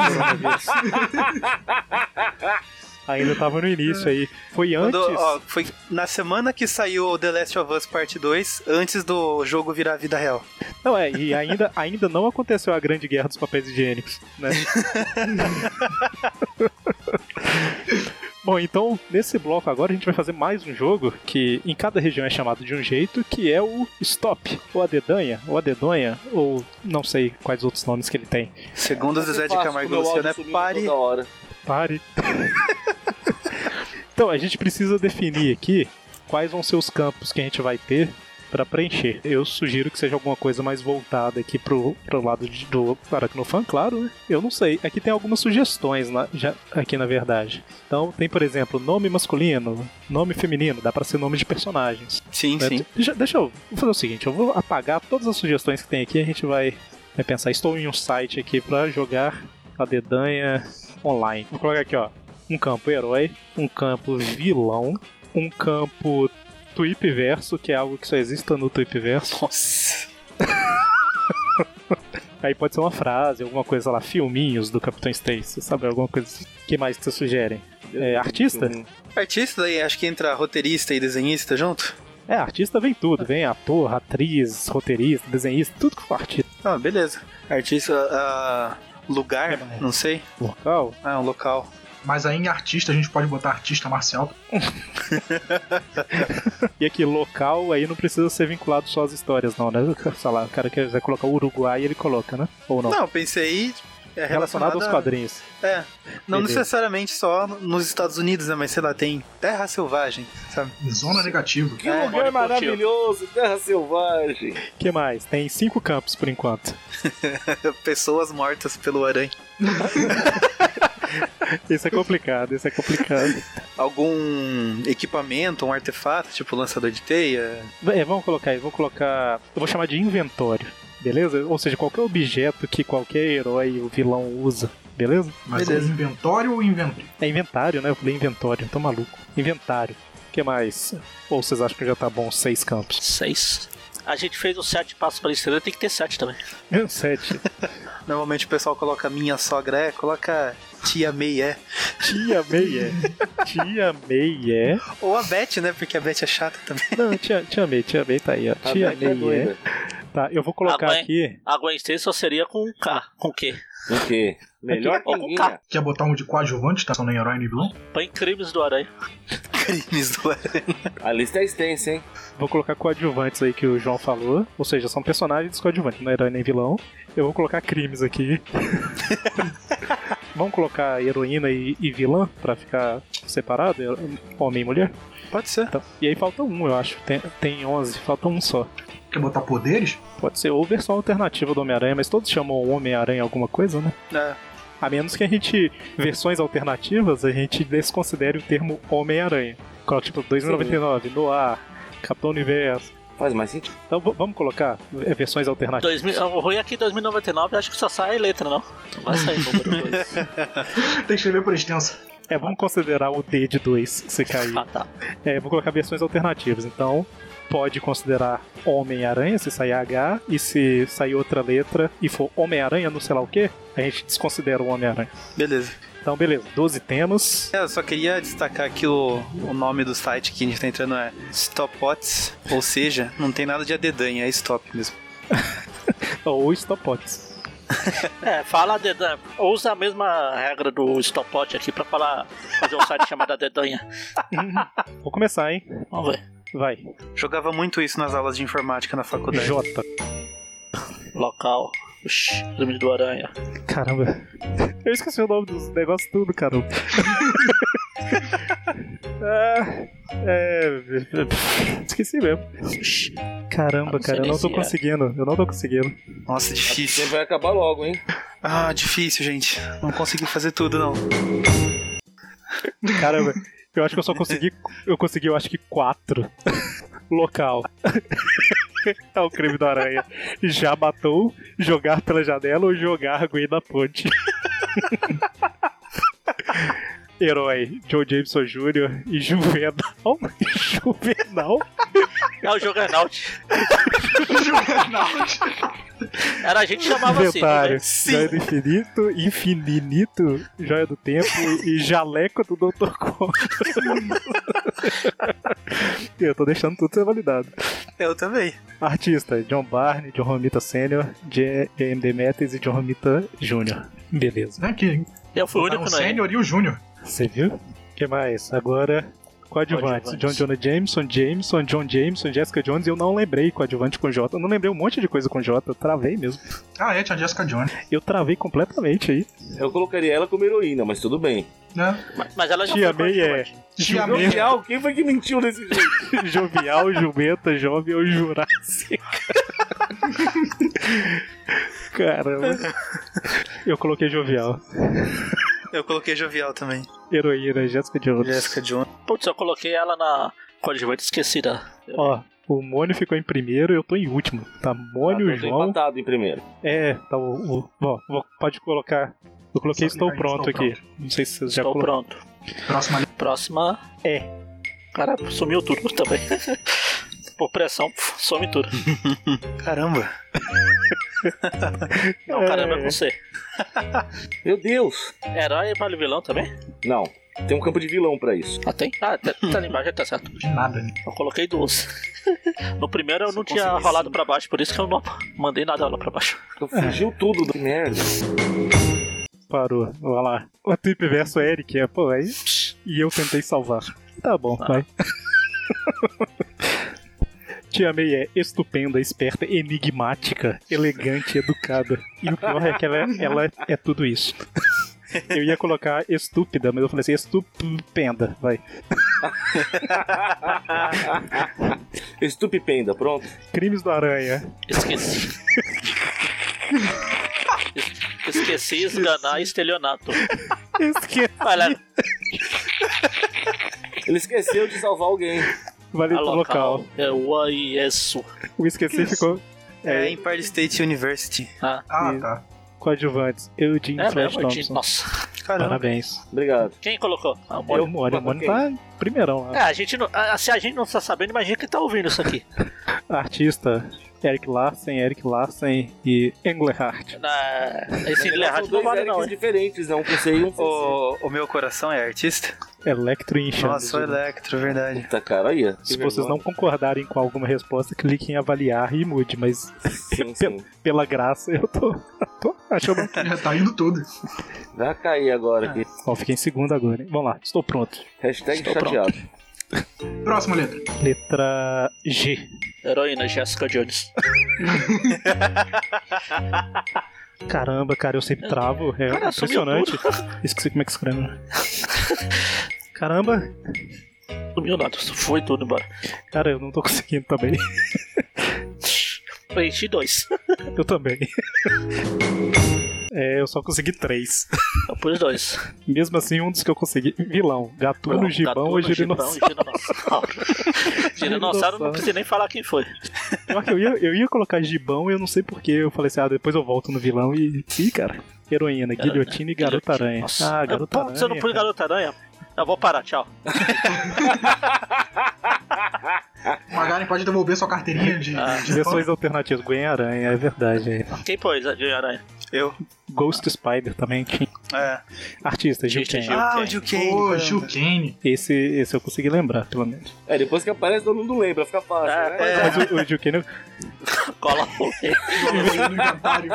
Ainda estava no início aí. Foi antes. Quando, ó, foi na semana que saiu o The Last of Us Parte 2, antes do jogo virar vida real. Não, é, e ainda, ainda não aconteceu a grande guerra dos papéis higiênicos, né? Bom, então, nesse bloco agora a gente vai fazer mais um jogo que em cada região é chamado de um jeito, que é o Stop, ou a dedanha, ou a dedonha, ou não sei quais outros nomes que ele tem. Segundo o Zezé de Camargo Luciano, é pare. hora. Pare. então, a gente precisa definir aqui quais vão ser os campos que a gente vai ter para preencher. Eu sugiro que seja alguma coisa mais voltada aqui pro, pro lado de, do Aracnofan, claro, né? Eu não sei. Aqui tem algumas sugestões na, já, aqui, na verdade. Então, tem, por exemplo, nome masculino, nome feminino, dá para ser nome de personagens. Sim, né? sim. Deixa, deixa eu fazer o seguinte, eu vou apagar todas as sugestões que tem aqui e a gente vai, vai pensar. Estou em um site aqui para jogar a dedanha online. Vou colocar aqui, ó. Um campo herói, um campo vilão, um campo Tweep Verso, que é algo que só existe no Tweep Verso. Nossa. Aí pode ser uma frase, alguma coisa lá, filminhos do Capitão Stacy, sabe? Alguma coisa assim. Que mais que vocês sugerem? É, artista? Artista, daí acho que entra roteirista e desenhista junto. É, artista vem tudo, vem ator, atriz, roteirista, desenhista, tudo que for artista. Ah, beleza. Artista, ah, lugar, não sei. Local? Ah, um local. Mas aí em artista a gente pode botar artista marcial. E aqui, local, aí não precisa ser vinculado só às histórias, não, né? Sei lá, o cara quiser colocar Uruguai, ele coloca, né? Ou não? Não, eu pensei é relacionado aos a- quadrinhos. É, não Beleza. necessariamente só nos Estados Unidos, né? Mas sei lá, tem Terra Selvagem, sabe? Zona negativa. Que lugar maravilhoso, terra selvagem. que mais? Tem cinco campos por enquanto. Pessoas mortas pelo aranha. Isso é complicado, isso é complicado. Algum equipamento, um artefato, tipo lançador de teia. É, vamos colocar aí, vamos colocar. Eu vou chamar de inventório, beleza? Ou seja, qualquer objeto que qualquer herói ou vilão usa, beleza? Mas é inventório ou invento? É inventário, né? Eu falei inventório, tô maluco. Inventário. O que mais? Ou vocês acham que já tá bom seis campos? Seis. A gente fez os sete passos para a estrela, tem que ter sete também. Sete. Normalmente o pessoal coloca minha sogra é, coloca tia May é. Tia May é. Tia May é. Ou a Beth, né? Porque a Beth é chata também. Não, tia, tia May, tia May tá aí, ó. A Tia Beth é May é. doida. Tá, eu vou colocar a Gwen, aqui. A Gwen Stacy só seria com K. Com Q. O quê? Melhor que Ou com. K. Quer botar um de coadjuvante, tá? Só nem herói nem vilão? Põe crimes do Aranha. Crimes do Aranha. A lista é extensa, hein? Vou colocar coadjuvantes aí que o João falou. Ou seja, são personagens coadjuvantes, não é herói nem vilão. Eu vou colocar crimes aqui. Vamos colocar heroína e, e vilã pra ficar separado? Homem e mulher? Pode ser. Então, e aí falta um, eu acho. Tem, tem 11, falta um só. Quer botar poderes? Pode ser ou versão alternativa do Homem-Aranha, mas todos chamam Homem-Aranha alguma coisa, né? É. A menos que a gente. Versões alternativas, a gente desconsidere o termo Homem-Aranha. Coloca tipo 2099, Noir, Capitão Universo. Faz mais sentido. Então vamos colocar é, versões alternativas. 2000, o ruim aqui 2099, acho que só sai letra, não. Não vai sair número 2. Tem que escrever por extenso. É, vamos considerar o D de 2 se cair. Ah, tá. É, vou colocar versões alternativas. Então, pode considerar Homem-Aranha se sair H, e se sair outra letra e for Homem-Aranha no sei lá o que, a gente desconsidera o Homem-Aranha. Beleza. Então, beleza, 12 temos. É, eu só queria destacar que o, o nome do site que a gente tá entrando é Stopots, ou seja, não tem nada de adedanha, é stop mesmo. Ou Stopots. É, fala dedanha. Usa a mesma regra do Stopot aqui pra falar, fazer um site chamado Dedanha. Vou começar, hein? Vamos ver. Vai. Jogava muito isso nas aulas de informática na faculdade. J. Local. Oxi, crime do Aranha. Caramba. Eu esqueci o nome dos negócios tudo, caramba. é, é, esqueci mesmo. Caramba, cara, eu não tô se conseguindo. Eu não tô conseguindo. Nossa, difícil. Você vai acabar logo, hein? Ah, difícil, gente. Não consegui fazer tudo, não. Caramba, eu acho que eu só consegui. Eu consegui, eu acho que quatro. Local. É o crime do aranha. Já matou, jogar pela janela ou jogar a Gwen na ponte. Herói, Joe Jameson Jr. e Juvenal. Juvenal? É o Juggernaut. Era a gente chamava assim. Inventário. né? Joia do Infinito, Infinito, Joia do Tempo e Jaleco do Dr. Contra. Eu tô deixando tudo ser validado. Eu também. Artista: John Barney, John Romita Sr., J.M. Demetrius e John Romita Jr. Beleza. Aqui. Eu fui o único, o né? sênior e o júnior. Você viu? O que mais? Agora. Coadjuvantes. John. Jonah Jameson, Jameson, John Jameson, Jessica Jones, e eu não lembrei coadjuvante com J. Eu não lembrei um monte de coisa com J, eu travei mesmo. Ah, é, tinha Jessica Jones. Eu travei completamente aí. Eu colocaria ela como heroína, mas tudo bem. Né? Mas, mas ela já Tia foi May é. Tia. Jovial, quem foi que mentiu desse jeito? Jovial, jumenta, jovem ou jurássica. Caramba. Eu coloquei jovial. Eu coloquei jovial também. Heroína, Jessica Jones. Jessica Jones. Putz, eu coloquei ela na coadjuvante esquecida. Ó, o Mônio ficou em primeiro e eu tô em último. Tá Mônio, Ah, eu tô João. empatado em primeiro. É, tá o. o ó, vou- pode colocar. Eu coloquei estou pronto estou aqui. Não sei se vocês já Estou pronto. Próxima ali. Próxima. É. Cara, sumiu tudo também. Por pressão, some tudo. Caramba. Não, caramba, é com C. Meu Deus. Herói vale vilão também? Não, tem um campo de vilão pra isso. Ah, tem? Ah, tá, tá ali embaixo, tá certo. De nada, né? Eu coloquei duas. No primeiro eu não tinha rolado pra baixo, por isso que eu não mandei nada lá pra baixo. Tu fugiu tudo, do merda. Parou. Vai lá. O Trip verso Eric é, pô, aí. E eu tentei salvar. Tá bom, vai. Tia May é estupenda, esperta, enigmática, elegante, educada. E o pior é que ela, ela é tudo isso. Eu ia colocar estúpida, mas eu falei assim, estupenda, vai. Estupipenda, pronto. Crimes do Aranha. Esqueci. Es- Esqueci, esganar estelionato. Esqueci. Olha, Ele esqueceu de salvar alguém. Valeu pro local. É o isso. O esqueci ficou. É Empire State University. Ah, Ah, tá. Coadjuvantes. Eugene É Flash mesmo? Thompson. Nossa. Caramba. Parabéns. Obrigado. Quem colocou? Ah, o Eu, Mônio. o Mônio tá primeirão É, lá. a gente não, se a gente não tá sabendo, imagina quem tá ouvindo isso aqui. Artista. Eric Larsen, Eric Larsen e Englehart. Na, esse Englehart são não dois vale não, hein? diferentes? Um com C e um com C. O, o meu coração é artista? Electro e Enxame. Nossa, o Electro, verdade. Puta cara, aí. Se vocês não concordarem com alguma resposta, cliquem em avaliar e mude, mas Sim, pe- pela graça eu tô, tô achando. Já tá indo tudo. Vai cair agora aqui. Ó, fiquei em segundo agora, hein? Vamos lá, estou pronto. Hashtag Estou chateado. Próxima letra. Letra G. Heroína Jessica Jones. Caramba, cara, eu sempre travo. É Cara, impressionante. Esqueci como é que escreve. Caramba, Sumiu nada, foi tudo embora. cara, eu não tô conseguindo também. Preenchi dois. Eu também. É, eu só consegui três. Eu pus dois. Mesmo assim, um dos que eu consegui. Vilão. Gatuno, Não, Gibão Gatuno, ou Gibão e Girinossauro? Girinossauro. Girinossauro não precisa nem falar quem foi. Pior que eu ia, eu ia colocar Gibão e eu não sei porquê. Eu falei assim, ah, depois eu volto no vilão e. Ih, cara. Heroína, Guilhotina e Garota Aranha. Nossa. Ah, Garota Pô, Aranha. você não pôs Garota Aranha? Eu vou parar, tchau. Magaren pode devolver sua carteirinha de, Ah, de Versões alternativas. Gwen Aranha, é verdade. Quem pôs a de Aranha? Eu. Ghost Spider também tinha. É. Artista, Gil Kane. Gil Ah, Kane. o Gil Kane. Pô. Gil Kane. Esse, esse eu consegui lembrar, pelo menos. É, depois que aparece, todo mundo lembra, fica fácil. né? Mas o, o Gil Kane. Cola o no inventário.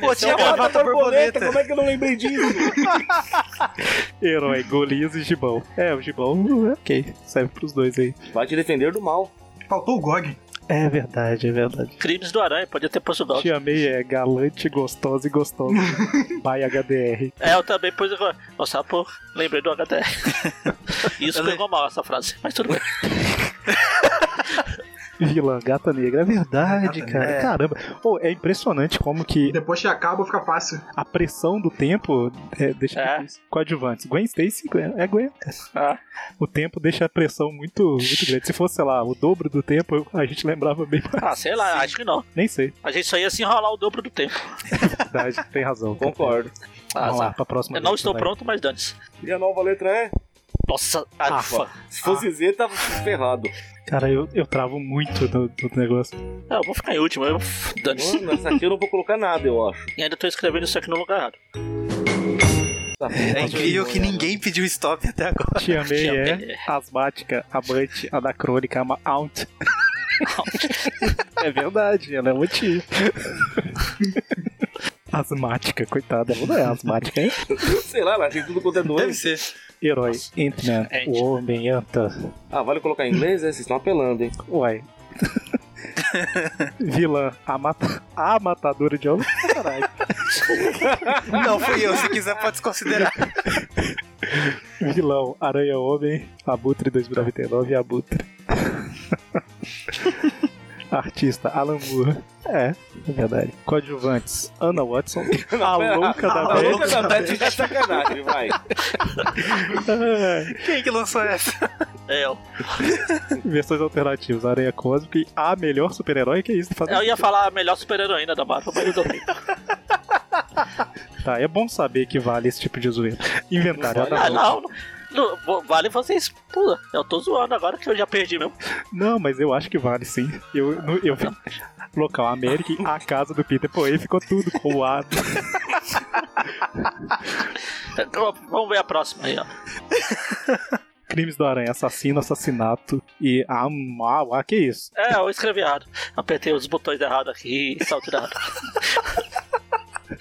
Pô, tinha Bota gravata borboleta. Como é que eu não lembrei disso? Herói, Golias e Gibão. É, o Gibão, é ok. Serve pros dois aí. Vai te defender do mal. Faltou o GOG. É verdade, é verdade. Crimes do Aranha, podia ter posto dó. Te amei é galante, gostosa e gostosa. By HDR. É, eu também pus agora. Nossa, pô, lembrei do HDR. Isso pegou mal essa frase, mas tudo bem. Vilã, gata negra. É verdade, Gata cara. negra. Caramba. Pô, é impressionante como que Depois que acaba, fica fácil. a pressão do tempo é, deixa É. difícil. Coadjuvantes. Gwen Stacy Gwen- é Gwen. Ah. O tempo deixa a pressão muito, muito grande. Se fosse, sei lá, o dobro do tempo, a gente lembrava bem mais. Ah, sei lá, acho que não. Nem sei. A gente só ia se enrolar o dobro do tempo. Verdade, tem razão. Concordo. Ah, Vamos lá, azar. pra próxima. Eu não estou vai. pronto, mas dane-se. E a nova letra é? Nossa, alfa. Se fosse Z, tava ferrado. Cara, eu, eu travo muito do, do negócio. É, eu vou ficar em último, eu. Mano, nessa aqui eu não vou colocar nada, eu acho. E ainda tô escrevendo isso aqui no lugar errado. Tá, É incrível que ninguém pediu stop até agora. Te amei Te é amei. asmática, amante, anacrônica, ama aunt. é verdade, ela é uma tia. asmática, coitada, ela não é asmática, hein? Sei lá, ela tem tudo quanto é Deve doido. ser. Herói, Ant-Man, Ant. o homem, anta. Ah, vale colocar em inglês? É, vocês estão apelando, hein? Uai. Vilã, a, mata... a matadora de homem. Caralho. Não, fui eu. Se quiser, pode desconsiderar. Vilão, Aranha Homem, Abutre 2099 e Abutre. Artista, Alan Moore. É, é verdade. Coadjuvantes, Anna Watson, a louca da A louca Beth. da Beth é sacanagem, vai. Quem que lançou essa? É, eu. Versões alternativas, Aranha Cósmica e a melhor super-herói que é isso. Eu ia falar a melhor super-heroína da Marvel, mas eu dormi. Tá, é bom saber que vale esse tipo de zoeira. Inventário, Ah, Ana não, não, não, Vale vocês. Pula. Eu tô zoando agora que eu já perdi mesmo. Não, mas eu acho que vale sim. Eu, no- eu local América, a casa do Peter Poe ficou tudo com o A. Então, Vamos ver a próxima aí, ó. Crimes do Aranha, assassino, assassinato e ah, ah, ah, que isso? É, eu escrevi errado. Apertei os botões errados aqui e salto errado.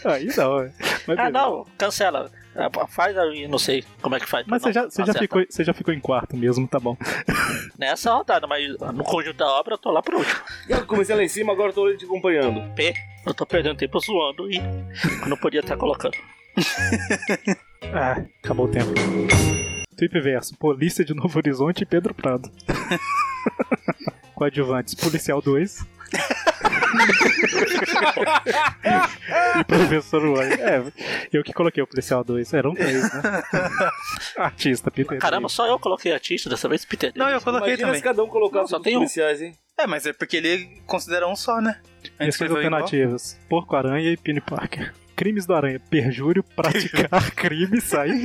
Aí não, é. ah, não, cancela. Ah, Faz aí, não sei como é que faz. Mas você já, você, já ficou, você já ficou em quarto mesmo, tá bom. Nessa rodada, mas no conjunto da obra eu tô lá por último. Eu comecei lá em cima, agora eu tô te acompanhando. P, eu tô perdendo tempo zoando e não podia estar colocando. Ah, acabou o tempo. Tweep Verso, Polícia de Novo Horizonte e Pedro Prado. Coadjuvantes, Policial 2. E Professor Roy. É, eu que coloquei o Policial 2. Eram três, né? Artista, Peter. Caramba, só eu coloquei artista dessa vez, Peter. Não, eu coloquei Imagina também. cada um colocasse Só tem um. policiais, hein? É, mas é porque ele considera um só, né? Essas alternativas: Porco-Aranha e Penny Parker. Crimes do Aranha: perjúrio, praticar crime, sair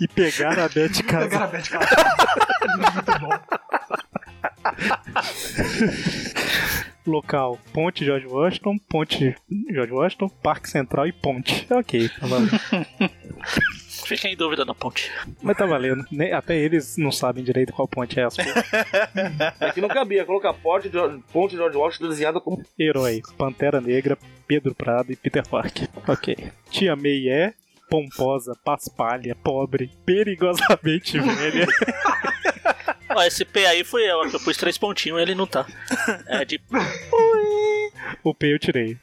e pegar a Beth Casa. Pegar a Beth Casa. Muito bom. Local: Ponte George Washington, Ponte George Washington, Parque Central e Ponte. Ok, tá valendo. Fiquei em dúvida na ponte. Mas tá valendo. Nem- Até eles não sabem direito qual ponte é essa. É que não cabia colocar ponte de, ponte de George Washington desenhada como. Herói: Pantera Negra, Pedro Prado e Peter Parker. Ok. Tia May é pomposa, paspalha, pobre, perigosamente velha. Ó, esse P aí foi eu, que eu pus três pontinhos ele não tá. É de. o P eu tirei.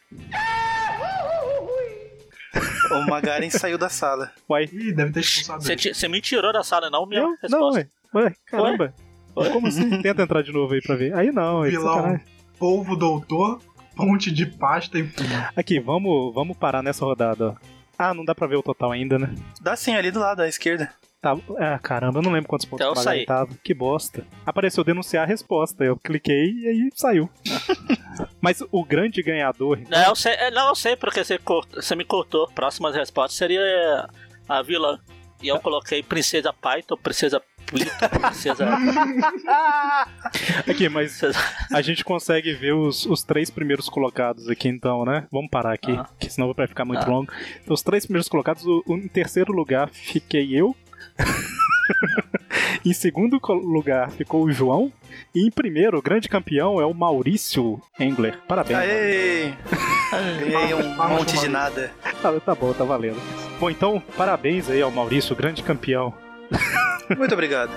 O Magaren saiu da sala. Uai. Ih, deve ter expulsado Você ele. você me tirou da sala, não minha Eu? Não, resposta. ué. Ué, caramba. Foi? Como assim? Tenta entrar de novo aí pra ver. Aí não, aí Vilão, sacanagem. polvo doutor, ponte de pasta e. Aqui, vamos, vamos parar nessa rodada, ó. Ah, não dá pra ver o total ainda, né? Dá sim, ali do lado, à esquerda. Tá, ah, caramba, eu não lembro quantos pontos Então o tava. Que bosta. Apareceu denunciar a resposta. Eu cliquei e aí saiu. Mas o grande ganhador. Não, eu sei, é, não, eu sei porque você, cortou- você me cortou. Próximas respostas seria é, a vilã. E eu coloquei Princesa Python, Princesa Princesa. Aqui, mas a gente consegue ver os, os três primeiros colocados aqui, então, né? Vamos parar aqui, Ah. que senão vai ficar muito Ah. longo. Então, os três primeiros colocados, o, o- em terceiro lugar fiquei eu. em segundo lugar ficou o João. E em primeiro, o grande campeão é o Maurício Engler. Parabéns. Aê! Ganhei um monte de nada. Tá, tá bom, tá valendo. Bom, então, parabéns aí ao Maurício, grande campeão. Muito obrigado.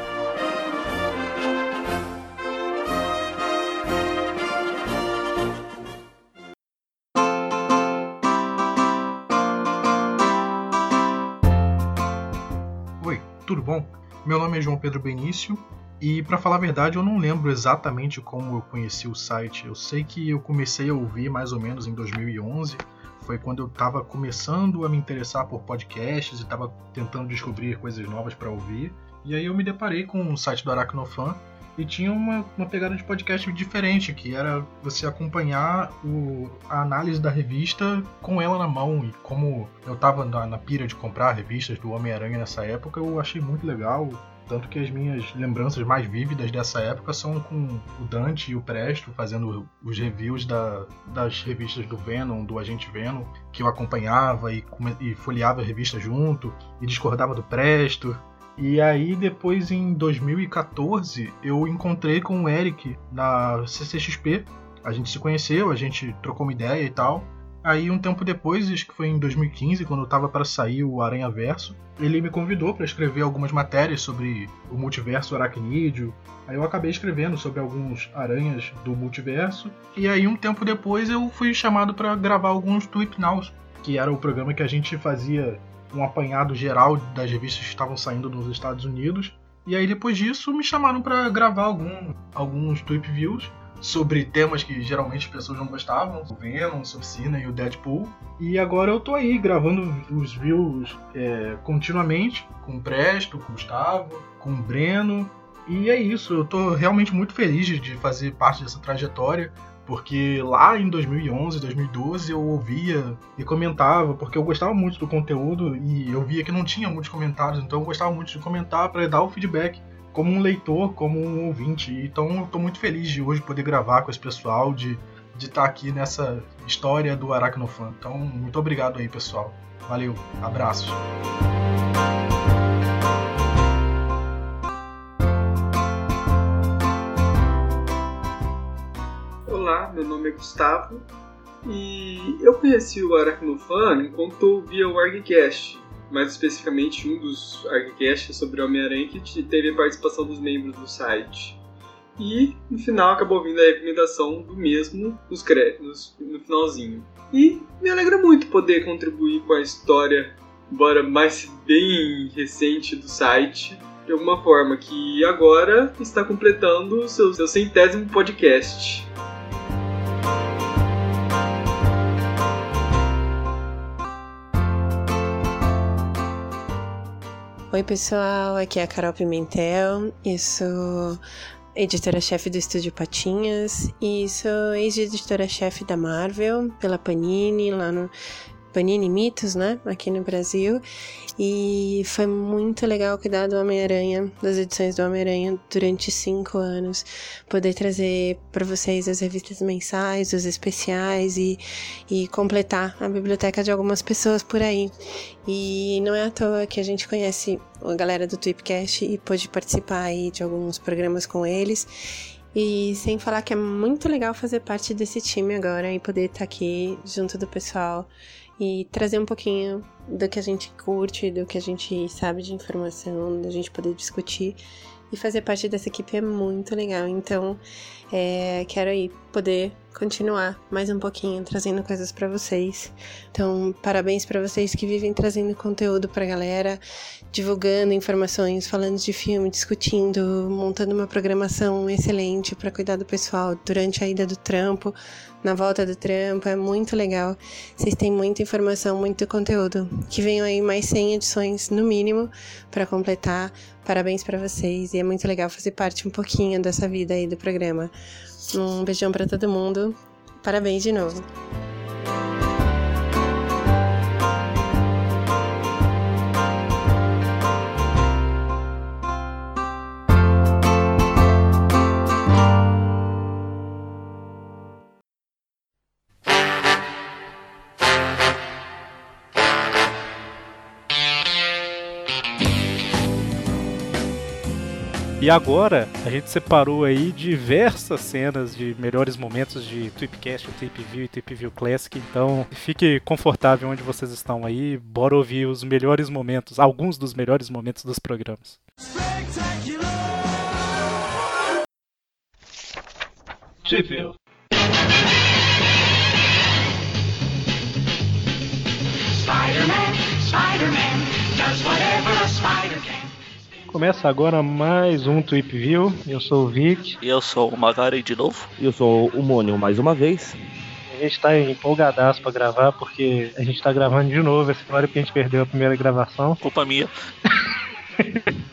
Tudo bom? Meu nome é João Pedro Benício e, pra falar a verdade, eu não lembro exatamente como eu conheci o site. Eu sei que eu comecei a ouvir mais ou menos em 2011. Foi quando eu estava começando a me interessar por podcasts e estava tentando descobrir coisas novas para ouvir. E aí eu me deparei com o site do Aracnofan e tinha uma, uma pegada de podcast diferente, que era você acompanhar o, a análise da revista com ela na mão. E como eu tava na, na pira de comprar revistas do Homem-Aranha nessa época, eu achei muito legal. Tanto que as minhas lembranças mais vívidas dessa época são com o Dante e o Presto fazendo os reviews da- das revistas do Venom, do Agente Venom, que eu acompanhava e, e folheava a revista junto e discordava do Presto. E aí depois em 2014 eu encontrei com o Eric na CCXP. A gente se conheceu, a gente trocou uma ideia e tal. Aí um tempo depois, acho que foi em 2015, quando eu tava para sair o Aranha Verso, ele me convidou para escrever algumas matérias sobre o multiverso aracnídeo. Aí eu acabei escrevendo sobre alguns aranhas do multiverso. E aí um tempo depois eu fui chamado para gravar alguns Tweep Nows, que era o programa que a gente fazia um apanhado geral das revistas que estavam saindo nos Estados Unidos. E aí depois disso me chamaram para gravar algum, alguns Tweep Views sobre temas que geralmente as pessoas não gostavam, o Venom, o Subcina e o Deadpool. E agora eu tô aí gravando os views é, continuamente com o Presto, com o Gustavo, com o Breno. E é isso, eu tô realmente muito feliz de fazer parte dessa trajetória. Porque lá em 2011, 2012 eu ouvia e comentava, porque eu gostava muito do conteúdo e eu via que não tinha muitos comentários, então eu gostava muito de comentar para dar o feedback como um leitor, como um ouvinte. Então eu tô muito feliz de hoje poder gravar com esse pessoal, de de estar aqui nessa história do Aracnofan. Então, muito obrigado aí, pessoal. Valeu, abraços. Meu nome é Gustavo E eu conheci o Aracnofan enquanto ouvia o ArgCast, mais especificamente um dos ArgCasts sobre Homem-Aranha que teve a participação dos membros do site. E no final acabou vindo a recomendação do mesmo nos créditos, no finalzinho. E me alegra muito poder contribuir com a história, embora mais bem recente do site, de alguma forma, que agora está completando o seu, seu centésimo podcast. Oi, pessoal, aqui é a Carol Pimentel, eu sou editora-chefe do Estúdio Patinhas e sou ex-editora-chefe da Marvel pela Panini, lá no Panini Mitos, né, aqui no Brasil. E foi muito legal cuidar do Homem-Aranha, das edições do Homem-Aranha durante cinco anos. Poder trazer para vocês as revistas mensais, os especiais e, e completar a biblioteca de algumas pessoas por aí. E não é à toa que a gente conhece a galera do Tweepcast e pôde participar aí de alguns programas com eles. E sem falar que é muito legal fazer parte desse time agora e poder estar aqui junto do pessoal e trazer um pouquinho do que a gente curte, do que a gente sabe de informação, da gente poder discutir. E fazer parte dessa equipe é muito legal. Então, é, quero aí poder continuar mais um pouquinho trazendo coisas para vocês. Então, parabéns para vocês que vivem trazendo conteúdo pra galera, divulgando informações, falando de filme, discutindo, montando uma programação excelente para cuidar do pessoal durante a ida do trampo, na volta do trampo, é muito legal. Vocês têm muita informação, muito conteúdo. Que venham aí mais 100 edições no mínimo para completar. Parabéns para vocês e é muito legal fazer parte um pouquinho dessa vida aí do programa. Um beijão para todo mundo. Parabéns de novo. E agora a gente separou aí diversas cenas de melhores momentos de Tweepcast, Tweepview e Tweepview Classic. Então fique confortável onde vocês estão aí. Bora ouvir os melhores momentos, alguns dos melhores momentos dos programas. Tweepview. Spider-Man, Spider-Man, does whatever a spider can. Começa agora mais um Tweep View. Eu sou o Vic. E eu sou o Magari de novo. E eu sou o Mônio mais uma vez. A gente tá empolgadaço pra gravar porque a gente tá gravando de novo essa história porque a gente perdeu a primeira gravação. Culpa minha.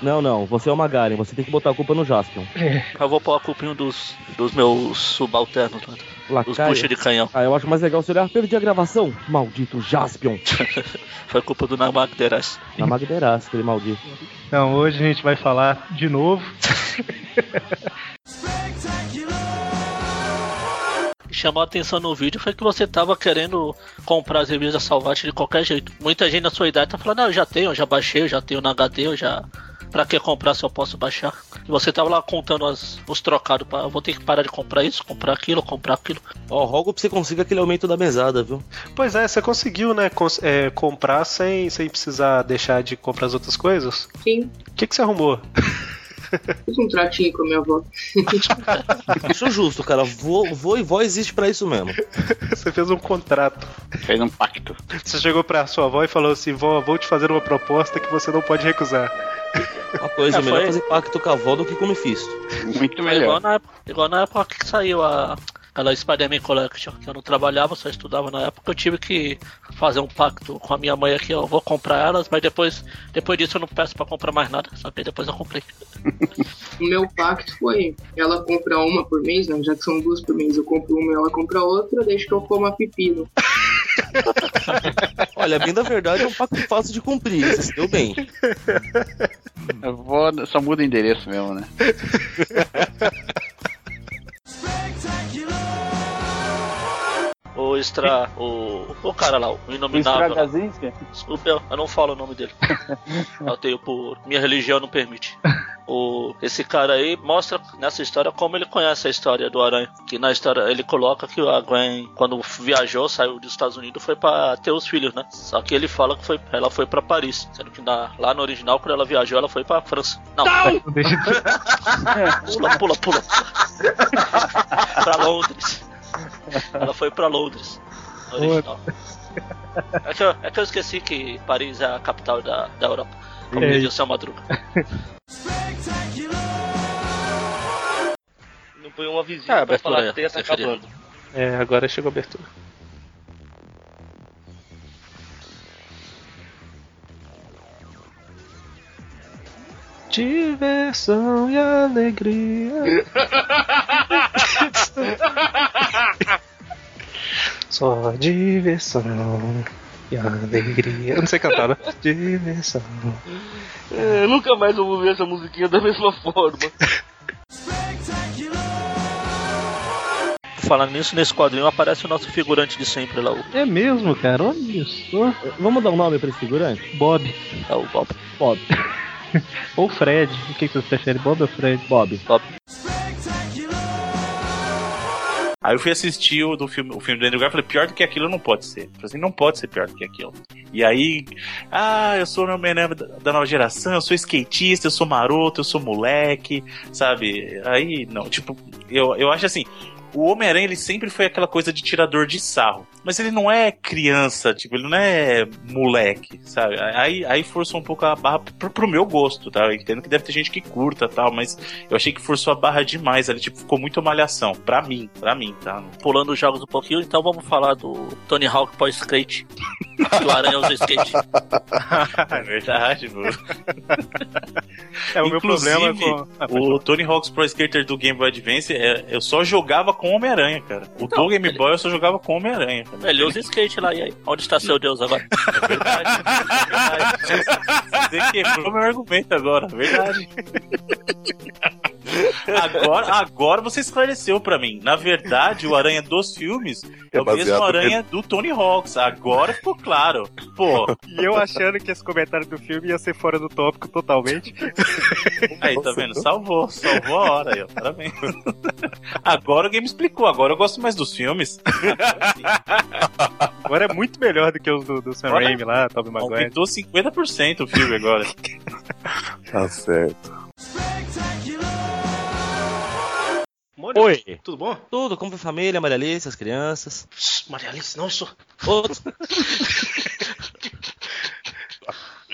Não, não, você é o Magaren, você tem que botar a culpa no Jaspion. Eu vou pôr a culpa em um dos, dos meus subalternos, né? Os Lacaio. bucha de canhão. Ah, eu acho mais legal você olhar, perdi a gravação. Maldito Jaspion. Foi culpa do Namagderas. Na Magderas, aquele maldito. Então hoje a gente vai falar de novo. chamou a atenção no vídeo foi que você tava querendo comprar as revistas Salvate de qualquer jeito. Muita gente na sua idade tá falando, não, eu já tenho, eu já baixei, eu já tenho no HD, eu já. Pra que comprar se eu posso baixar? E você tava lá contando as, os trocados pra. Vou ter que parar de comprar isso, comprar aquilo, comprar aquilo. Ó, rogo pra você consiga aquele aumento da mesada, viu? Pois é, você conseguiu, né, cons- é, comprar sem, sem precisar deixar de comprar as outras coisas? Sim. O que, que você arrumou? Fiz um tratinho com a minha avó. Acho justo, cara. Vô, vô e vó existe pra isso mesmo. Você fez um contrato. Fez um pacto. Você chegou pra sua avó e falou assim: vó, vou te fazer uma proposta que você não pode recusar. Uma coisa, É, melhor foi- fazer pacto com a avó do que com o Mephisto. Muito Foi igual na, igual na época que saiu a. Aquela Spider-Man Collection, que eu não trabalhava, só estudava na época, eu tive que fazer um pacto com a minha mãe aqui, ó, eu vou comprar elas, mas depois, depois disso eu não peço pra comprar mais nada, só que depois eu comprei. O meu pacto foi: ela compra uma por mês, né? Já que são duas por mês, eu compro uma e ela compra outra, deixa que eu coma pepino. Olha, bem da verdade, é um pacto fácil de cumprir. Você se deu bem. Eu vou, só muda o endereço mesmo, né? O Extra. O, o cara lá, o Inominável. lá. Stragazinski? Desculpa, eu, eu não falo o nome dele. eu tenho por. Minha religião não permite. O, esse cara aí mostra nessa história como ele conhece a história do Aranha. Que na história ele coloca que a Gwen, quando viajou, saiu dos Estados Unidos, foi pra ter os filhos, né? Só que ele fala que foi, ela foi pra Paris. Sendo que na- lá no original, quando ela viajou, ela foi pra França. Não! pula, pula, pula. pra Londres. Ela foi pra Londres. original. É que, eu, é que eu esqueci que Paris é a capital da, da Europa. Como É. diz o seu Madruga. Não põe uma vizinha É, pra abertura falar que tem essa você queria. acabando. É, agora chegou a abertura. Diversão e alegria. Só diversão e alegria. Eu não sei cantar, né? Diversão. É, nunca mais eu vou ver essa musiquinha da mesma forma. Falando nisso, nesse quadrinho aparece o nosso figurante de sempre lá, o É mesmo, cara? Olha só. Vamos dar um nome pra esse figurante? Bob. É o Bob. Bob. Ou Fred. O que que você prefere, Bob ou Fred? Bob. Bob. Aí eu fui assistir o, do filme, o filme do Andrew Garfield e falei, pior do que aquilo não pode ser. Eu falei assim, não pode ser pior do que aquilo. E aí, ah, eu sou o Homem-Aranha da, da nova geração, eu sou skatista, eu sou maroto, eu sou moleque, sabe? Aí, não, tipo, eu, eu acho assim, o Homem-Aranha ele sempre foi aquela coisa de tirador de sarro. Mas ele não é criança, tipo, ele não é moleque, sabe? Aí, aí forçou um pouco a barra pro, pro meu gosto, tá? Eu entendo que deve ter gente que curta tal, mas eu achei que forçou a barra demais ali, tipo, ficou muito malhação. Pra mim, pra mim, tá? Pulando os jogos um pouquinho, então vamos falar do Tony Hawk pós skate. que o Aranha usa skate. é verdade, mano. É, o meu Inclusive, problema com- Ah, o Tony Hawk's Pro Skater do Game Boy Advance, é, eu só jogava com Homem-Aranha, cara. O do Game Boy eu só jogava com Homem-Aranha. Ele usa skate lá, e aí? Onde está seu Deus agora? Você quebrou meu argumento agora, verdade. Agora, agora você esclareceu pra mim. Na verdade, o Aranha dos filmes é, É o mesmo Aranha do Tony Hawks. Agora ficou claro. Pô, E eu achando que esse comentário do filme ia ser fora do tópico totalmente. aí tá vendo? Salvou, salvou a hora aí, ó. Parabéns. Agora o game explicou. Agora eu gosto mais dos filmes. Agora é muito melhor do que os do, do Sam Raimi lá, Tobey Maguire. Aumentou 50% o filme agora. Tá certo. Oi. Tudo bom? Tudo, como foi a família, Maria Alice, as crianças? Maria Alice, não, sou. Outro.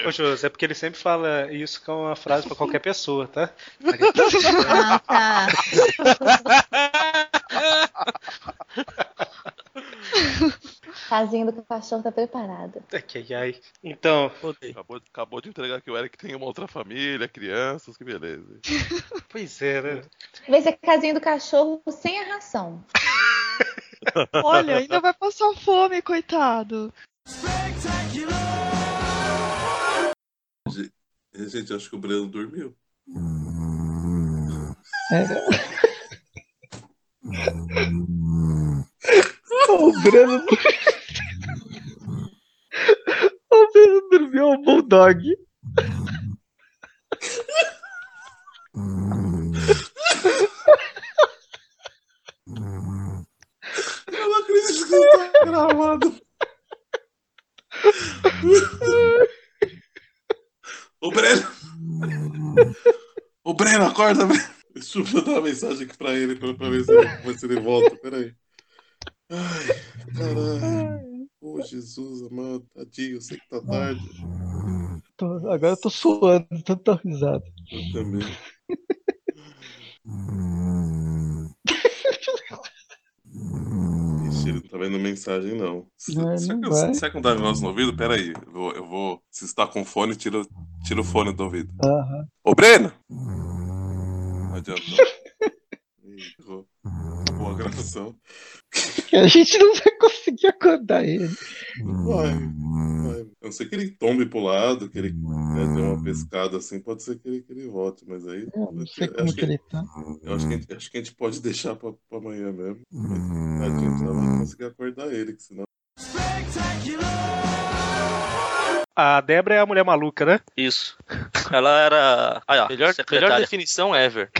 Ô, José, é porque ele sempre fala isso com uma frase pra qualquer pessoa, tá? Ah, tá. Casinha do cachorro tá preparada. Ai, ai, ai. Então, Acabou, acabou de entregar que o Eric tem uma outra família, crianças, que beleza. pois é, né? Vai ser a casinha do cachorro sem a ração. Olha, ainda vai passar fome, coitado. Gente, acho que o Breno dormiu. O Breno. o Breno dormiu o Bulldog. Eu não acredito que isso tá gravado. Ô Breno! Ô Breno, acorda, Breno! Deixa eu mandar uma mensagem aqui pra ele pra, pra ver se ele, ver se ele volta. Peraí. Ai, caralho. Ô Jesus, amado. Tadinho, eu sei que tá tarde. Tô- agora eu tô suando, tô tão risado. Eu também. Ixi, ele não tá vendo mensagem, não. Não, será, não que, vai. será que não dá negócio no ouvido? Pera aí. Eu vou, eu vou- Se está com fone, tira, tira o fone do ouvido. Aham. Ô, Breno! Não adianta. Acabou a gravação. Que a gente não vai conseguir acordar ele. Vai, vai. A não ser que ele tombe pro lado, que ele né, dê uma pescada assim, pode ser que ele, que ele volte, mas aí. Eu não sei eu como acho que ele tá. Eu acho que, a gente, acho que a gente pode deixar pra, pra amanhã mesmo. Mas a gente não vai conseguir acordar ele, que senão. Oi. A Débora é a mulher maluca, né? Isso. Ela era. Ó, Melhor, secretária. melhor definição ever.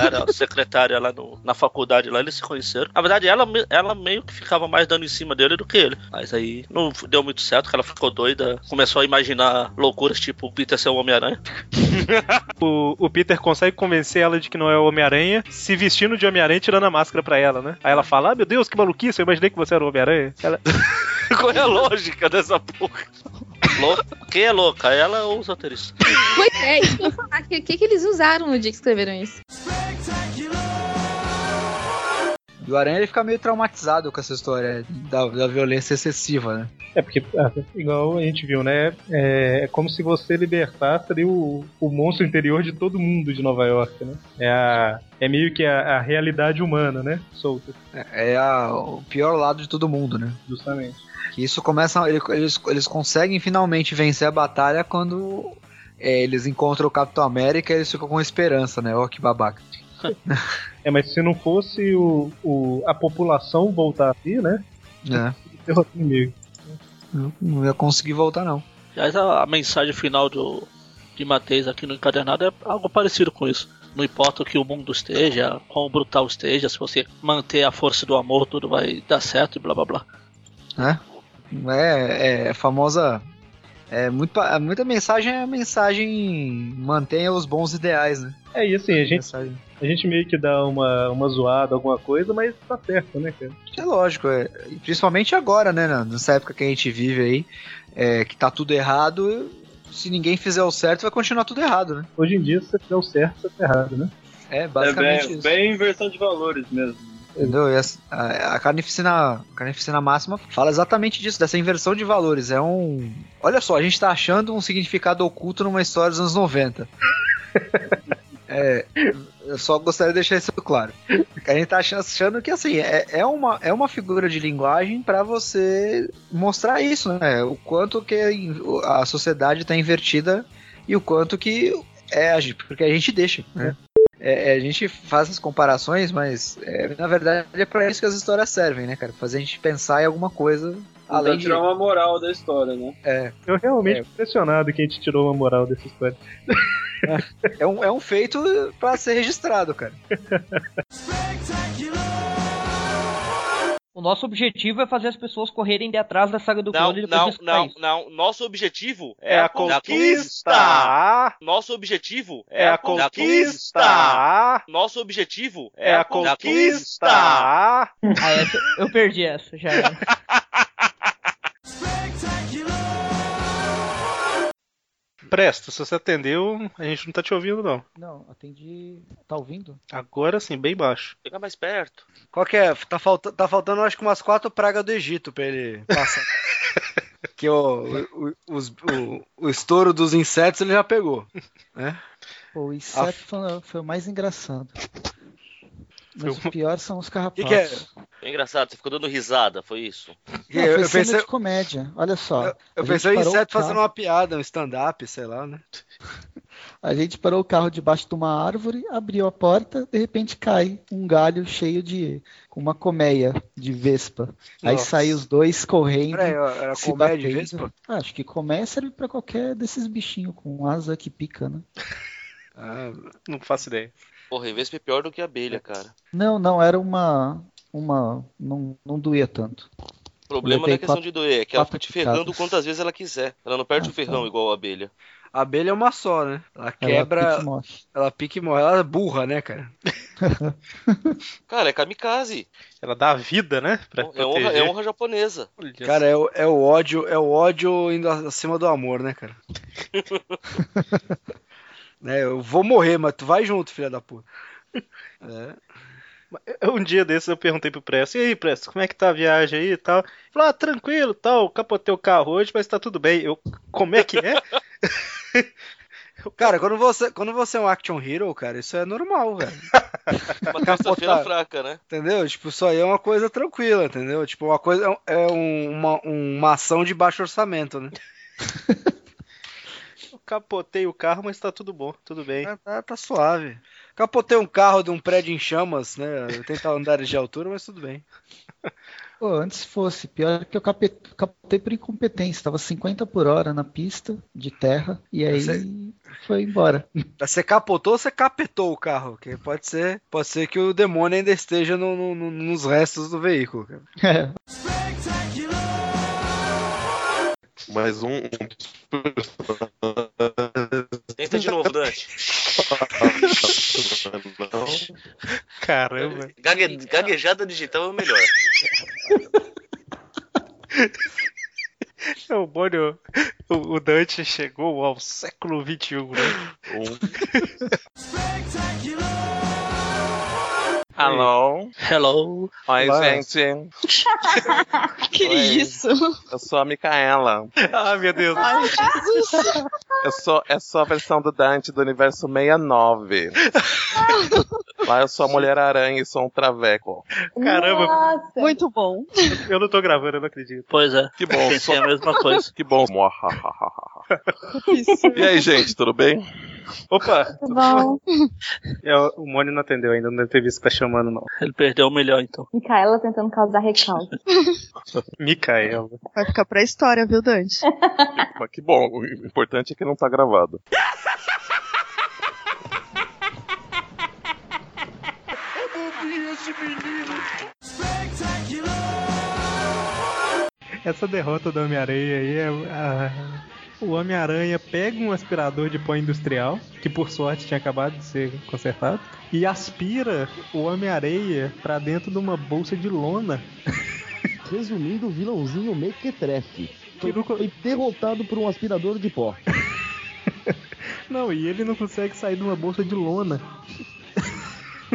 Era secretária lá no, na faculdade, lá eles se conheceram. Na verdade, ela, ela meio que ficava mais dando em cima dele do que ele. Mas aí não deu muito certo, que ela ficou doida, começou a imaginar loucuras, tipo o Peter ser o Homem-Aranha. O, o Peter consegue convencer ela de que não é o Homem-Aranha, se vestindo de Homem-Aranha e tirando a máscara pra ela, né? Aí ela fala: Ah, meu Deus, que maluquice, eu imaginei que você era o Homem-Aranha. Ela... Qual é a lógica dessa porra? Louca. Quem é louca? Ela ou os roteiristas? Pois é, isso que eu falar. O que, que, que eles usaram no dia que escreveram isso? Do Aranha ele fica meio traumatizado com essa história da, da violência excessiva, né? É porque, ah, igual a gente viu, né? É, é como se você libertasse ali o, o monstro interior de todo mundo de Nova York, né? É, a, é meio que a, a realidade humana, né? Solta. É, é a- o pior lado de todo mundo, né? Justamente. Isso começa. ele- Eles, eles conseguem finalmente vencer a batalha quando é, eles encontram o Capitão América e eles ficam com esperança, né? Ó, que babaca. É, mas se não fosse o, o, a população voltar aqui, né? É. Comigo. Não, não ia conseguir voltar, não. Aliás, a, a mensagem final do, de Matheus aqui no encadernado é algo parecido com isso. Não importa o que o mundo esteja, quão brutal esteja, se você manter a força do amor, tudo vai dar certo e blá blá blá. Né? É, é a famosa. É, muito, muita mensagem é a mensagem mantenha os bons ideais, né? É, e assim, a gente, a gente meio que dá uma, uma zoada, alguma coisa, mas tá certo, né, cara? É lógico, é, e principalmente agora, né? Nessa época que a gente vive aí, é, que tá tudo errado, se ninguém fizer o certo, vai continuar tudo errado, né? Hoje em dia, se você fizer o certo, você tá errado, né? É, basicamente é bem, isso. bem inversão de valores mesmo. Entendeu? E essa- a, a carnificina, a carnificina máxima fala exatamente disso, dessa inversão de valores. É um. Olha só, a gente tá achando um significado oculto numa história dos anos 90. É, eu só gostaria de deixar isso claro. A gente tá achando, que assim, é, é, uma, é uma figura de linguagem pra você mostrar isso, né? O quanto que a sociedade tá invertida e o quanto que é a porque a gente deixa, né? É, é, a gente faz as comparações, mas é, na verdade é pra isso que as histórias servem, né, cara? Fazer a gente pensar em alguma coisa além de. tirar uma moral da história, né? É, Eu realmente impressionado que a gente tirou uma moral dessa história. é, um, é um feito pra ser registrado, cara. O nosso objetivo é fazer as pessoas correrem de atrás da saga do Não, clone e depois não, não, isso. não. Nosso objetivo é, É a conquista. conquista. Nosso objetivo É a conquista. Nosso objetivo É a conquista. Ah, essa, eu perdi essa, já Presta, se você atendeu, a gente não tá te ouvindo, não. Não, atendi. Tá ouvindo? Agora sim, bem baixo. Fica mais perto. Qual que é? Tá, falta, tá faltando, acho que umas quatro pragas do Egito pra ele passar. que o, o, os- o, o estouro dos insetos ele já pegou. Né? Pô, o inseto foi, foi o mais engraçado. Mas o pior são os carrapatos. que é? É engraçado, você ficou dando risada, foi isso? Não, Eu- foi eu cena pensei- de comédia. Olha só. Eu gente pensei em inseto fazendo uma piada, um stand-up, sei lá, né? A gente parou o carro debaixo de uma árvore, abriu a porta, de repente cai um galho cheio de. com uma colmeia de vespa. Aí Nossa. saem os dois correndo. Peraí, era se colmeia de batendo. vespa? Ah, acho que colmeia serve pra qualquer desses bichinhos com asa que pica, né? Ah, não faço ideia. Porra, e Vespa é pior do que abelha, cara. Não, não, era uma. uma. não, não doía tanto. O problema não é questão quatro- de doer, é que ela fica te ferrando picadas. quantas vezes ela quiser. Ela não perde Ah, o ferrão tá. igual a abelha. A abelha é uma só, né? Ela quebra. morre. Ela pica e morre. Ela é burra, né, cara? Cara, é kamikaze. Ela dá a vida, né? Pra É honra, proteger. é honra japonesa. Cara, é, o- é o ódio, é o ódio indo acima do amor, né, cara? né, eu vou morrer, mas tu vai junto, filha da puta. É. Um dia desses eu perguntei pro Presto, e aí, Presto, como é que tá a viagem aí e tal? Ele falou, ah, tranquilo, tal, capotei o carro hoje, mas tá tudo bem. Eu, como é que é? Cara, quando você, quando você é um action hero, cara, isso é normal, velho. Uma terça-feira Capotar. fraca, né? Entendeu? Tipo, isso aí é uma coisa tranquila, entendeu? Tipo, uma coisa é um- uma, uma ação de baixo orçamento, né? Eu capotei o carro, mas tá tudo bom, tudo bem. Tá, tá- tá suave. Capotei um carro de um prédio em chamas, né? 80 andares de altura, mas tudo bem. Pô, antes fosse. Pior que eu captei por incompetência. Tava 50 por hora na pista de terra. E aí Você- foi embora. Você capotou ou você capetou o carro? Que pode ser, pode ser que o demônio ainda esteja no- no- no- nos restos do veículo. É. Mais um. um Tenta de novo, Dante. Caramba. Gague- Gaguejada digital é o melhor. É o Mônio. O, Dante chegou ao século XXI, né? Alô? Hello. Oi, Olá. gente. Que Oi. isso? Eu sou a Micaela. Ah, meu Deus. Ai, Jesus. Eu sou, eu sou a versão do Dante do universo 69. Lá eu sou a Mulher-Aranha e sou um traveco. Caramba. Muito bom. Eu não tô gravando, eu não acredito. Pois é. Que bom. Pensei a mesma coisa. Que bom. E aí, gente, tudo bem? Opa! Tudo bom? É, o Mônio não atendeu ainda, não deve ter visto que tá chamando, não. Ele perdeu um milhão, então. Micaela tentando causar recalque. Micaela. Vai ficar pra história, viu, Dante? Mas que bom, o importante é que não tá gravado. Essa derrota do Homem-Aranha aí é. a- O Homem-Aranha pega um aspirador de pó industrial, que por sorte tinha acabado de ser consertado, e aspira o Homem-Areia pra dentro de uma bolsa de lona. Resumindo, o vilãozinho mequetrefe. Foi, foi derrotado por um aspirador de pó. Não, e ele não consegue sair de uma bolsa de lona.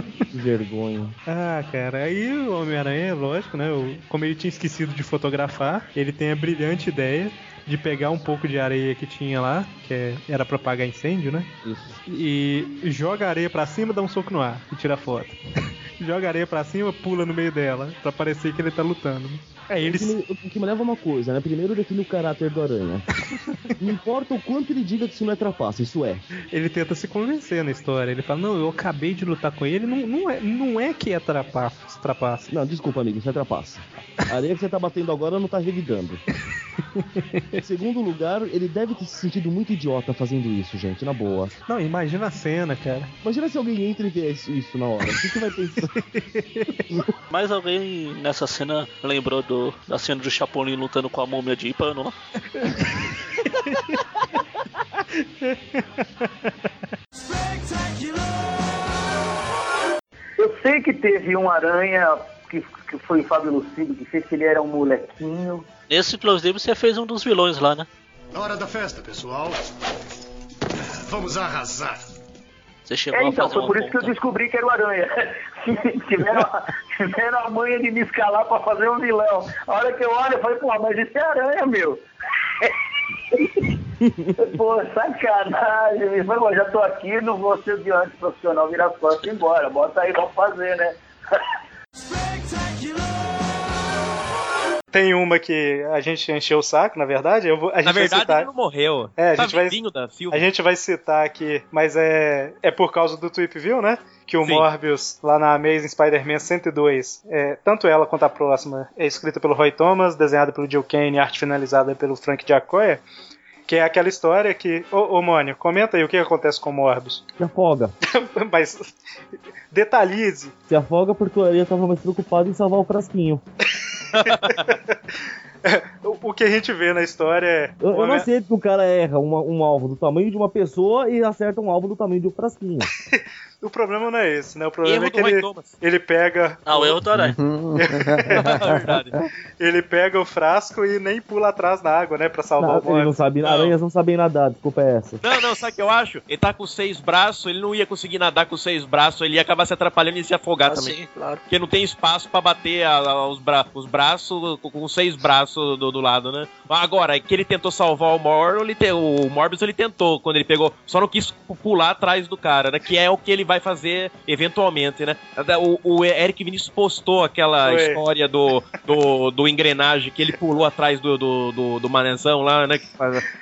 Que vergonha. Ah, cara, aí o Homem-Aranha, lógico, né? o- Como ele tinha esquecido de fotografar, ele tem a brilhante ideia de pegar um pouco de areia que tinha lá, que é- era pra apagar incêndio, né? Isso. E joga a areia pra cima, dá um soco no ar e tira a foto. joga a areia pra cima, pula no meio dela, pra parecer que ele tá lutando. Aí O ele que, me, o que me leva a uma coisa, né? Primeiro define o caráter do Aranha. Não importa o quanto ele diga que isso não é trapaça, isso é. ele tenta se convencer na história. Ele fala, não, eu acabei de lutar com ele, não, não, é, não é que é trapaça. trapaça. Não, desculpa, amigo, isso é trapaça. A areia que você tá batendo agora não tá revidando. Em segundo lugar, ele deve ter se sentido muito idiota fazendo isso, gente, na boa. Não, imagina a cena, cara. Imagina se alguém entra e vê isso, na hora. O que, que vai pensar? Mas alguém nessa cena lembrou do, da cena do Chapolin lutando com a múmia de pano lá? Eu sei que teve um aranha que, que foi o Fábio Lucido, que fez que ele era um molequinho. Nesse, inclusive, você fez um dos vilões lá, né? Hora da festa, pessoal. Vamos arrasar. Você chegou É, a então, fazer foi por isso que eu descobri que era o aranha. tiveram, a- tiveram a manha de me escalar pra fazer um vilão. A hora que eu olho, eu falei, pô, mas isso é aranha, meu. Pô, sacanagem. Falei, "Pô, já tô aqui, não vou ser de antiprofissional, virar as costas e embora. Bota aí, vamos fazer, né? Tem uma que a gente encheu o saco, na verdade. Eu vou, a gente Na vai verdade, citar... ele não morreu. É, a tá gente vai- da filme. A gente vai citar aqui, mas é, é por causa do Tweep View, né? Que o Sim. Morbius, lá na Amazing Spider-Man 102, é, tanto ela quanto a próxima, é escrita pelo Roy Thomas, desenhada pelo Jill Kane e arte finalizada pelo Frank Giacoya. Que é aquela história que. Ô, ô Mônio, comenta aí o que acontece com o Morbius. Se afoga. Mas. Detalhize. Se afoga porque o Aranha tava mais preocupado em salvar o frasquinho. O, que a gente vê na história é. Eu, eu não aceito que o cara erra uma- um alvo do tamanho de uma pessoa e acerta um alvo do tamanho de um frasquinho. O problema não é esse, né? O problema Erro é que ele, Thomas. ele pega. Ah, o erro do Aranha. Verdade. ele pega o frasco e nem pula atrás da água, né? Pra salvar Não, o ele não Morbius. sabe, aranhas não sabem nadar, desculpa é essa. Não, não, sabe o que eu acho? Ele tá com seis braços, ele não ia conseguir nadar com seis braços, ele ia acabar se atrapalhando e se afogar Ah, também. sim, claro. Porque não tem espaço pra bater a- a- os, bra os braços com, seis braços do, do lado, né? Agora, é que ele tentou salvar o Mor, ele te- o Morbius ele tentou quando ele pegou, só não quis pu- pular atrás do cara, né? Que é o que ele vai fazer eventualmente, né? O, o Eric Vinícius postou aquela história do, do, do engrenagem que ele pulou atrás do, do, do, do manezão lá, né?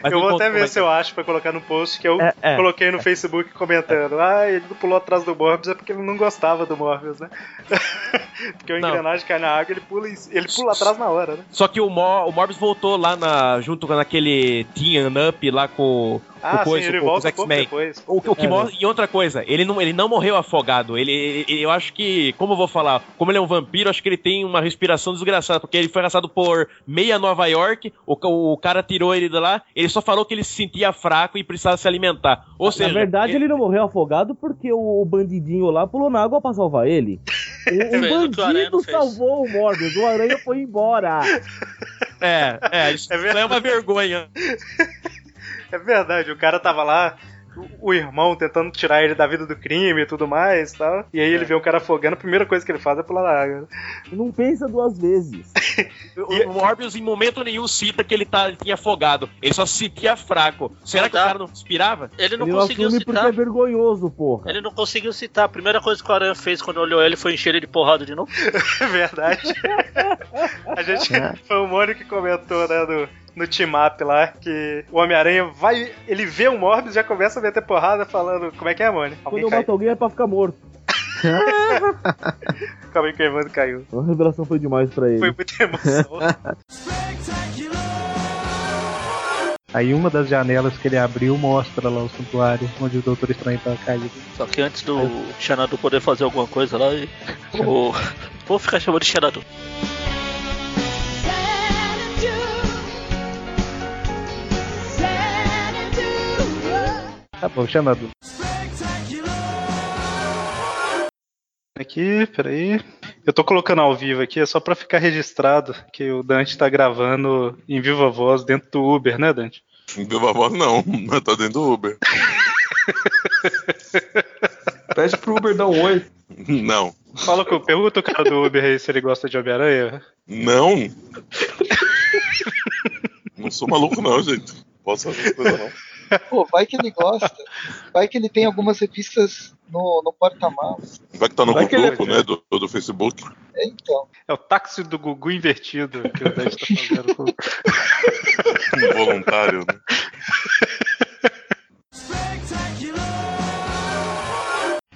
mas eu vou até ver mais se eu acho pra colocar no post que eu É, é. coloquei no Facebook comentando. Ah, ele não pulou atrás do Morbius é porque ele não gostava do Morbius, né? Porque o Não. engrenagem cai na água ele pula, ele pula atrás na hora, né? Só que o, Mor o Morbius voltou lá na, junto com naquele Team Up lá com, Ah, coisa, sim, ele volta um pouco X-Men. depois. O, o que É. mostra- e outra coisa, ele não, ele não morreu afogado. Ele, ele- eu acho que, como eu vou falar, como ele é um vampiro, acho que ele tem uma respiração desgraçada, porque ele foi arrastado por meia Nova York, o, o cara tirou ele de lá, ele só falou que ele se sentia fraco e precisava se alimentar. Ou seja, Na verdade, ele não morreu afogado porque o, o bandidinho lá pulou na água pra salvar ele. O, o bandido fez. salvou o Morbius, o Aranha foi embora. É, é, isso é, uma vergonha. É verdade, o cara tava lá, o, o irmão tentando tirar ele da vida do crime e tudo mais e tal. E aí ele vê um cara afogando, a primeira coisa que ele faz é pular na água. Não pensa duas vezes. O, o Morbius em momento nenhum cita que ele tá, tinha afogado. Ele só se sentia fraco. Será que o cara não respirava? Ele não Ele conseguiu assume porque citar. é vergonhoso, porra. Ele não conseguiu citar. A primeira coisa que o Aranha fez quando olhou ele foi encher ele de porrada de novo. É verdade. A gente foi o Mônio que comentou, né, no, no team up lá, que o Homem-Aranha vai. Ele vê o Morbius e já começa a meter porrada falando. Como é que é, Mônio? Quando eu mato alguém é pra ficar morto. Calma aí que o Evandro caiu. A revelação foi demais pra ele. Foi muita emoção. Aí uma das janelas que ele abriu mostra lá o santuário onde o Doutor Estranho tá caído. Só que antes do Xanadu poder fazer alguma coisa lá, o... vou ficar chamando de Xanadu. Tá bom, chamado. Aqui, peraí. Eu tô colocando ao vivo aqui, é só pra ficar registrado que o Dante tá gravando em viva voz dentro do Uber, né, Dante? Viva voz não, mas tá dentro do Uber. Pede pro Uber dar um oi. Não. Fala com pergunta o cara do Uber aí se ele gosta de Homem-Aranha. Não. Não sou maluco não, gente. Posso fazer coisas não. Pô, vai que ele gosta. Vai que ele tem algumas revistas no, no porta-malas. Vai que tá no Vai que ele- grupo, né, do, do Facebook. É, então. É o táxi do Gugu invertido que o Dante tá fazendo. Um voluntário, né?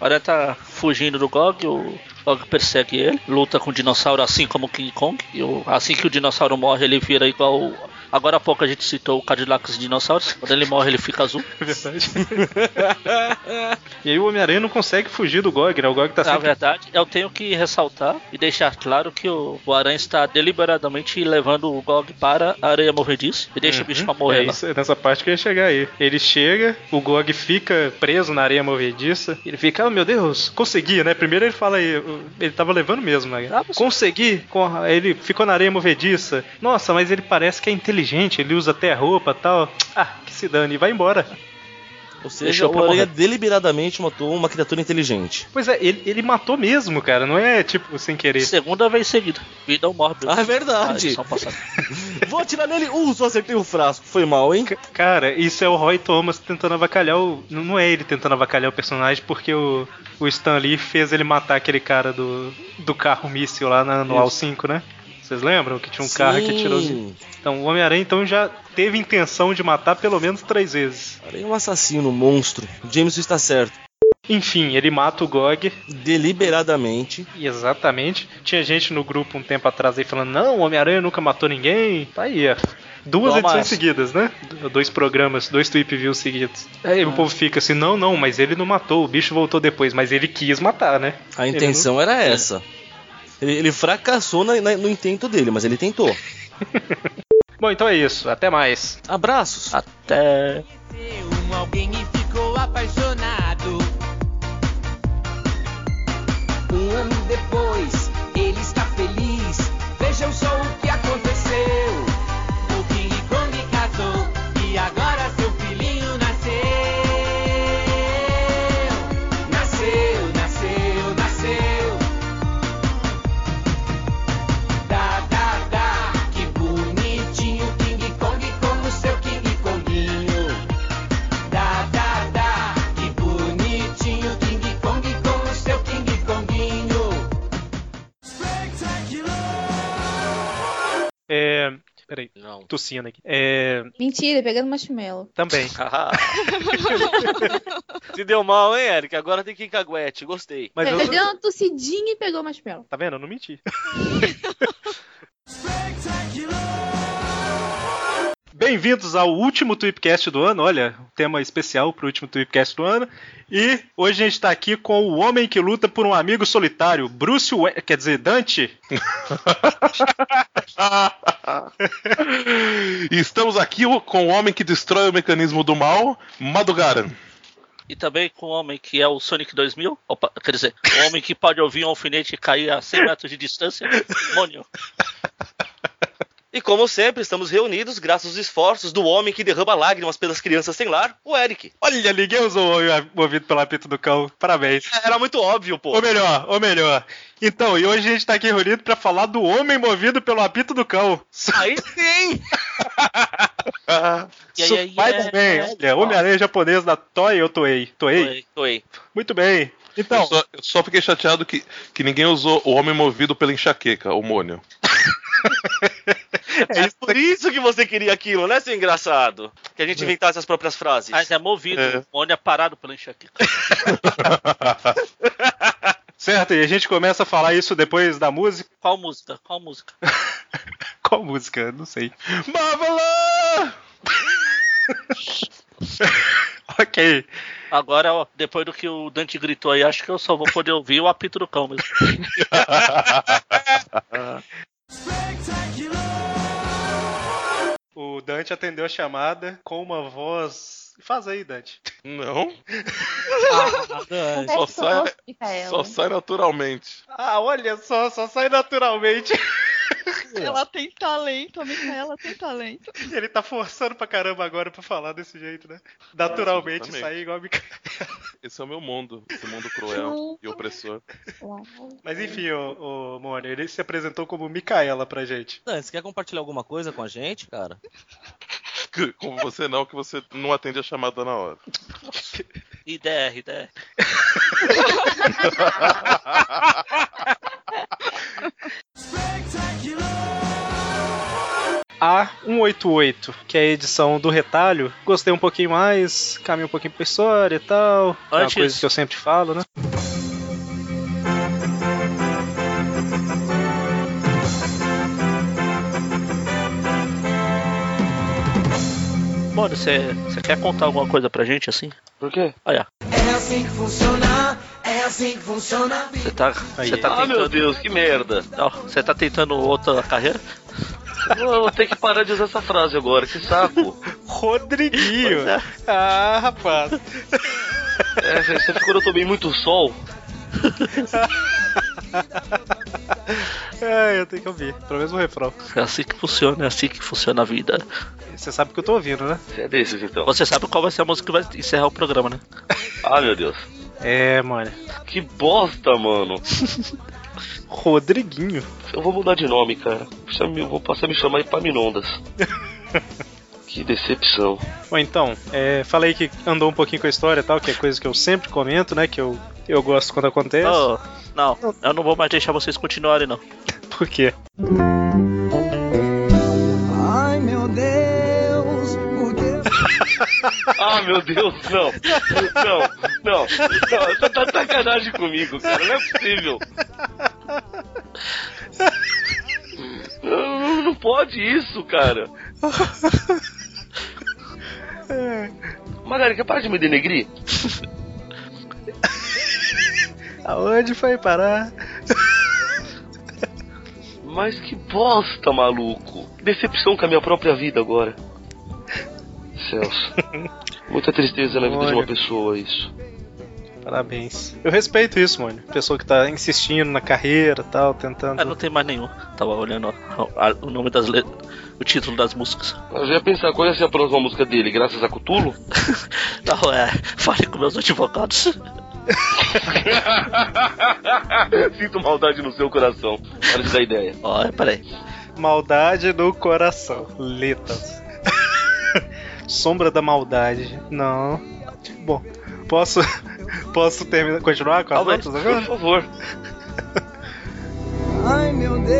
O Aranha tá fugindo do Gog, o Gog persegue ele, luta com o dinossauro assim como o King Kong. E o- assim que o dinossauro morre, ele vira igual. Agora há pouco a gente citou o Cadillac dos dinossauros. Quando ele morre, ele fica azul. Verdade. e aí o Homem-Aranha não consegue fugir do Gog, né? O Gog tá Na sempre. verdade, eu tenho que ressaltar e deixar claro que o, o Aranha está deliberadamente levando o Gog para a areia movediça e deixa o bicho pra morrer É isso, é nessa parte que eu ia chegar aí. Ele chega, o Gog fica preso na areia movediça. Ele fica, oh meu Deus, consegui, né? Primeiro ele fala aí, ele tava levando mesmo, né? Consegui! Com Ele ficou na areia movediça. Nossa, mas ele parece que é inteligente, ele usa até roupa e tal. Ah, que se dane, vai embora. Ou seja, Deixou o Aranha morrer. deliberadamente matou uma criatura inteligente. Pois é, ele, ele matou mesmo, cara, não é tipo sem querer. Segunda vez seguida. Vida ao Morbius. Ah, é verdade. Ah, só passado. Vou atirar nele. Uh, só acertei o frasco. Foi mal, hein? Cara, isso é o Roy Thomas tentando avacalhar o. Não não é ele tentando avacalhar o personagem, porque o, o Stan Lee fez ele matar aquele cara do, do carro míssil lá na- no Isso. AL5, né? Vocês lembram que tinha um carro que tirou. Sim. Então o Homem-Aranha então já teve intenção de matar pelo menos três vezes. Aranha é um assassino, um monstro. Jameson está certo. Enfim, ele mata o Gog. Deliberadamente. Exatamente. Tinha gente no grupo um tempo atrás aí falando: não, o Homem-Aranha nunca matou ninguém. Tá aí, ó. Duas Toma edições essa. seguidas, né? Dois programas, dois tweet views seguidos. Aí o povo fica assim: não, não, mas ele não matou, o bicho voltou depois, mas ele quis matar, né? A intenção não- era essa. Ele, ele fracassou na- na- no intento dele, mas ele tentou. Bom, então é isso. Até mais. Abraços. Até. alguém e ficou apaixonado. Um ano depois, É, Peraí, Não. tossindo aqui. É. Mentira, pegando marshmallow. Também. Se deu mal, hein, Eric? Agora tem que ir caguete. Gostei. Mas Ele eu. deu uma tossidinha e pegou marshmallow. Tá vendo? Eu não menti. Bem-vindos ao último Tweepcast do ano. Olha, tema especial pro último Tweepcast do ano. E hoje a gente tá aqui com o homem que luta por um amigo solitário, Bruce Wayne, quer dizer, Dante. Estamos aqui com o homem que destrói o mecanismo do mal, Madugaran. E também com o homem que é o Sonic 2000. Opa, quer dizer, o homem que pode ouvir um alfinete cair a 100 metros de distância. Mônio. E como sempre, estamos reunidos graças aos esforços do homem que derrama lágrimas pelas crianças sem lar, o Eric. Olha, ninguém usou o ouvido pelo apito do cão. Parabéns. Era muito óbvio, pô. Ou melhor, ou melhor. Então, e hoje a gente tá aqui reunido pra falar do homem movido pelo apito do cão. Aí sim! Spider-Man, olha, Homem-Aranha japonês da Toei ou Toei? Toei? Toei, Toei. Muito bem. Então, Eu só, eu só fiquei chateado que, que ninguém usou o homem movido pela enxaqueca, o Mônio. É por isso que você queria aquilo, né, seu engraçado? Que a gente inventasse as próprias frases. Mas é movido. É. O Mônio é parado pela enxaqueca. certo, e a gente começa a falar isso depois da música. Qual música? Qual música? Qual música? Não sei. Marvelous! ok. Agora, ó, depois do que o Dante gritou aí, acho que eu só vou poder ouvir o apito do cão mesmo. O Dante atendeu a chamada com uma voz. Faz aí, Dante. Não? Confere Só seu sai, só sai naturalmente. Ah, olha só, só sai naturalmente. Ela tem talento, a Micaela tem talento. Ele tá forçando pra caramba agora pra falar desse jeito, né? Naturalmente Exatamente. sair igual a Micaela. Esse é o meu mundo, esse mundo cruel e opressor. Mas enfim, o, o Mônio, ele se apresentou como Micaela pra gente. Dan, você quer compartilhar alguma coisa com a gente, cara? Como você não, que você não atende a chamada na hora. IDR, IDR. A 188, que é a edição do retalho, gostei um pouquinho mais, caminha um pouquinho pra história e tal. É uma Antes- coisa que eu sempre falo, né? Mônio, você você quer contar alguma coisa pra gente assim? Por quê? Olha, É assim que funciona, é assim que funciona a vida. você tá, você tá Ah, tentando. meu Deus, que merda. Não, você tá tentando outra carreira? Eu vou ter que parar de usar essa frase agora, que saco. Rodriguinho! É. Ah, rapaz! É, sempre quando eu tomei muito sol. É, eu tenho que ouvir, pelo menos o refrão. É assim que funciona, é assim que funciona a vida. Você sabe que eu tô ouvindo, né? Você é desses então. Você sabe qual vai ser a música que vai encerrar o programa, né? Ah, meu Deus. É, mano. Que bosta, mano. Rodriguinho. Eu vou mudar de nome, cara. Eu vou passar a me chamar Epaminondas. Que decepção. Bom, então, é, falei que andou um pouquinho com a história e tal, que é coisa que eu sempre comento, né? Que eu, eu gosto quando acontece. Oh, não, eu não vou mais deixar vocês continuarem, não. Por quê? Ai meu Deus, por que Ah, meu Deus, não. Não, não. não você tá de sacanagem comigo, cara. Não é possível. Não, não pode isso, cara. Magari, quer parar de me denegrir? Aonde foi parar? Mas que bosta, maluco. Decepção com a minha própria vida agora. Celso. Muita tristeza na vida de uma Olha. pessoa, isso. Parabéns. Eu respeito isso, mano. Pessoa que tá insistindo na carreira e tal, tentando. Ah, não tem mais nenhum. Tava olhando a- o nome das letras, o título das músicas. Eu já ia pensar qual ia ser a próxima música dele, graças a Cutulo? Não, é. Fale com meus advogados. Sinto maldade no seu coração. Para de dar ideia. Olha, peraí. Maldade no coração. Letras. Sombra da maldade. Não. Bom, Posso, posso terminar, continuar com as Calma notas agora? Por favor. Ai, meu Deus.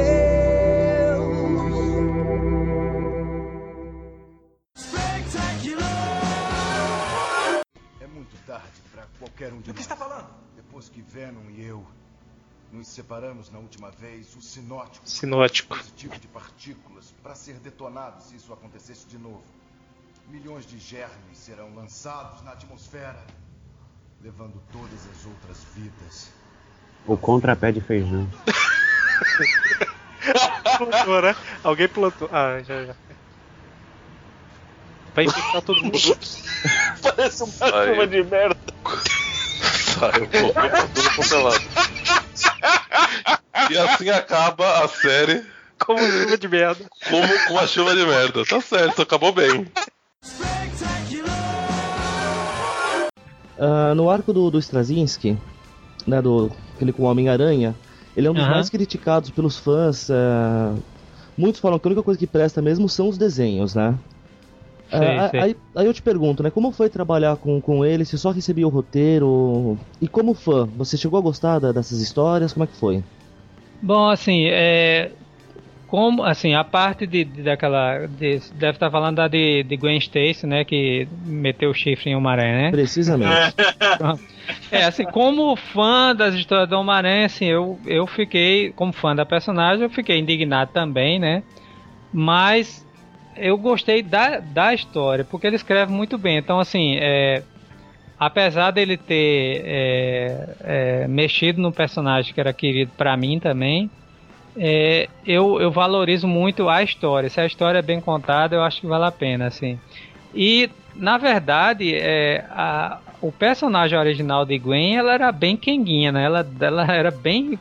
É muito tarde para qualquer um de nós. O que está falando? Depois que Venom e eu nos separamos na última vez, o sinótico. Sinótico. Um tipo de partículas para ser detonado se isso acontecesse de novo. Milhões de germes serão lançados na atmosfera levando todas as outras vidas. O contrapé de feijão. plantou, né? Alguém plantou. Ah, já, já. Vai infectar todo mundo. Parece uma chuva de merda. Saiu tudo pro lado. E assim acaba a série. Como chuva de merda. Como com uma chuva de merda. Tá certo, acabou bem. Ah, no arco do, do Straczynski, né, do aquele com o Homem-Aranha, ele é um dos mais criticados pelos fãs. ah, muitos falam que a única coisa que presta mesmo são os desenhos, né? Sei, a- sei. Aí, aí eu te pergunto, né? Como foi trabalhar com, com ele? Se só recebia o roteiro? E como fã, você chegou a gostar da- dessas histórias? Como é que foi? Bom, assim, é. Como, assim, a parte de, de- daquela. de- deve estar falando da de, de Gwen Stacy, né? Que meteu o chifre em Homem-Aranha, né? Precisamente. É, assim, como fã das histórias do Homem-Aranha, assim, eu, eu fiquei, como fã da personagem, eu fiquei indignado também, né? Mas eu gostei da, da história, porque ele escreve muito bem. Então, assim, é, apesar dele ter é, é, mexido no personagem que era querido pra mim também, é, eu, eu valorizo muito a história. Se a história é bem contada, eu acho que vale a pena, assim. E, na verdade, é, a- o personagem original de Gwen, ela era bem quenguinha, né? Ela, ela era bem...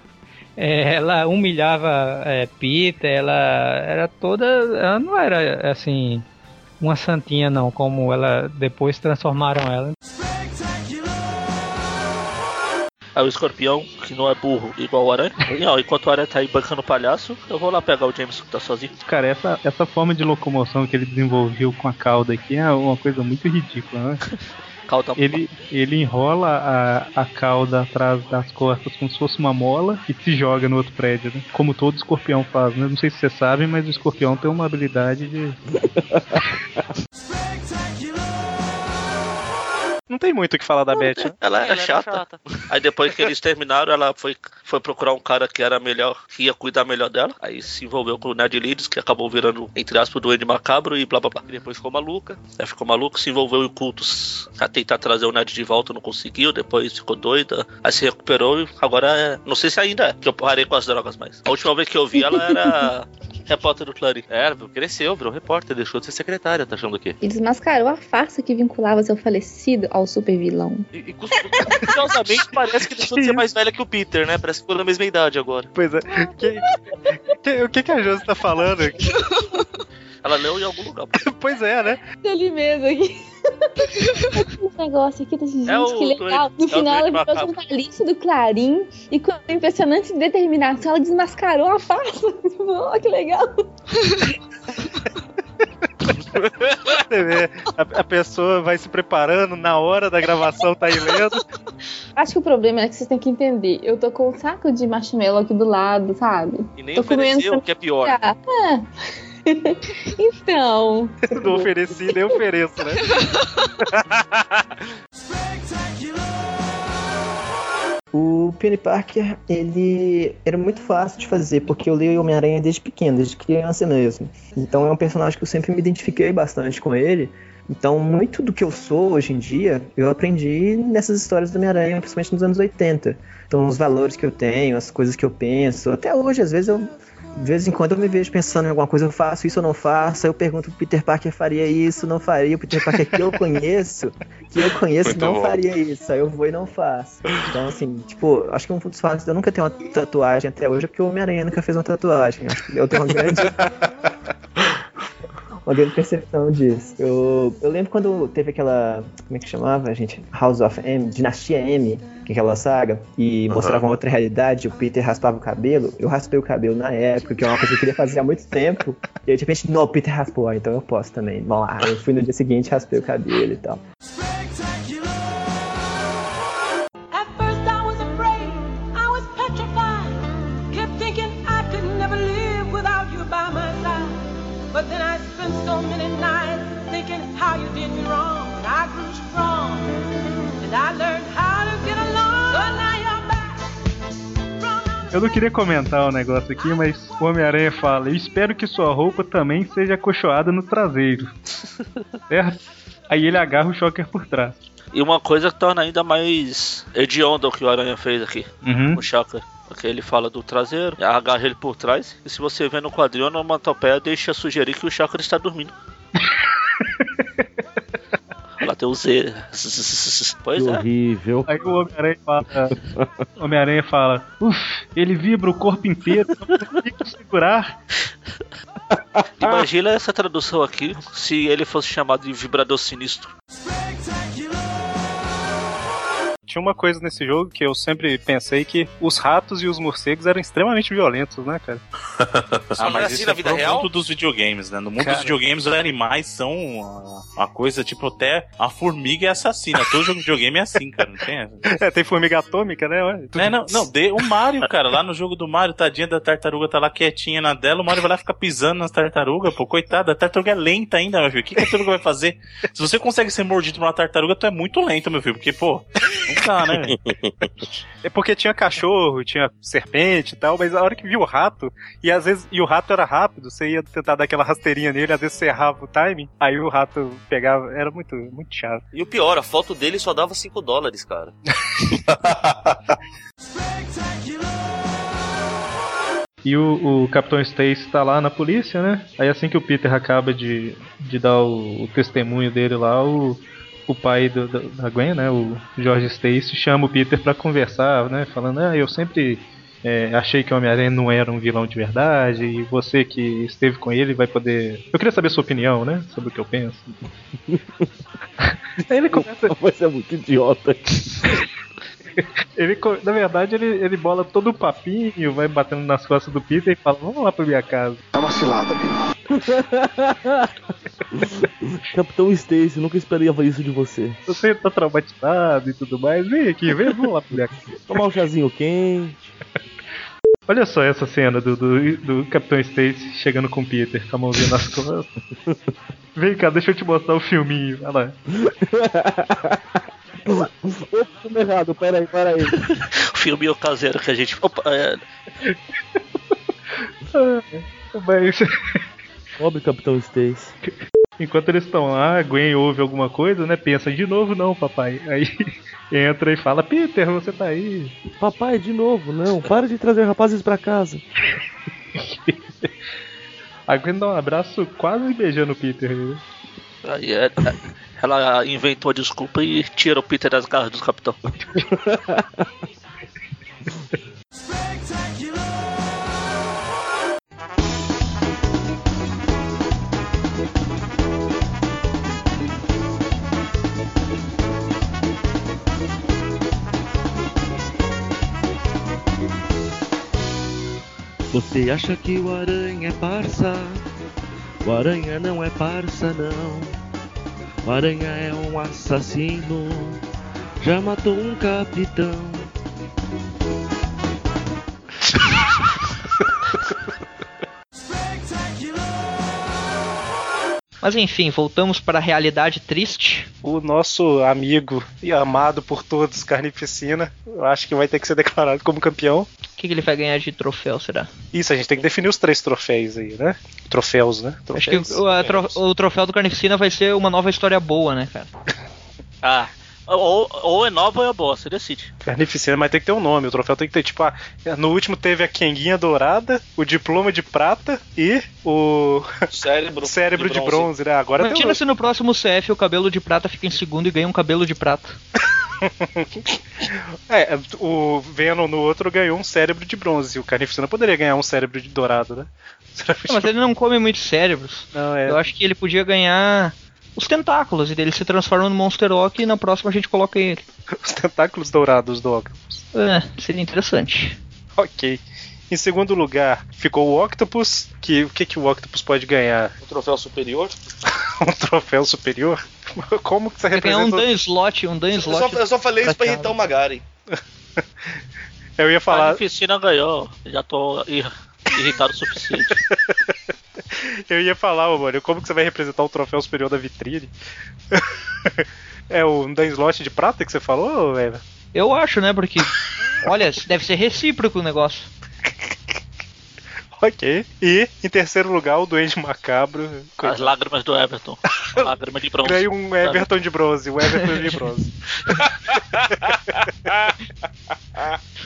é, ela humilhava é, Peter, ela era toda... Ela não era, assim, uma santinha, não, como ela depois transformaram ela. Aí o escorpião, que não é burro igual o aranha. E, ó, enquanto o aranha tá aí bancando o palhaço, eu vou lá pegar o James que tá sozinho. Cara, essa, essa forma de locomoção que ele desenvolveu com a cauda aqui é uma coisa muito ridícula, né? Cauda... Ele, ele enrola a, a cauda atrás das costas como se fosse uma mola e se joga no outro prédio, né? Como todo escorpião faz, né? Não sei se vocês sabem, mas o escorpião tem uma habilidade de. Não tem muito o que falar da Beth, né? Ela é Ela era chata. chata. Aí depois que eles terminaram, ela foi, foi procurar um cara que era melhor, que ia cuidar melhor dela. Aí se envolveu com o Ned Leeds, que acabou virando, entre aspas, o Duende Macabro e blá blá blá. E depois ficou maluca. Aí ficou maluca, se envolveu em cultos a tentar trazer o Ned de volta, não conseguiu. Depois ficou doida. Aí se recuperou e agora é. Não sei se ainda é, que eu parei com as drogas mais. A última vez que eu vi ela era repórter do Clarim. É, cresceu, virou repórter, deixou de ser secretária, tá achando o quê? E desmascarou a farsa que vinculava seu falecido ao super vilão. E, e curiosamente parece que deixou de ser mais velha que o Peter, né? Parece que ficou na mesma idade agora. Pois é. Que- que- o que, que a Josi tá falando aqui? Ela leu em algum lugar. pois é, né? Ele mesmo aqui. Esse negócio aqui, gente, É o que legal. No é final, ela virou macabro. jornalista do Clarim e com impressionante determinação, ela desmascarou a farsa. oh, que legal. Você vê, a, a pessoa vai se preparando, na hora da gravação tá aí lendo. Acho que o problema é que vocês têm que entender. Eu tô com um saco de marshmallow aqui do lado, sabe? E nem Tô comendo ofereceu, o que é pior. Ah, é. então. Não ofereci, nem ofereço, né? O Peony Parker, ele era muito fácil de fazer, porque eu leio Homem-Aranha desde pequeno, desde criança mesmo. Então é um personagem que eu sempre me identifiquei bastante com ele. Então, muito do que eu sou hoje em dia, eu aprendi nessas histórias do Homem-Aranha, principalmente nos anos 80. Então, os valores que eu tenho, as coisas que eu penso. Até hoje, às vezes, eu, de vez em quando, eu me vejo pensando em alguma coisa, eu faço isso ou não faço. Aí eu pergunto, o Peter Parker faria isso, não faria. O Peter Parker que eu conheço, que eu conheço, Muito não bom. faria isso. Aí eu vou e não faço. Então, assim, tipo, acho que um dos fatos de eu nunca ter uma tatuagem até hoje é porque o Homem-Aranha nunca fez uma tatuagem. Acho que eu tenho uma grande. uma grande percepção disso. Eu, eu lembro quando teve aquela. Como é que chamava, gente? House of M, Dinastia M, aquela saga, e Aham. mostrava uma outra realidade, o Peter raspava o cabelo. Eu raspei o cabelo na época, que é uma coisa que eu queria fazer há muito tempo. E aí, de repente, não, o Peter raspou, ah, então eu posso também. Vamos lá. Eu fui no dia seguinte, raspei o cabelo e tal. How you did me wrong. And grew strong, and I learned how Eu não queria comentar o negócio aqui, mas o Homem-Aranha fala: Eu espero que sua roupa também seja acolchoada no traseiro. certo? Aí ele agarra o Shocker por trás. E uma coisa que torna ainda mais hediondo o que o Aranha fez aqui. Uhum. O Shocker. Porque ele fala do traseiro, agarra ele por trás. E se você vê no quadril, a onomatopeia deixa sugerir que o Shocker está dormindo. O Z. Pois Que é. horrível. Aí o Homem-Aranha fala: o Homem-Aranha fala: Uf, ele vibra o corpo inteiro, não consigo segurar. Imagina essa tradução aqui se ele fosse chamado de vibrador sinistro. Tinha uma coisa nesse jogo que eu sempre pensei que os ratos e os morcegos eram extremamente violentos, né, cara? Ah, mas isso na é vida pro real? mundo dos videogames, né? No mundo Cara. dos videogames, os animais são uma- coisa, tipo, até a formiga é assassina. Todo jogo de videogame é assim, cara, não tem essa? É, tem formiga atômica, né? Ué, tudo- É, não, não, de, o Mario, cara, lá no jogo do Mario, tadinha da tartaruga tá lá quietinha na dela, o Mario vai lá ficar pisando nas tartarugas, pô, coitada, a tartaruga é lenta ainda, meu filho, o que, que a tartaruga vai fazer? Se você consegue ser mordido por uma tartaruga, tu é muito lento, meu filho, porque, pô, né? É porque tinha cachorro, tinha serpente e tal, mas a hora que viu o rato, e às vezes, e o rato era rápido, você ia tentar dar aquela rasteirinha nele, às vezes você errava o timing, aí o rato pegava, era muito, muito chato. E o pior, a foto dele só dava 5 dólares, cara. E o, o Capitão Stacy tá lá na polícia, né? Aí assim que o Peter acaba de, de dar o, o testemunho dele lá, o, o pai do- do- da Gwen, né? O George Stacy chama o Peter pra conversar, né? Falando, ah, eu sempre é, achei que o Homem-Aranha não era um vilão de verdade e você que esteve com ele vai poder... Eu queria saber sua opinião, né? Sobre o que eu penso. Aí ele começa... Você é muito idiota. Ele, na verdade, ele, ele bola todo o papinho, vai batendo nas costas do Peter e fala: Vamos lá pra minha casa. É uma cilada, Capitão Stacy, nunca esperava isso de você. Você tá traumatizado e tudo mais. Vem aqui, vem, vamos lá pra minha casa. Tomar um chazinho quente. Olha só essa cena do, do, do Capitão Stacy chegando com o Peter, com a mãozinha nas costas. Vem cá, deixa eu te mostrar o filminho. Olha lá. Opa, tudo errado, peraí, peraí. O filme caseiro que a gente. Opa, é, Mas, Pobre Capitão Stacy. enquanto eles estão lá, a Gwen ouve alguma coisa, né? Pensa, de novo não, papai. Aí entra e fala: Peter, você tá aí. Papai, de novo, não. Para de trazer rapazes pra casa. A Gwen dá um abraço quase beijando o Peter. né? Ela inventou a desculpa e tira o Peter das garras do capitão. Você acha que o aranha é parça? O aranha não é parça, não. Aranha é um assassino. Já matou um capitão. Mas enfim, voltamos para a realidade triste. O nosso amigo e amado por todos, Carnificina, eu acho que vai ter que ser declarado como campeão. O que, que ele vai ganhar de troféu, será? Isso, a gente tem que definir os três troféus aí, né? Troféus, né? Acho que o, a tro- o troféu do Carnificina vai ser uma nova história boa, né, cara? Ah, ou, ou é nova ou é boa, você decide. Carnificina, mas tem que ter um nome. O troféu tem que ter, tipo, ah, no último teve a Kenguinha Dourada, o Diploma de Prata e o Cérebro, Cérebro de, bronze. né? Agora Imagina se no próximo CF o cabelo de prata fica em segundo e ganha um cabelo de prata. É, o Venom no outro ganhou um cérebro de bronze. O Carnificina poderia ganhar um cérebro de dourado, né? Não, mas ele não come muitos cérebros. Não, é. Eu acho que ele podia ganhar os tentáculos e dele se transforma no Monster Rock e na próxima a gente coloca ele. Os tentáculos dourados do Octopus. É, seria interessante. Ok. Em segundo lugar, ficou o Octopus. Que, o que, que o Octopus pode ganhar? O troféu superior? um troféu superior? Como que você Vai ganhar um representa? Dan Slot, um Dan Eu Slot. só, eu só falei isso pra irritar o Magari. Eu ia A falar. Carnificina ganhou, já tô ir- irritado o suficiente. Eu ia falar, ô mano, como que você vai representar o troféu superior da vitrine? é o Dan Slot de prata que você falou, velho? Eu acho, né? Porque, olha, deve ser recíproco o negócio. Ok. E, em terceiro lugar, o Duende Macabro. As lágrimas do Everton. Lágrima de bronze. Ganhei um Everton de bronze, o Everton de bronze.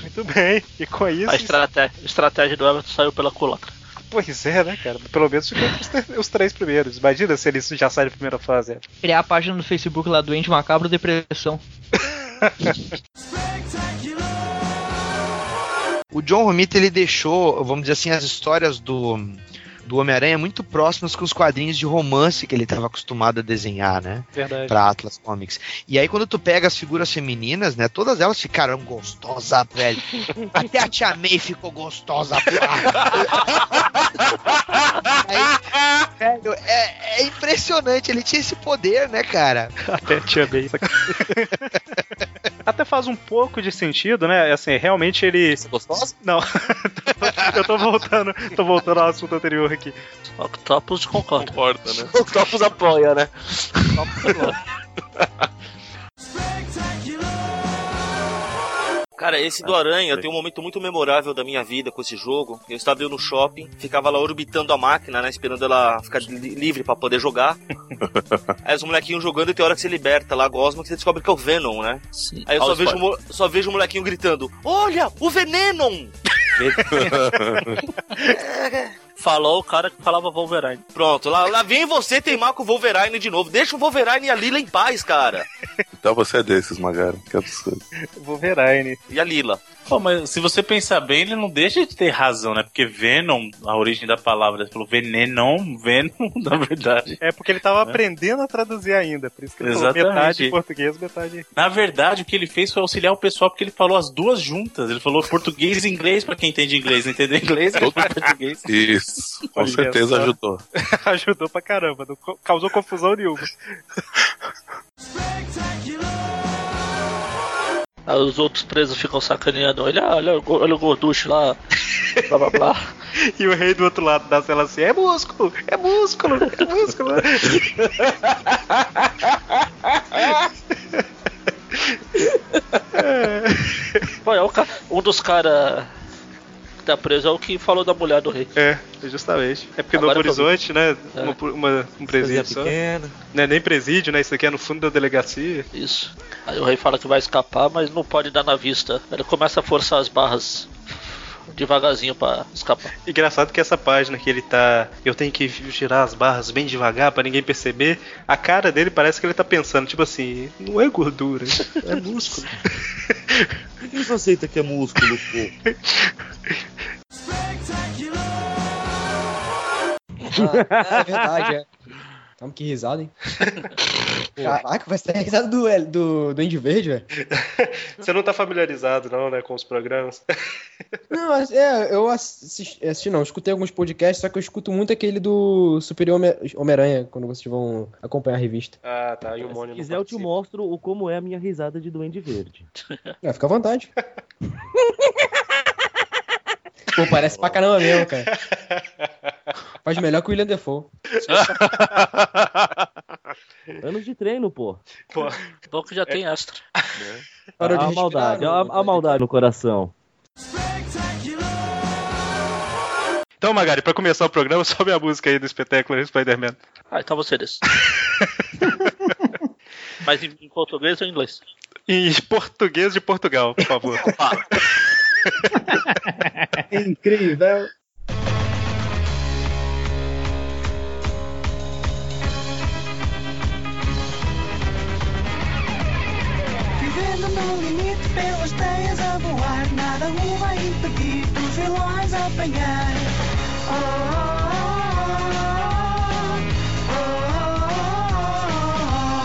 Muito bem, e com isso. A estratégia, a estratégia do Everton saiu pela culatra. Pois é, né, cara? Pelo menos ficou entre os, três primeiros. Imagina se eles já saem da primeira fase. Criar a página no Facebook lá, Doente Macabro Depressão. O John Romita ele deixou, vamos dizer assim, as histórias do, do Homem-Aranha muito próximas com os quadrinhos de romance que ele estava acostumado a desenhar, né? Verdade. Pra Atlas Comics. E aí, quando tu pega as figuras femininas, né? Todas elas ficaram gostosas, velho. Até a Tia May ficou gostosa, Aí, velho, é, é impressionante. Ele tinha esse poder, né, cara? Até tinha bem. Até faz um pouco de sentido, né? Assim, realmente ele. Gostoso? Não. Eu tô voltando, tô voltando ao assunto anterior aqui. Octopus concorda. Concorda, né? Octopus apoia, né? Cara, esse do Aranha tem um momento muito memorável da minha vida com esse jogo. Eu estava eu no shopping, ficava lá orbitando a máquina, né? Esperando ela ficar li- livre pra poder jogar. Aí os molequinhos jogando e tem hora que você liberta lá a gosma que você descobre que é o Venom, né? Sim. Aí eu só vejo, só vejo o molequinho gritando: Olha, o Venenon! Falou o cara que falava Wolverine. Pronto, lá, lá vem você teimar com o Wolverine de novo. Deixa o Wolverine e a Lila em paz, cara. Então você é desses, Magari. Que absurdo. Wolverine. E a Lila. Pô, mas se você pensar bem, ele não deixa de ter razão, né? Porque Venom, a origem da palavra, ele falou venenon, Venom, na verdade. É porque ele tava aprendendo a traduzir ainda, por isso que ele falou Exatamente. metade em português, metade. Na verdade, o que ele fez foi auxiliar o pessoal porque ele falou as duas juntas. Ele falou português e inglês pra quem entende inglês. Não entendeu inglês? Falou português. Isso, com Olha certeza só. ajudou. Ajudou pra caramba, não causou confusão nenhuma. Aí os outros presos ficam sacaneando. Olha, olha, olha o gorducho lá. Blá blá blá. E o rei do outro lado da cela assim, é músculo, é músculo, é músculo. É um dos caras tá preso é o que falou da mulher do rei. É, justamente. É porque Agora Novo Horizonte, né? É. Uma, uma- um presídio só. pequena. Não é nem presídio, né? Isso aqui é no fundo da delegacia. Isso. Aí o rei fala que vai escapar, mas não pode dar na vista. Ele começa a forçar as barras devagarzinho pra escapar. Engraçado que essa página que ele tá. Eu tenho que girar as barras bem devagar pra ninguém perceber. A cara dele parece que ele tá pensando, tipo assim, não é gordura, é músculo. Por que você aceita que é músculo, pô? Ah, é verdade, é. Calma, que risada, hein? Caraca, vai ser a risada do, do, do Indy Verde, velho. Você não tá familiarizado, não, né, com os programas? Não, é, eu assisti, assisti não, escutei alguns podcasts, só que eu escuto muito aquele do Superior Home- Homem-Aranha, quando vocês vão acompanhar a revista. Ah, tá. E o Se Mônio não quiser, eu te mostro o como é a minha risada de Duende Verde. É, fica à vontade. Pô, parece pra caramba mesmo, cara. Faz melhor que o William Defoe. Anos de treino, pô. Pô, bom que já tem extra. Parou de a maldade, a, a maldade no coração. Então, Magari, pra começar o programa, sobe a música aí do espetáculo Spider-Man. Ah, então você desse. Mas em, em português ou em inglês? Em português de Portugal, por favor. Incrível. Vivendo no limite pelas teias a voar, nada o vai impedir dos vilões a apanhar. Oh, oh, oh, oh,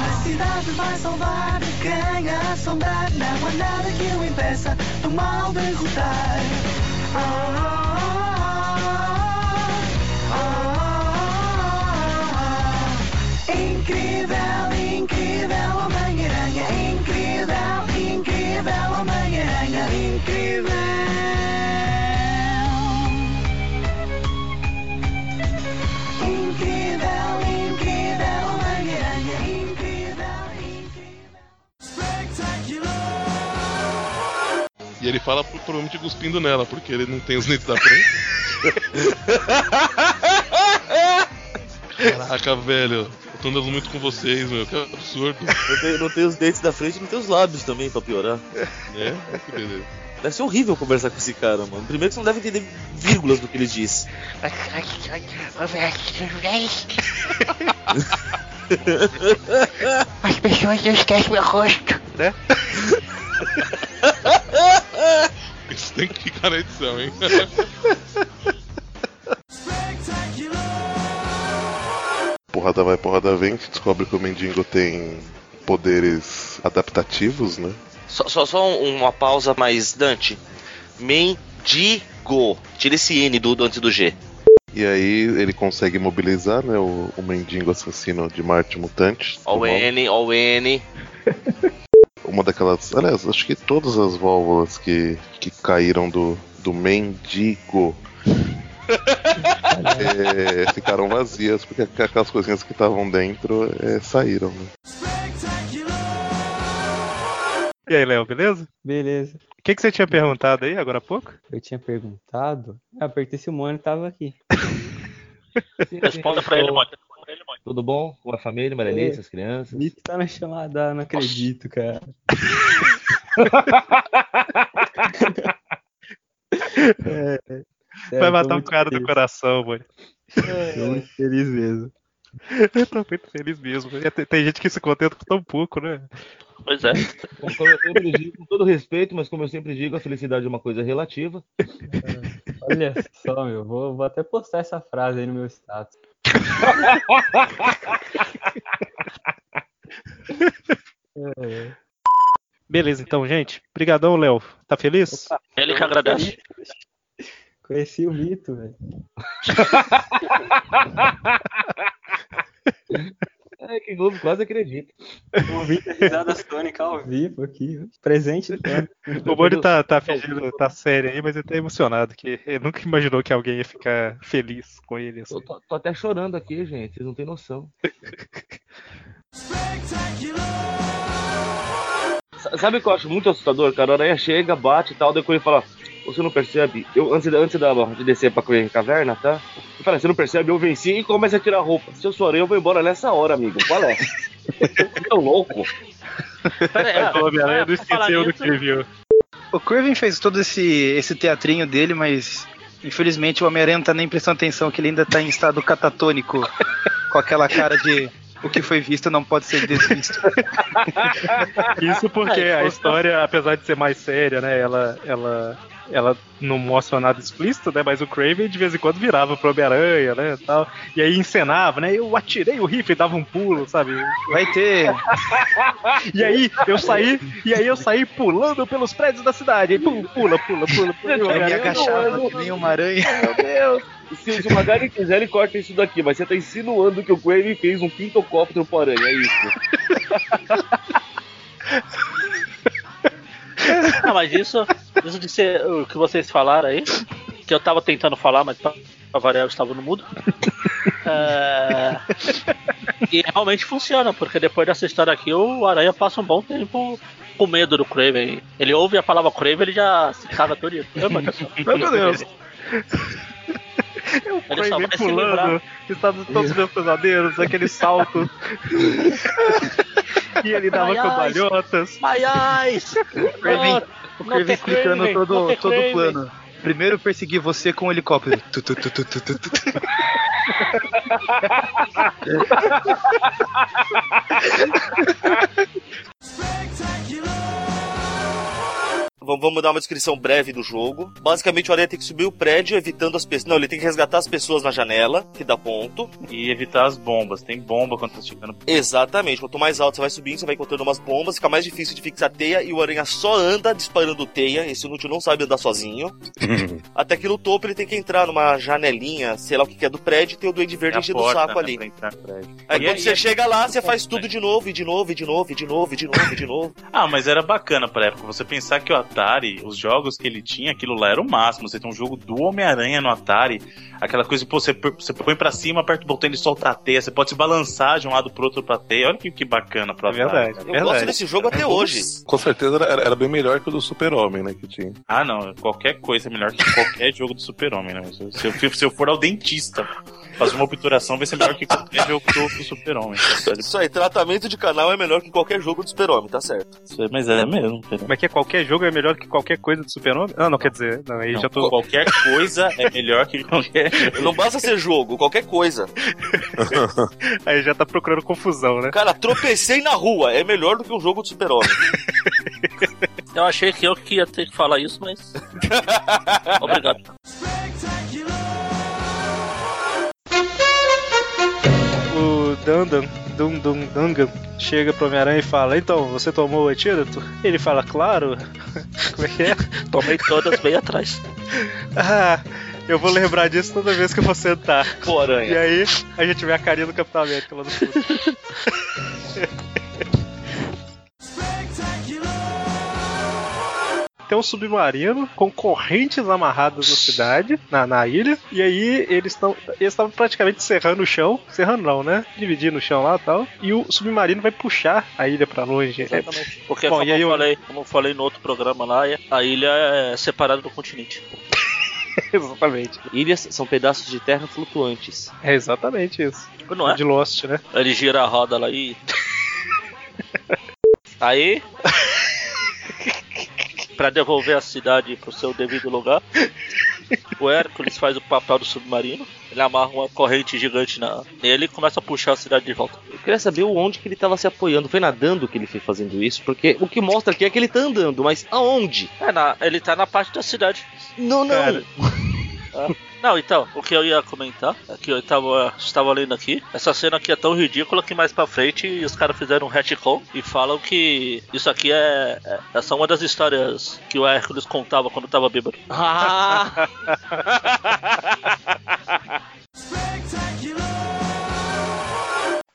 A cidade vai salvar quem a assombrar, não há nada que o impeça do mal derrotar. Oh, oh, oh, incrível E ele fala pro- provavelmente cuspindo nela, porque ele não tem os dentes da frente. Caraca, velho. Eu tô andando muito com vocês, meu. Que absurdo. Não tem, não tem os dentes da frente, não tem os lábios também pra piorar. É? Que beleza. Deve ser horrível conversar com esse cara, mano. Primeiro que você não deve entender vírgulas do que ele diz. As pessoas não esquecem meu rosto. Né? Isso tem que ficar na edição, hein? porrada vai, porrada vem, que descobre que o Mendigo tem poderes adaptativos, né? Só, só, só um- uma pausa mais, Dante. Mendigo. Tira esse N do, do antes do G. E aí ele consegue mobilizar, né, o, o mendigo assassino de Marte Mutante. Ó o N, ó o N. Uma daquelas. Aliás, acho que todas as válvulas que, que caíram do, do mendigo é, ficaram vazias, porque aquelas coisinhas que estavam dentro é, saíram. Né? E aí, Léo, beleza? Beleza. O que, que você tinha perguntado aí agora há pouco? Eu tinha perguntado. Ah, apertei se o Mônio tava aqui. Responda pra ele, Mônio. Tudo bom com a família, É. as crianças? Mito tá na chamada, não acredito, cara. É, Vai sério, matar muito cara do feliz. coração, mano. Tô muito feliz mesmo. Eu tô muito feliz mesmo. Tem, tem gente que se contenta com tão pouco, né? Pois é. Como eu sempre digo, com todo respeito, mas como eu sempre digo, a felicidade é uma coisa relativa. Olha só, meu. Vou, vou até postar essa frase aí no meu status. É. Beleza, então, gente. Obrigadão, Léo. Tá feliz? Ele que agradece. Conheci o mito, velho. É que Globo quase acredita. Ouvi a risada tônica ao vivo aqui. Presente. O Mônio tá, tá fingindo, tá sério aí, mas ele tá emocionado, que ele nunca imaginou que alguém ia ficar feliz com ele. Assim. Eu tô, tô até chorando aqui, gente. Vocês não têm noção. Sa- Sabe o que eu acho muito assustador, cara? A aranha chega, bate e tal, depois ele fala, você não percebe? Eu, antes, de- antes da, de descer pra correr caverna, tá? Ele fala, você não percebe? Eu venci e começa a tirar a roupa. Se eu sou aranha, eu vou embora nessa hora, amigo. Qual é? Você é louco? O Homem-Aranha não esqueceu do que viu. O Craven fez todo esse, esse teatrinho dele, mas infelizmente o Homem-Aranha não tá nem prestando atenção, que ele ainda tá em estado catatônico, com aquela cara de o que foi visto não pode ser desvisto. Isso porque a história, apesar de ser mais séria, né? Ela, ela, ela não mostra nada explícito, né? Mas o Craven de vez em quando virava pro Homem-Aranha, né? Tal, e aí encenava, né? Eu atirei o rifle e dava um pulo, sabe? Vai ter. E aí eu saí, e aí eu saí pulando pelos prédios da cidade. Aí, pum, pula, pula, pula, pula. o Eu me agachava "Não, que nem uma aranha. Meu Deus! Se, se o Magari quiser, ele corta isso daqui, mas você tá insinuando que o Craven fez um pintocóptero pro aranha, é isso. Não, mas isso, isso de ser o que vocês falaram aí, que eu tava tentando falar, mas pra pra variar eu estava no mudo. É, E realmente funciona, porque depois dessa história aqui, o Aranha passa um bom tempo com medo do Craven. Ele ouve a palavra Craven, ele já se caga todo dia. Meu Deus. Ele se livrar. pulando, está todos os meus pesadelos, aquele salto. e ele dava cambalhotas. Ai, ai! O Craven, o ter explicando todo, todo o plano. Primeiro persegui você com um helicóptero. Tu, tu, tu, tu, tu, tu, tu. Vamos vamos dar uma descrição breve do jogo. Basicamente, o Aranha tem que subir o prédio evitando as pessoas. Não, ele tem que resgatar as pessoas na janela, que dá ponto. E evitar as bombas. Tem bomba quando tá chegando. Exatamente. Quanto mais alto você vai subindo, você vai encontrando umas bombas, fica mais difícil de fixar teia e o Aranha só anda disparando teia. Esse inútil não sabe andar sozinho. Até que no topo ele tem que entrar numa janelinha, sei lá o que que é do prédio, e tem o Duende Verde É a enchendo o saco né, ali. Aí E quando é- você é- chega lá, você faz tudo de novo, e de novo, e de novo, e de novo, e de novo, e de novo. Ah, mas era bacana pra época. Você pensar que ó, Atari, os jogos que ele tinha, aquilo lá era o máximo. Você tem um jogo do Homem-Aranha no Atari, aquela coisa que pô, você, você põe pra cima, aperta o botão e ele solta a teia, você pode se balançar de um lado pro outro pra teia. Olha que, que bacana pro Atari. verdade, cara. Eu verdade. gosto desse jogo até hoje. Com certeza era, era bem melhor que o do Super-Homem, né? Que tinha. Ah, não, qualquer coisa é melhor que qualquer jogo do Super-Homem, né? Se eu, se eu- se eu for ao dentista fazer uma obturação, vai ser melhor que qualquer jogo do, Super-Homem. Isso aí, tratamento de canal é melhor que qualquer jogo do Super-Homem, tá certo. Mas é mesmo. Como é que é? Qualquer jogo é melhor que qualquer coisa do super-homem? Ah, não, quer dizer, não, aí Não, já tô... Qualquer coisa é melhor que qualquer jogo. Não basta ser jogo, qualquer coisa. aí já tá procurando confusão, né? Cara, tropecei na rua, é melhor do que um jogo do Super-Homem. Eu achei que eu que ia ter que falar isso, mas. Obrigado. O Dandan, Dangan, chega pro Homem-Aranha e fala: Então, você tomou o antídoto? Ele fala: Claro. Como é que é? Tomei todas bem atrás. Ah, eu vou lembrar disso toda vez que eu vou sentar. Pô, Aranha. E aí, a gente vê a carinha do Capitão América lá no fundo. Tem um submarino com correntes amarradas na cidade, na, na ilha, e aí eles estão eles estavam praticamente serrando o chão, serrando não, né? Dividindo o chão lá e tal, e o submarino vai puxar a ilha pra longe. É- Exatamente. Porque, Bom, como, e aí eu eu- falei, como eu falei no outro programa lá, a ilha é separada do continente. Exatamente. Ilhas são pedaços de terra flutuantes. É exatamente isso. Não é? De Lost, né? Ele gira a roda lá e. Aí. pra devolver a cidade pro seu devido lugar, o Hércules faz o papel do submarino. Ele amarra uma corrente gigante na, nele e começa a puxar a cidade de volta. Eu queria saber onde que ele tava se apoiando. Foi nadando que ele foi fazendo isso? Porque o que mostra aqui é que ele tá andando, mas aonde? É, na, ele tá na parte da cidade. Não, não. Cara. Ah, Não, então, o que eu ia comentar é que eu tava, estava lendo aqui. Essa cena aqui é tão ridícula que mais pra frente os caras fizeram um retcon e falam que isso aqui é, é essa é uma das histórias que o Hércules contava quando tava bêbado. Ah!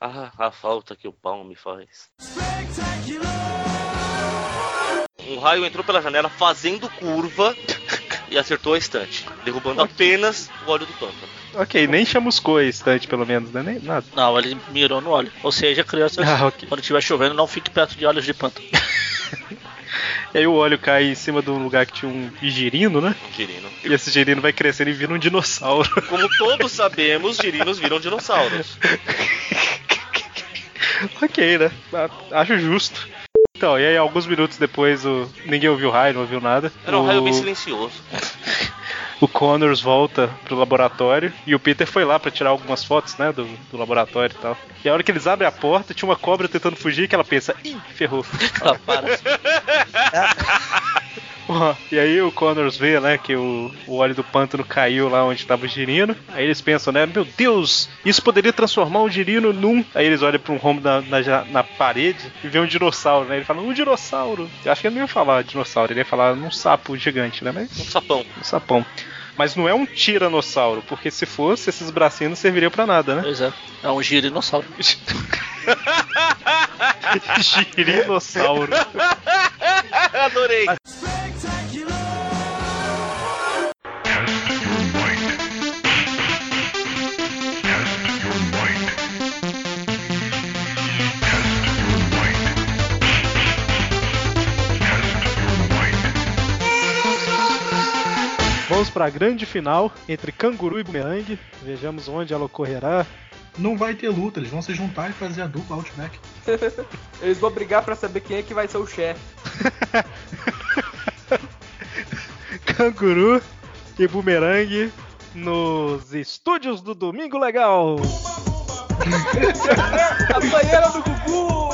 Ah, a falta que o pau me faz. Um raio entrou pela janela fazendo curva e acertou a estante, derrubando apenas o óleo do pântano. Ok, nem chamuscou a estante, pelo menos, né? Nem nada. Não, ele mirou no óleo. Ou seja, crianças, Ah, ok. quando estiver chovendo, não fique perto de óleos de pântano. E aí o óleo cai em cima de um lugar que tinha um girino, né? Girino. E esse girino vai crescendo e vira um dinossauro. Como todos sabemos, girinos viram dinossauros. ok, né? A- Acho justo. Então, e aí alguns minutos depois o... ninguém ouviu o raio, não ouviu nada. Era um o... raio bem silencioso. O Connors volta pro laboratório e o Peter foi lá pra tirar algumas fotos, né, do, do laboratório e tal. E a hora que eles abrem a porta, tinha uma cobra tentando fugir que ela pensa, ih, ferrou. Ah, para. E aí o Connors vê, né, que o, o óleo do pântano caiu lá onde tava o girino. Aí eles pensam, né, meu Deus, isso poderia transformar o girino num... Aí eles olham pra um rombo na, na, na parede e vê um dinossauro, né, ele fala, um dinossauro. Eu acho que ele não ia falar dinossauro, ele ia falar um sapo gigante, né, mas... Um sapão. Um sapão. Mas não é um tiranossauro, porque se fosse, esses bracinhos não serviriam pra nada, né? Pois é, é um girinossauro. Girinossauro. Adorei. Vamos pra grande final entre Canguru e Boomerang. Vejamos onde ela ocorrerá. Não vai ter luta, eles vão se juntar e fazer a dupla Outback. Eles vão brigar pra saber quem é que vai ser o chefe. Canguru e Boomerang nos estúdios do Domingo Legal. a banheira do Gugu!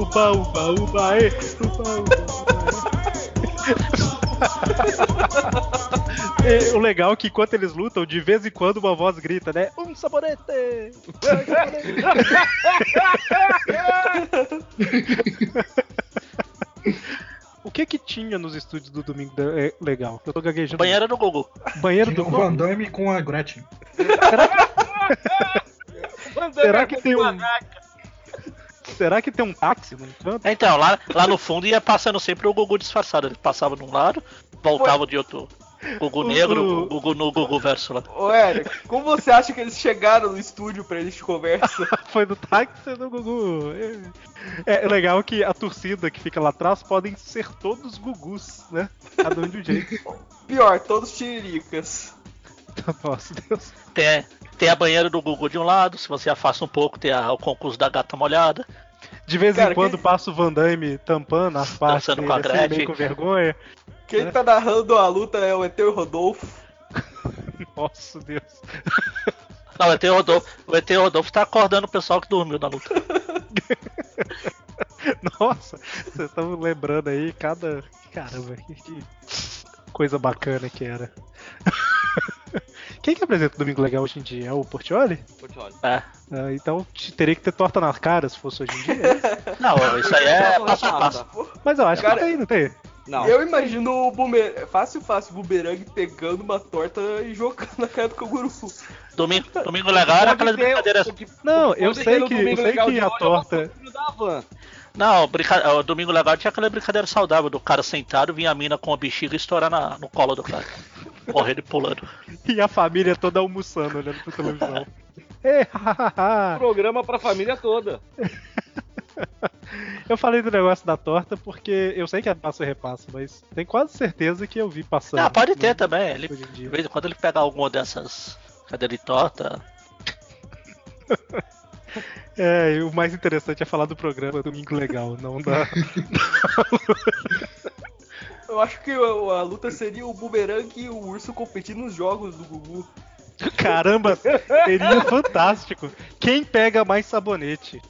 Uba, uba, uba, e, uba, uba, E o legal é que enquanto eles lutam, de vez em quando uma voz grita, né? Um saborete! O que que tinha nos estúdios do Domingo da- é, Legal? Eu tô gaguejando. Banheira do Google. Banheiro do o Van Damme com a Gretchen. Será que tem um. Será que tem um táxi no encanto? Então, lá, lá no fundo ia passando sempre o Gugu disfarçado. Ele passava de um lado, voltava de outro. Gugu negro, Gugu no Gugu verso lá. Ô, Eric, como você acha que eles chegaram no estúdio pra eles de conversa? Foi do táxi do Gugu. É, é legal que a torcida que fica lá atrás podem ser todos Gugus, né? Cada um de um jeito. Pior, todos tiriricas. Nossa, Deus. Tem, tem a banheira do Gugu de um lado, se você afasta um pouco, tem a- o concurso da gata molhada. De vez Cara, em quando quem- passa o Van Damme tampando as partes Dançando dele, com a assim, meio com vergonha. Quem tá narrando a luta é o Eteu Rodolfo. Nossa, Deus. Não, o ET Rodolfo, o ET Rodolfo tá acordando o pessoal que dormiu na luta. Nossa, vocês estão lembrando aí cada. Caramba, que, que coisa bacana que era. Quem que apresenta o Domingo Legal hoje em dia? É o Portioli? Portioli. É. Ah, então te- teria que ter torta nas caras se fosse hoje em dia. Não, isso aí é passo a passo. Mas eu acho Cara, que tem, não tem? Eu imagino o bumer... fácil, fácil, o bumerangue pegando uma torta e jogando na cara do canguru. Domingo, domingo legal era aquelas brincadeiras. Não, eu sei que, eu sei que a torta. Não, brinca... o domingo legal tinha aquela brincadeira saudável do cara sentado, vinha a mina com a bexiga e estourar na... no colo do cara. Correndo e pulando. E a família toda almoçando, olhando pra televisão. Programa pra família toda. Eu falei do negócio da torta porque eu sei que é passo e repasso, mas tenho quase certeza que eu vi passando. Ah, pode ter também. Ele, de vez em quando ele pega alguma dessas cadeiras de torta. É, e o mais interessante é falar do programa Domingo Legal, não da. Eu acho que a, luta seria o bumerangue e o urso competindo nos jogos do Gugu. Caramba, seria fantástico. Quem pega mais sabonete?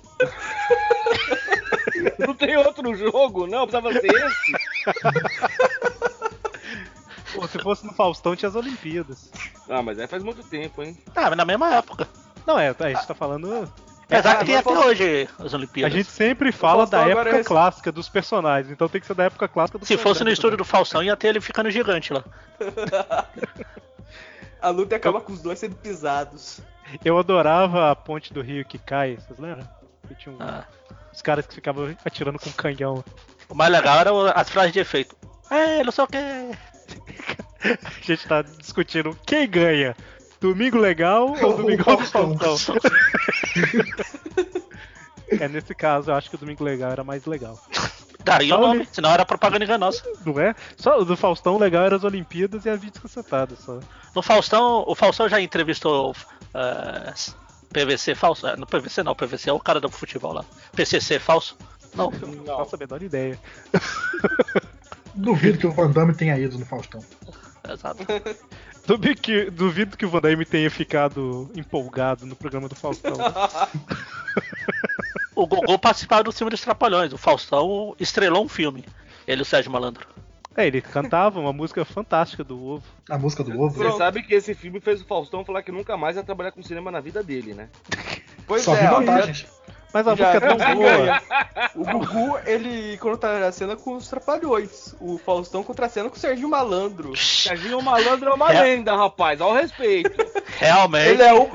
Não tem outro jogo, não? Precisava ser esse? Pô, se fosse no Faustão, tinha as Olimpíadas. Ah, mas aí faz muito tempo, hein? Ah, mas na mesma época. Não, é, a gente tá falando. Apesar que tem até Faustão- hoje as A Olimpíadas. gente sempre fala da época é- clássica dos personagens, então tem que ser da época clássica do Se fosse no estúdio do Faustão, ia ter ele ficando gigante lá. A luta acaba com os dois sendo pisados. Eu adorava a ponte do rio que cai, vocês lembram? Que tinha um- Ah. os caras que ficavam atirando com canhão. O mais legal eram as frases de efeito. É, não sei o que. A gente tá discutindo quem ganha. Domingo legal ou Domingão do Faustão? é, nesse caso, eu acho que o Domingo Legal era mais legal. Daí o nome, senão era propaganda enganosa. Não é? Só o do Faustão legal era as Olimpíadas e a vídeo cacetada só. No Faustão, o Faustão já entrevistou eh, PVC falso? É, no PVC não, PVC é o cara do futebol lá. PCC falso? Não. Não faço a menor ideia. Duvido que o Van Damme tenha ido no Faustão. Exato. Duvido que, duvido que o Van Damme tenha ficado empolgado no programa do Faustão. O Gogô participava do filme dos Trapalhões. O Faustão estrelou um filme. Ele e o Sérgio Malandro. é, ele cantava uma música fantástica do ovo. A música do ovo. Você sabe que esse filme fez o Faustão falar que nunca mais ia trabalhar com cinema na vida dele, né? Pois Só é, ó, vantagens. Mas a já- música é tão já boa. O Gugu, ele contracena com os Trapalhões. O Faustão contracena com o Serginho Malandro. Serginho Malandro é uma É. lenda, rapaz. Ao respeito. Realmente. Ele é o-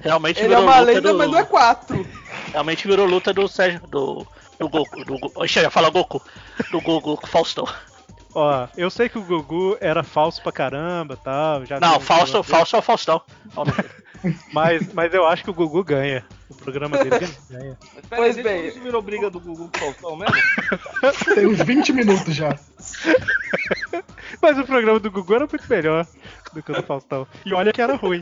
Realmente Ele é uma luta lenda, do... mas não é quatro. Realmente virou luta do Sérgio. Do. Do Goku. Do, Go- eu ia falar Goku. Do Goku com o Faustão. Ó, eu sei que o Gugu era falso pra caramba tal. Já Não, falso, falso é o Faustão. Mas, mas eu acho que o Gugu ganha. O programa dele ganha. Mas pera Pois bem. isso virou briga do Gugu com o Faustão mesmo? Tem uns 20 minutos já. Mas o programa do Gugu era muito melhor do que o do Faustão. E olha que era ruim.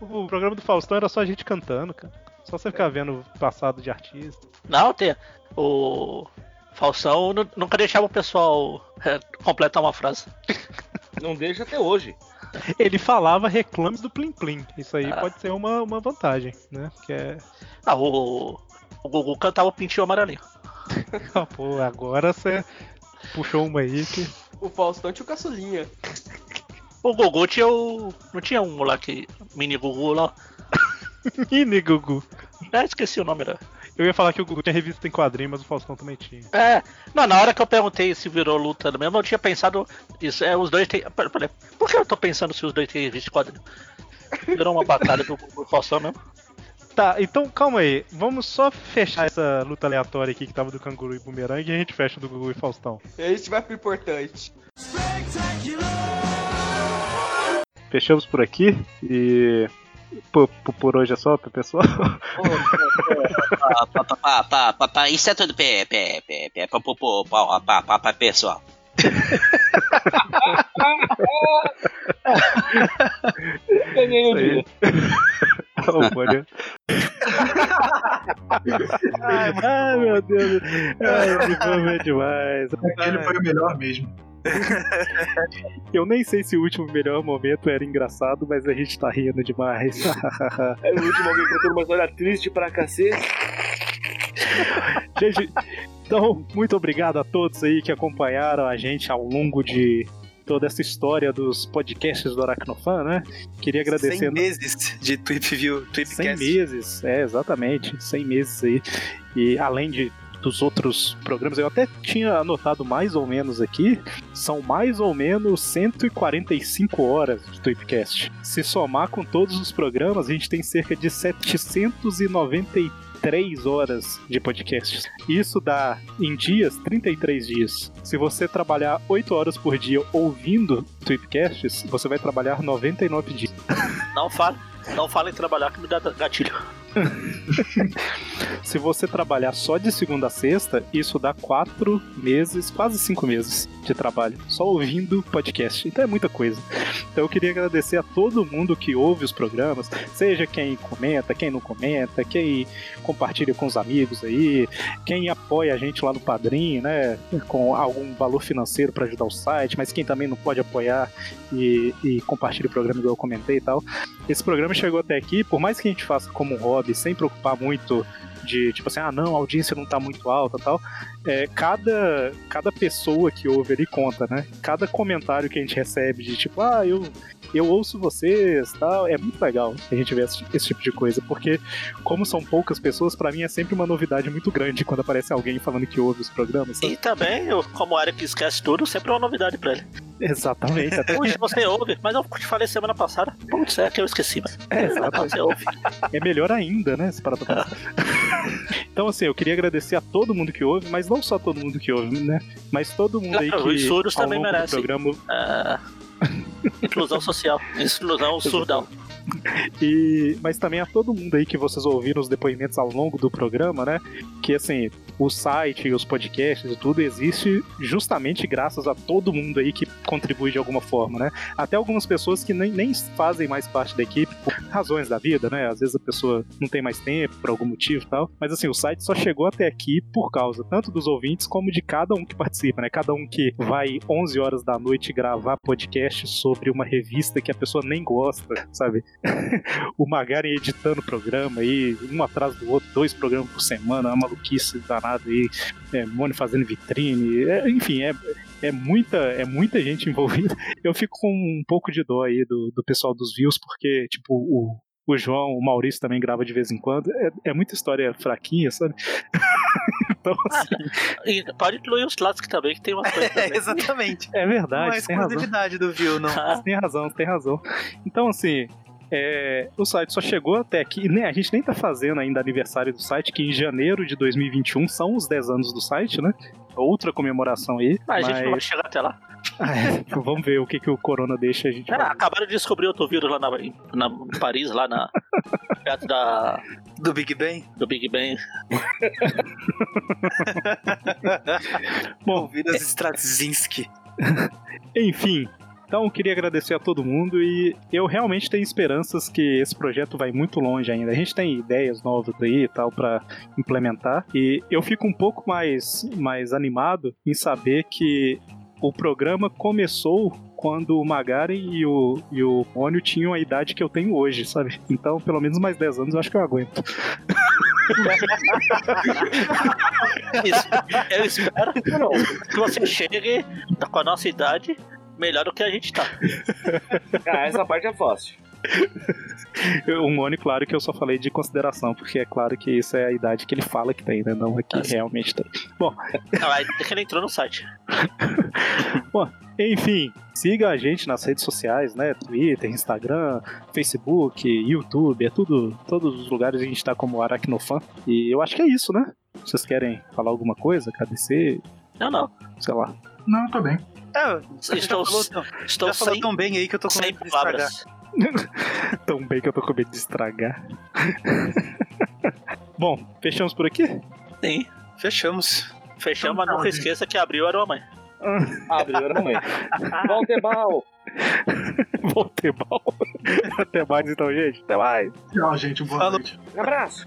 O programa do Faustão era só a gente cantando, cara. Só você ficar vendo o passado de artista. Não, tem. O. Faustão nu- nunca deixava o pessoal é, completar uma frase. Não deixa até hoje. Ele falava reclames do Plim Plim. Isso aí Ah. pode ser uma, uma vantagem, né? Que é. Ah, o. O Gugu cantava o pintinho amarelinho. Ah, pô, agora você puxou uma aí que. O Faustão tinha o caçulinha. O Gugu tinha o. Não tinha um moleque mini Gugu lá? Mini Gugu. É, esqueci o nome da. Eu ia falar que o Gugu tinha revista em quadrinho, mas o Faustão também tinha. É, não, na hora que eu perguntei se virou luta mesmo, eu tinha pensado isso. É, os dois têm. Por que eu tô pensando se os dois têm revista de quadrinho? Virou uma batalha do Gugu e Faustão mesmo. Tá, então calma aí. Vamos só fechar essa luta aleatória aqui que tava do canguru e bumerangue e a gente fecha do Gugu e Faustão. E aí a gente vai pro importante. Fechamos por aqui e. Por, por- hoje é só, pessoal. Pá, pá, pá, Isso é tudo pá, pessoal. Ganhei o dia. Ai, meu Deus. Ai, é demais. Aquele foi o melhor mesmo. Eu nem sei se o último melhor momento era engraçado, mas a gente tá rindo demais. Aí o último alguém contando uma história triste pra cacete. Gente, então, muito obrigado a todos aí que acompanharam a gente ao longo de toda essa história dos podcasts do Aracnofan, né? Queria agradecer. 100 meses de Tweep View, 100 Tweepcast. meses, é, exatamente, 100 meses aí. E além de dos outros programas, eu até tinha anotado mais ou menos aqui, são mais ou menos 145 horas de Tweepcast. Se somar com todos os programas, a gente tem cerca de 793 horas de podcasts. Isso dá, em dias, 33 dias. Se você trabalhar 8 horas por dia ouvindo Tweepcasts, você vai trabalhar 99 dias. Não fale, não fale em trabalhar que me dá gatilho. Se você trabalhar só de segunda a sexta, isso dá quatro meses, quase cinco meses de trabalho, só ouvindo podcast. Então é muita coisa. Então eu queria agradecer a todo mundo que ouve os programas, seja quem comenta, quem não comenta, quem compartilha com os amigos aí, quem apoia a gente lá no Padrim, né, com algum valor financeiro para ajudar o site, mas quem também não pode apoiar e, e compartilha o programa igual eu comentei e tal. Esse programa chegou até aqui, por mais que a gente faça como um hobby, sem preocupar muito de tipo assim, ah não, a audiência não tá muito alta tal. É, cada, cada pessoa que ouve ele conta, né? Cada comentário que a gente recebe de tipo, ah, eu, eu ouço vocês tal, é muito legal a gente ver esse, esse tipo de coisa, porque como são poucas pessoas, pra mim é sempre uma novidade muito grande quando aparece alguém falando que ouve os programas. sabe? E também, eu, como área que esquece tudo, sempre é uma novidade pra ele. Exatamente. Até Hoje você ouve, mas eu te falei semana passada. Putz, é que eu esqueci, mas. É, exatamente. Você ouve. É melhor ainda, né? Se parar pra pensar. Então, assim, eu queria agradecer a todo mundo que ouve, mas não só todo mundo que ouve, né? Mas todo mundo aí que. Os surdos também merecem. Programa, Ah, inclusão social. Inclusão surdão. E, mas também a todo mundo aí que vocês ouviram os depoimentos ao longo do programa, né? Que assim, o site, os podcasts e tudo existe justamente graças a todo mundo aí que contribui de alguma forma, né? Até algumas pessoas que nem, nem fazem mais parte da equipe por razões da vida, né? Às vezes a pessoa não tem mais tempo por algum motivo e tal. Mas assim, o site só chegou até aqui por causa tanto dos ouvintes como de cada um que participa, né? Cada um que vai 11 horas da noite gravar podcast sobre uma revista que a pessoa nem gosta, sabe? o Magari editando o programa aí, um atrás do outro, dois programas por semana, uma maluquice danada aí, é, Mone fazendo vitrine, é, enfim, é, é, muita, é muita gente envolvida. Eu fico com um pouco de dó aí do, do pessoal dos views, porque, tipo, o, o João, o Maurício também grava de vez em quando, é, é muita história fraquinha, sabe? então, assim, E pode incluir os clássicos também, que tem umas coisas também. Exatamente. é verdade, Não é tem razão. exclusividade do View, não. Você tem razão, você tem razão. Então, assim, é, o site só chegou até aqui, né? A gente nem tá fazendo ainda aniversário do site, que em janeiro de 2021 são os 10 anos do site, né? Outra comemoração aí. Mas a gente não vai chegar até lá. É, vamos ver o que, que o Corona deixa a gente. Cara, acabaram de descobrir outro vírus lá na, na em Paris, lá na. perto da. Do Big Bang? Do Big Bang. Bom, Vidas Straczynski. Enfim, então queria agradecer a todo mundo e eu realmente tenho esperanças que esse projeto vai muito longe ainda. A gente tem ideias novas aí e tal para implementar e eu fico um pouco mais, mais animado em saber que o programa começou quando o Magari e o, e o Mônio tinham a idade que eu tenho hoje, sabe? Então, pelo menos mais 10 anos eu acho que eu aguento. Eu espero que você chegue com a nossa idade melhor do que a gente tá. Ah, essa parte é fácil. O Mônio, claro que eu só falei de consideração, porque é claro que isso é a idade que ele fala que tem, né? Não é que realmente tem. Bom, Não, aí que ele entrou no site. Bom, enfim, Siga a gente nas redes sociais, né? Twitter, Instagram, Facebook, YouTube, é tudo, todos os lugares a gente tá como Aracnofan. E eu acho que é isso, né? Vocês querem falar alguma coisa, agradecer? Não, não. Sei lá. Não, tô bem. É, Estou- já falou, tão- estou já falou sem- tão bem aí que eu tô com medo de estragar. Tão bem que eu tô com medo de estragar. Bom, fechamos por aqui? Sim. Fechamos. Fechamos, mas nunca esqueça que abriu era a mãe. Abriu, era mamãe. Voltebal! Voltebal. Até mais então, gente. Até mais. Tchau, gente. Boa noite. Um abraço!